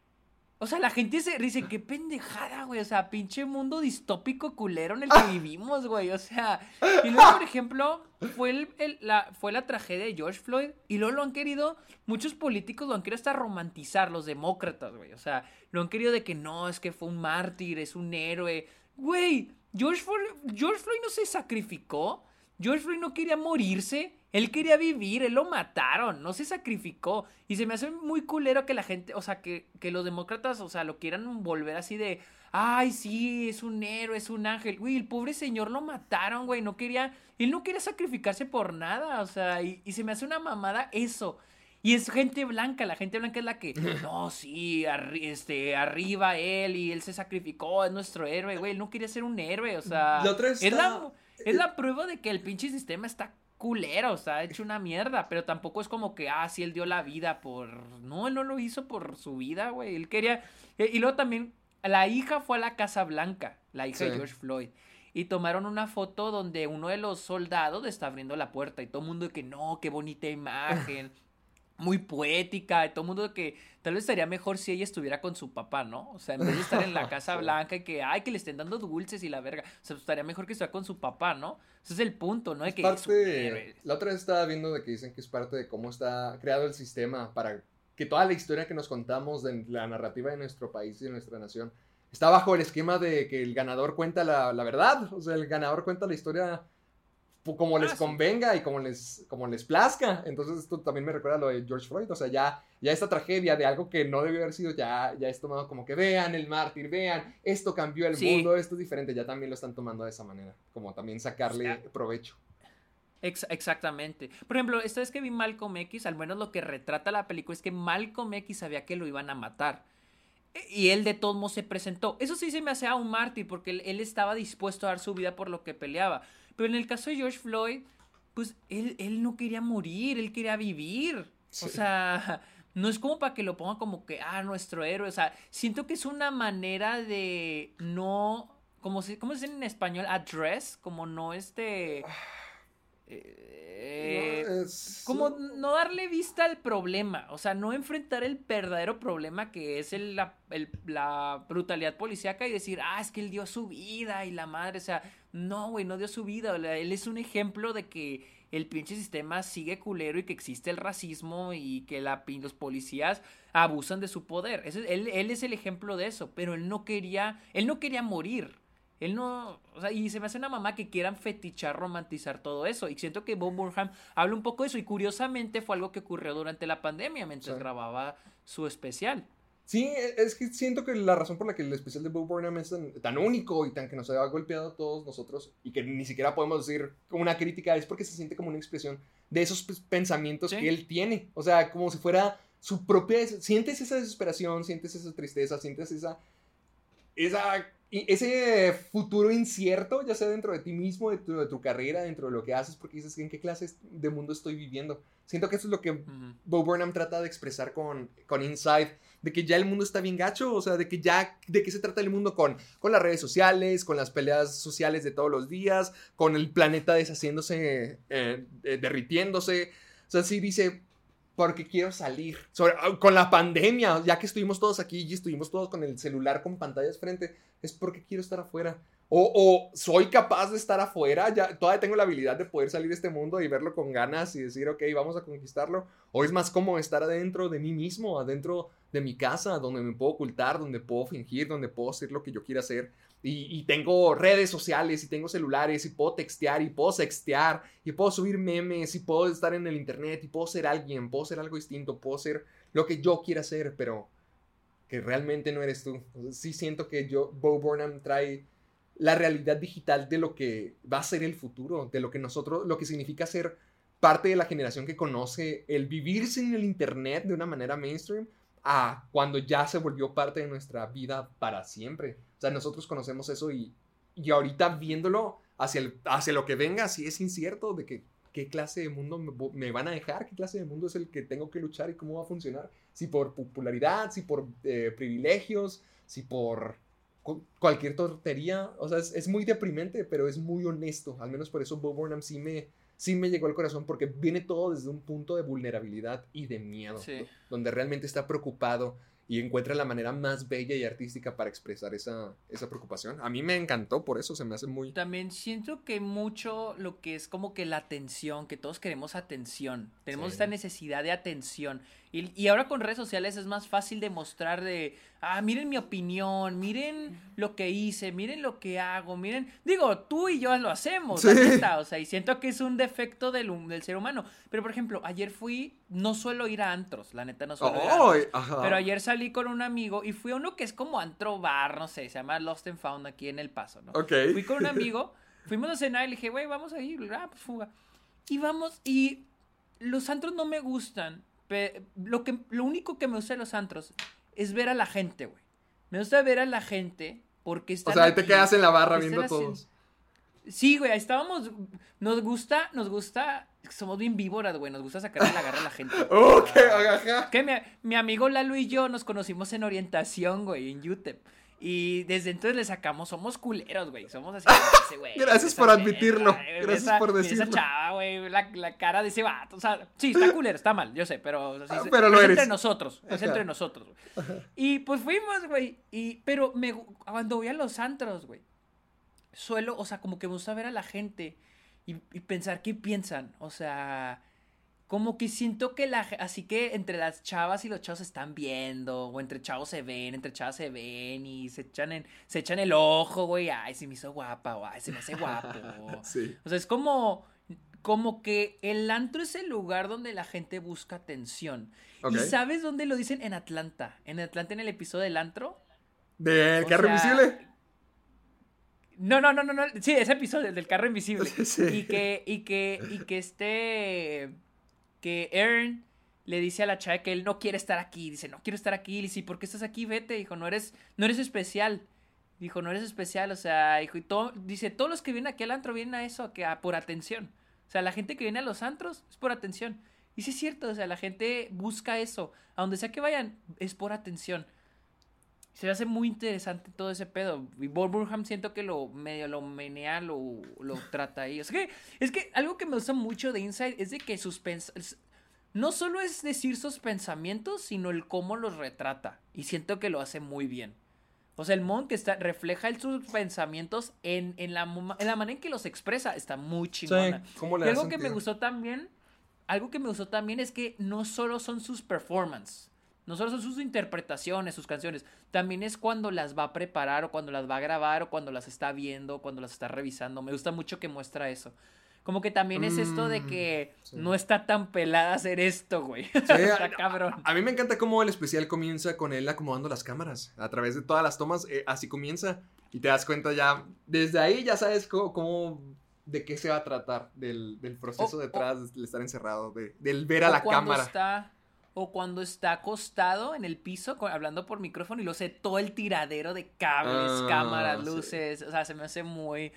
O sea, la gente se dice, qué pendejada, güey. O sea, pinche mundo distópico culero en el que Ah. vivimos, güey. O sea, y luego, por ejemplo, fue, el, el- la, fue la tragedia de George Floyd. Y luego lo han querido, muchos políticos lo han querido hasta romantizar, los demócratas, güey. O sea, lo han querido de que no, es que fue un mártir, es un héroe. Güey, George Floyd, George Floyd no se sacrificó. George Floyd no quería morirse. Él quería vivir, él lo mataron, no se sacrificó. Y se me hace muy culero que la gente, o sea, que, que los demócratas, o sea, lo quieran volver así de, ay, sí, es un héroe, es un ángel. Güey, el pobre señor lo mataron, güey, no quería, él no quería sacrificarse por nada, o sea, y, y se me hace una mamada eso. Y es gente blanca, la gente blanca es la que, no, sí, arri- este, arriba él y él se sacrificó, es nuestro héroe, güey, él no quería ser un héroe, o sea, La otra es, la, es la prueba de que el pinche sistema está culero, o sea, ha hecho una mierda, pero tampoco es como que, ah, sí, él dio la vida por... No, él no lo hizo por su vida, güey, él quería... Y luego también, la hija fue a la Casa Blanca, la hija de. George Floyd, y tomaron una foto donde uno de los soldados está abriendo la puerta y todo el mundo que, no, qué bonita imagen. Muy poética, y todo el mundo que tal vez estaría mejor si ella estuviera con su papá, ¿no? O sea, en vez de estar en la Casa. Blanca y que, ay, que le estén dando dulces y la verga. O sea, estaría mejor que estuviera con su papá, ¿no? Ese es el punto, ¿no? De que es héroe. parte, la otra vez estaba viendo de que dicen que es parte de cómo está creado el sistema para que toda la historia que nos contamos de la narrativa de nuestro país y de nuestra nación está bajo el esquema de que el ganador cuenta la, la verdad, o sea, el ganador cuenta la historia como les Ah, sí. convenga y como les, como les plazca. Entonces esto también me recuerda a lo de George Floyd, o sea, ya, ya esta tragedia de algo que no debió haber sido, ya, ya es tomado como que vean el mártir, vean, esto cambió el Sí. mundo, esto es diferente, ya también lo están tomando de esa manera, como también sacarle O sea, provecho. Ex- exactamente. Por ejemplo, esta vez que vi Malcolm X, al menos lo que retrata la película es que Malcolm X sabía que lo iban a matar. E- Y él de todos modos se presentó. Eso sí se me hace a un mártir porque él, él estaba dispuesto a dar su vida por lo que peleaba. Pero en el caso de George Floyd, pues él, él no quería morir, él quería vivir. O sea, no es como para que lo pongan como que, ah, nuestro héroe. O sea, siento que es una manera de no, como se, ¿cómo se dice en español? Address, como no este... eh, No, es- como no darle vista al problema, o sea, no enfrentar el verdadero problema que es el- la, el- la brutalidad policíaca y decir, ah, es que él dio su vida y la madre, o sea, no, güey, no dio su vida, él es un ejemplo de que el pinche sistema sigue culero y que existe el racismo y que la, los policías abusan de su poder. Él, él es el ejemplo de eso, pero él no quería, él no quería morir. Él no, o sea, y se me hace una mamá que quieran fetichar, romantizar todo eso. Y siento que Bob Burnham habla un poco de eso. Y curiosamente fue algo que ocurrió durante la pandemia, mientras Sí. grababa su especial. Sí, es que siento que la razón por la que el especial de Bo Burnham es tan, tan único y tan que nos ha golpeado a todos nosotros y que ni siquiera podemos decir como una crítica es porque se siente como una expresión de esos pensamientos Sí. que él tiene. O sea, como si fuera su propia... Sientes esa desesperación, sientes esa tristeza, sientes esa... esa y ese futuro incierto, ya sea dentro de ti mismo, dentro de tu carrera, dentro de lo que haces, porque dices, ¿en qué clase de mundo estoy viviendo? Siento que eso es lo que Ujú. Bo Burnham trata de expresar con, con Inside, de que ya el mundo está bien gacho, o sea, de que ya, de qué se trata el mundo con, con las redes sociales, con las peleas sociales de todos los días, con el planeta deshaciéndose, eh, eh, derritiéndose, o sea, sí dice, porque quiero salir, ah, con la pandemia, ya que estuvimos todos aquí y estuvimos todos con el celular con pantallas frente, es porque quiero estar afuera. O, o soy capaz de estar afuera, ya todavía tengo la habilidad de poder salir de este mundo y verlo con ganas y decir, ok, vamos a conquistarlo. O es más como estar adentro de mí mismo, adentro de mi casa, donde me puedo ocultar, donde puedo fingir, donde puedo hacer lo que yo quiera hacer. Y, y tengo redes sociales y tengo celulares y puedo textear y puedo sextear y puedo subir memes y puedo estar en el internet y puedo ser alguien, puedo ser algo distinto, puedo ser lo que yo quiera ser, pero que realmente no eres tú. Sí siento que yo, Bo Burnham trae la realidad digital de lo que va a ser el futuro, de lo que nosotros, lo que significa ser parte de la generación que conoce el vivir sin el internet de una manera mainstream a cuando ya se volvió parte de nuestra vida para siempre. Sea, nosotros conocemos eso y, y ahorita viéndolo hacia, el, hacia lo que venga, sí es incierto de que qué clase de mundo me, me van a dejar, qué clase de mundo es el que tengo que luchar y cómo va a funcionar. Si por popularidad, si por eh, privilegios, si por cu- cualquier tontería. O sea, es, es muy deprimente, pero es muy honesto. Al menos por eso Bob Burnham sí me, sí me llegó al corazón porque viene todo desde un punto de vulnerabilidad y de miedo, Sí. donde realmente está preocupado y encuentra la manera más bella y artística para expresar esa, esa preocupación. A mí me encantó por eso, se me hace muy... También siento que mucho lo que es como que la atención, que todos queremos atención, tenemos Sí. esta necesidad de atención. Y, y ahora con redes sociales es más fácil demostrar de, ah, miren mi opinión, miren lo que hice, miren lo que hago, miren, digo, tú y yo lo hacemos, la Sí. neta, o sea, y siento que es un defecto del, del ser humano. Pero por ejemplo, ayer fui, no suelo ir a antros, la neta no suelo ir a antros. Pero ayer salí con un amigo y fui a uno que es como antro bar, no sé, se llama Lost and Found aquí en El Paso, ¿no? Ok. Fui con un amigo, fuimos a cenar y le dije, güey, vamos a ir, ah, pues fuga. Y vamos, y los antros no me gustan, lo, que, lo único que me gusta de los antros es ver a la gente, güey. Me gusta ver a la gente porque O están sea, ahí te quedas en la barra viendo a todos. Sí, güey, ahí estábamos, nos gusta, nos gusta, somos bien víboras, güey, nos gusta sacarle la garra a la gente. Ok, Ah, ajá. que mi, mi amigo Lalo y yo nos conocimos en orientación, güey, en UTEP. Y desde entonces le sacamos, somos culeros, güey. Somos así. güey, Gracias esa por admitirlo, gracias esa- por Esa decirlo. chava, güey, la, la cara de ese vato. O sea, sí, está culero, está mal, yo sé, pero. o sea, sí, Ah, pero lo es eres. entre nosotros. Es Ajá. entre nosotros, güey. Y pues fuimos, güey. Y, pero me, cuando voy a los antros, güey, suelo, o sea, como que me gusta ver a la gente y, y pensar qué piensan. O sea, como que siento que la así que entre las chavas y los chavos se están viendo, o entre chavos se ven, entre chavas se ven y se echan en, se echan el ojo, güey, ay, se me hizo guapa, o ay, se me hace guapo. Sí. O sea, es como, como que el antro es el lugar donde la gente busca atención. ¿Y sabes dónde lo dicen? En Atlanta. En Atlanta, en el episodio del antro. ¿Del O carro invisible? No, no, no, no, no. Sí, ese episodio, el del carro invisible. Sí. Y que, y que, y que este, que Aaron le dice a la chava que él no quiere estar aquí. Dice, no quiero estar aquí. Le dice, ¿por qué estás aquí? Vete. Dijo, no eres, no eres especial. Dijo, no eres especial. O sea, dijo, y todo, dice, todos los que vienen aquí al antro vienen a eso, que, a, por atención. O sea, la gente que viene a los antros es por atención. Y sí es cierto, o sea, la gente busca eso. A donde sea que vayan, es por atención. Se me hace muy interesante todo ese pedo. Y Bob Burnham siento que lo medio lo menea, lo, lo trata ahí. Es que, es que algo que me gusta mucho de Inside es de que sus pens- es- no solo es decir sus pensamientos, sino el cómo los retrata. Y siento que lo hace muy bien. O sea, el en que está, refleja sus pensamientos en, en, la, en la manera en que los expresa. Está muy chingona. ¿cómo le Y algo que me gustó también, algo que me gustó también es que no solo son sus performances, no solo son sus interpretaciones, sus canciones, también es cuando las va a preparar o cuando las va a grabar o cuando las está viendo, cuando las está revisando. Me gusta mucho que muestra eso. Como que también es esto de Mm, que sí. no está tan pelada hacer esto, güey. Sí, está a- cabrón. A mí me encanta cómo el especial comienza con él acomodando las cámaras. A través de todas las tomas, eh, así comienza. Y te das cuenta ya, desde ahí ya sabes cómo, cómo- de qué se va a tratar, del, del proceso O- detrás del estar encerrado, de- del ver a O la cuando cámara. Está, o cuando está acostado en el piso hablando por micrófono y lo sé todo el tiradero de cables, Ah, cámaras, sí. luces. O sea, se me hace muy.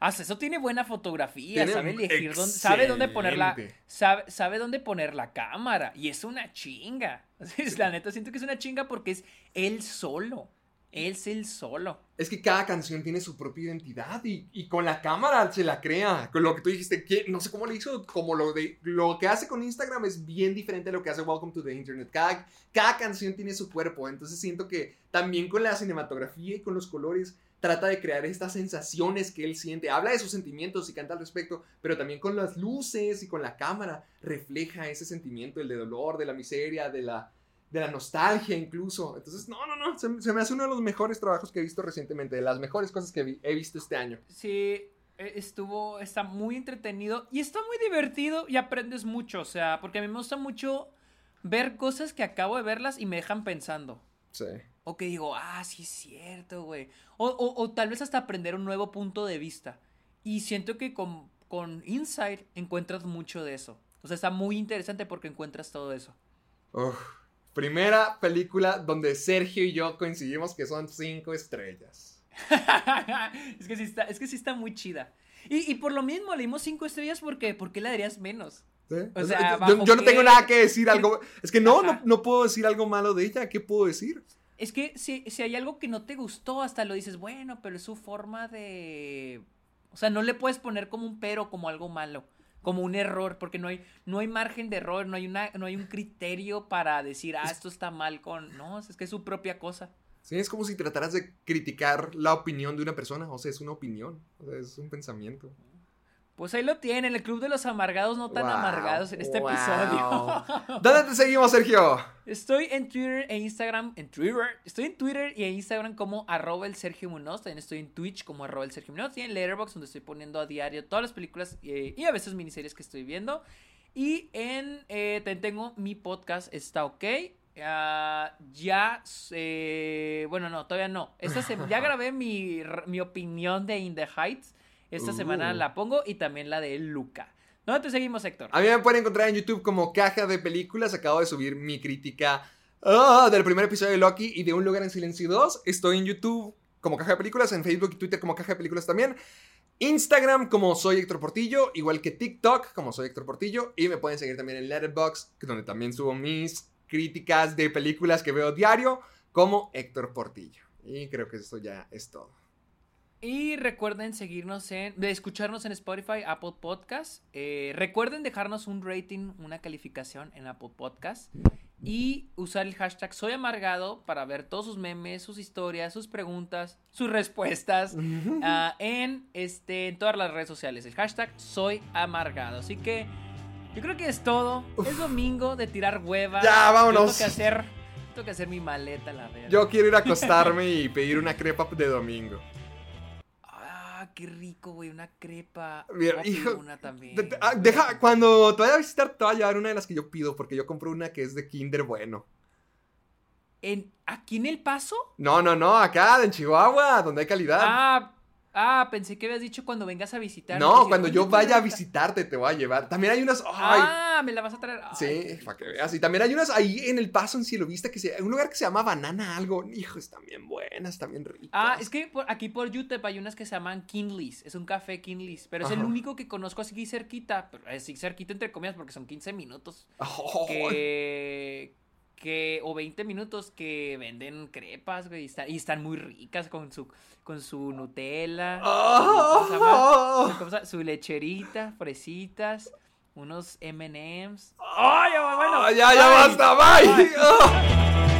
Ah, eso tiene buena fotografía, Tiene sabe elegir dónde, sabe dónde poner la, excelente. sabe, sabe dónde poner la cámara. Y es una chinga. La neta, siento que es una chinga porque es él solo. Es él solo. Es que cada canción tiene su propia identidad y, con la cámara se la crea. Con lo que tú dijiste, que no sé cómo lo hizo, como lo de lo que hace con Instagram es bien diferente a lo que hace Welcome to the Internet. Cada, cada canción tiene su cuerpo, entonces siento que también con la cinematografía y con los colores trata de crear estas sensaciones que él siente. Habla de sus sentimientos y canta al respecto, pero también con las luces y con la cámara refleja ese sentimiento, el de dolor, de la miseria, de la de la nostalgia incluso. Entonces, no, no, no, se, se me hace uno de los mejores trabajos que he visto recientemente, de las mejores cosas que vi- he visto este año. Sí, e- estuvo, está muy entretenido y está muy divertido y aprendes mucho, o sea, porque a mí me gusta mucho ver cosas que acabo de verlas y me dejan pensando. Sí. O que digo, ah, sí es cierto, güey. O, o- o tal vez hasta aprender un nuevo punto de vista. Y siento que con, con Insight encuentras mucho de eso. O sea, está muy interesante porque encuentras todo eso. Uf. Primera película donde Sergio y yo coincidimos que son cinco estrellas. es, que sí está, es que sí está muy chida. Y, y por lo mismo le dimos cinco estrellas porque ¿por qué le darías menos? ¿Sí? O O sea, sea, yo, ¿bajo yo no tengo nada que decir algo. Es que no, no, no puedo decir algo malo de ella. ¿Qué puedo decir? Es que si, si hay algo que no te gustó, hasta lo dices, bueno, pero es su forma de... O sea, no le puedes poner como un pero, como algo malo. Como un error, porque no hay, no hay margen de error, no hay, una, no hay un criterio para decir, ah, esto está mal con... No, es que es su propia cosa. Sí, es como si trataras de criticar la opinión de una persona, o sea, es una opinión, o sea, es un pensamiento. Pues ahí lo tienen, el Club de los Amargados no tan amargados en este episodio. ¿Dónde te seguimos, Sergio? Estoy en Twitter e Instagram, en Twitter, estoy en Twitter y en Instagram como arroba el Sergio Munoz, también estoy en Twitch como arroba el Sergio Munoz y en Letterboxd donde estoy poniendo a diario todas las películas eh, y a veces miniseries que estoy viendo. Y en, eh, también tengo mi podcast, está ok, ah, ya, eh, bueno, no, todavía no. Esta ya grabé mi, mi opinión de In the Heights. Esta semana Uh. la pongo y también la de Luca. ¿Dónde te seguimos, Héctor? A mí me pueden encontrar en YouTube como Caja de Películas. Acabo de subir mi crítica ah, del primer episodio de Loki y de Un Lugar en Silencio 2. Estoy en YouTube como Caja de Películas, en Facebook y Twitter como Caja de Películas también. Instagram como soy Héctor Portillo, igual que TikTok como soy Héctor Portillo. Y me pueden seguir también en Letterboxd, donde también subo mis críticas de películas que veo diario como Héctor Portillo. Y creo que eso ya es todo. Y recuerden seguirnos en, de escucharnos en Spotify, Apple Podcast. Eh, recuerden dejarnos un rating, una calificación en Apple Podcast. Y usar el hashtag Soy Amargado para ver todos sus memes, sus historias, sus preguntas, sus respuestas ah, en, este, en todas las redes sociales. El hashtag Soy Amargado. Así que yo creo que es todo. Es domingo de tirar hueva. Ya, vámonos. Tengo que hacer, tengo que hacer mi maleta, la verdad. Yo quiero ir a acostarme y pedir una crepa de domingo. Ah, qué rico, güey, una crepa. Mira, hijo, una también. De- de- ah, deja, cuando te vaya a visitar, te voy a llevar una de las que yo pido, porque yo compro una que es de Kinder Bueno. En, ¿Aquí en El Paso? No, no, no, acá en Chihuahua, donde hay calidad. Ah, ah, pensé que habías dicho cuando vengas a visitar. no, cuando yo vaya a visitarte, te voy a llevar. También hay unas. ¡Ay! Ah, me la vas a traer. Ay, sí, para que veas. Y también hay unas ahí en el paso en Cielo Vista, que se, un lugar que se llama Banana Algo. Hijo, están bien buenas, están bien ricas. Ah, es que por- aquí por YouTube hay unas que se llaman Kinleys. Es un café Kinleys. Pero es el único que conozco así cerquita. Pero así cerquita entre comillas porque son 15 minutos. Oh, Que. Que o 20 minutos que venden crepas, güey. Y, está- y están muy ricas con su, con su Nutella. oh. ¿Cómo se llama? Su lecherita, fresitas, unos M&M's. ¡Ay, ya, bueno! Ah, ya, ya Bye. basta, bye. Bye.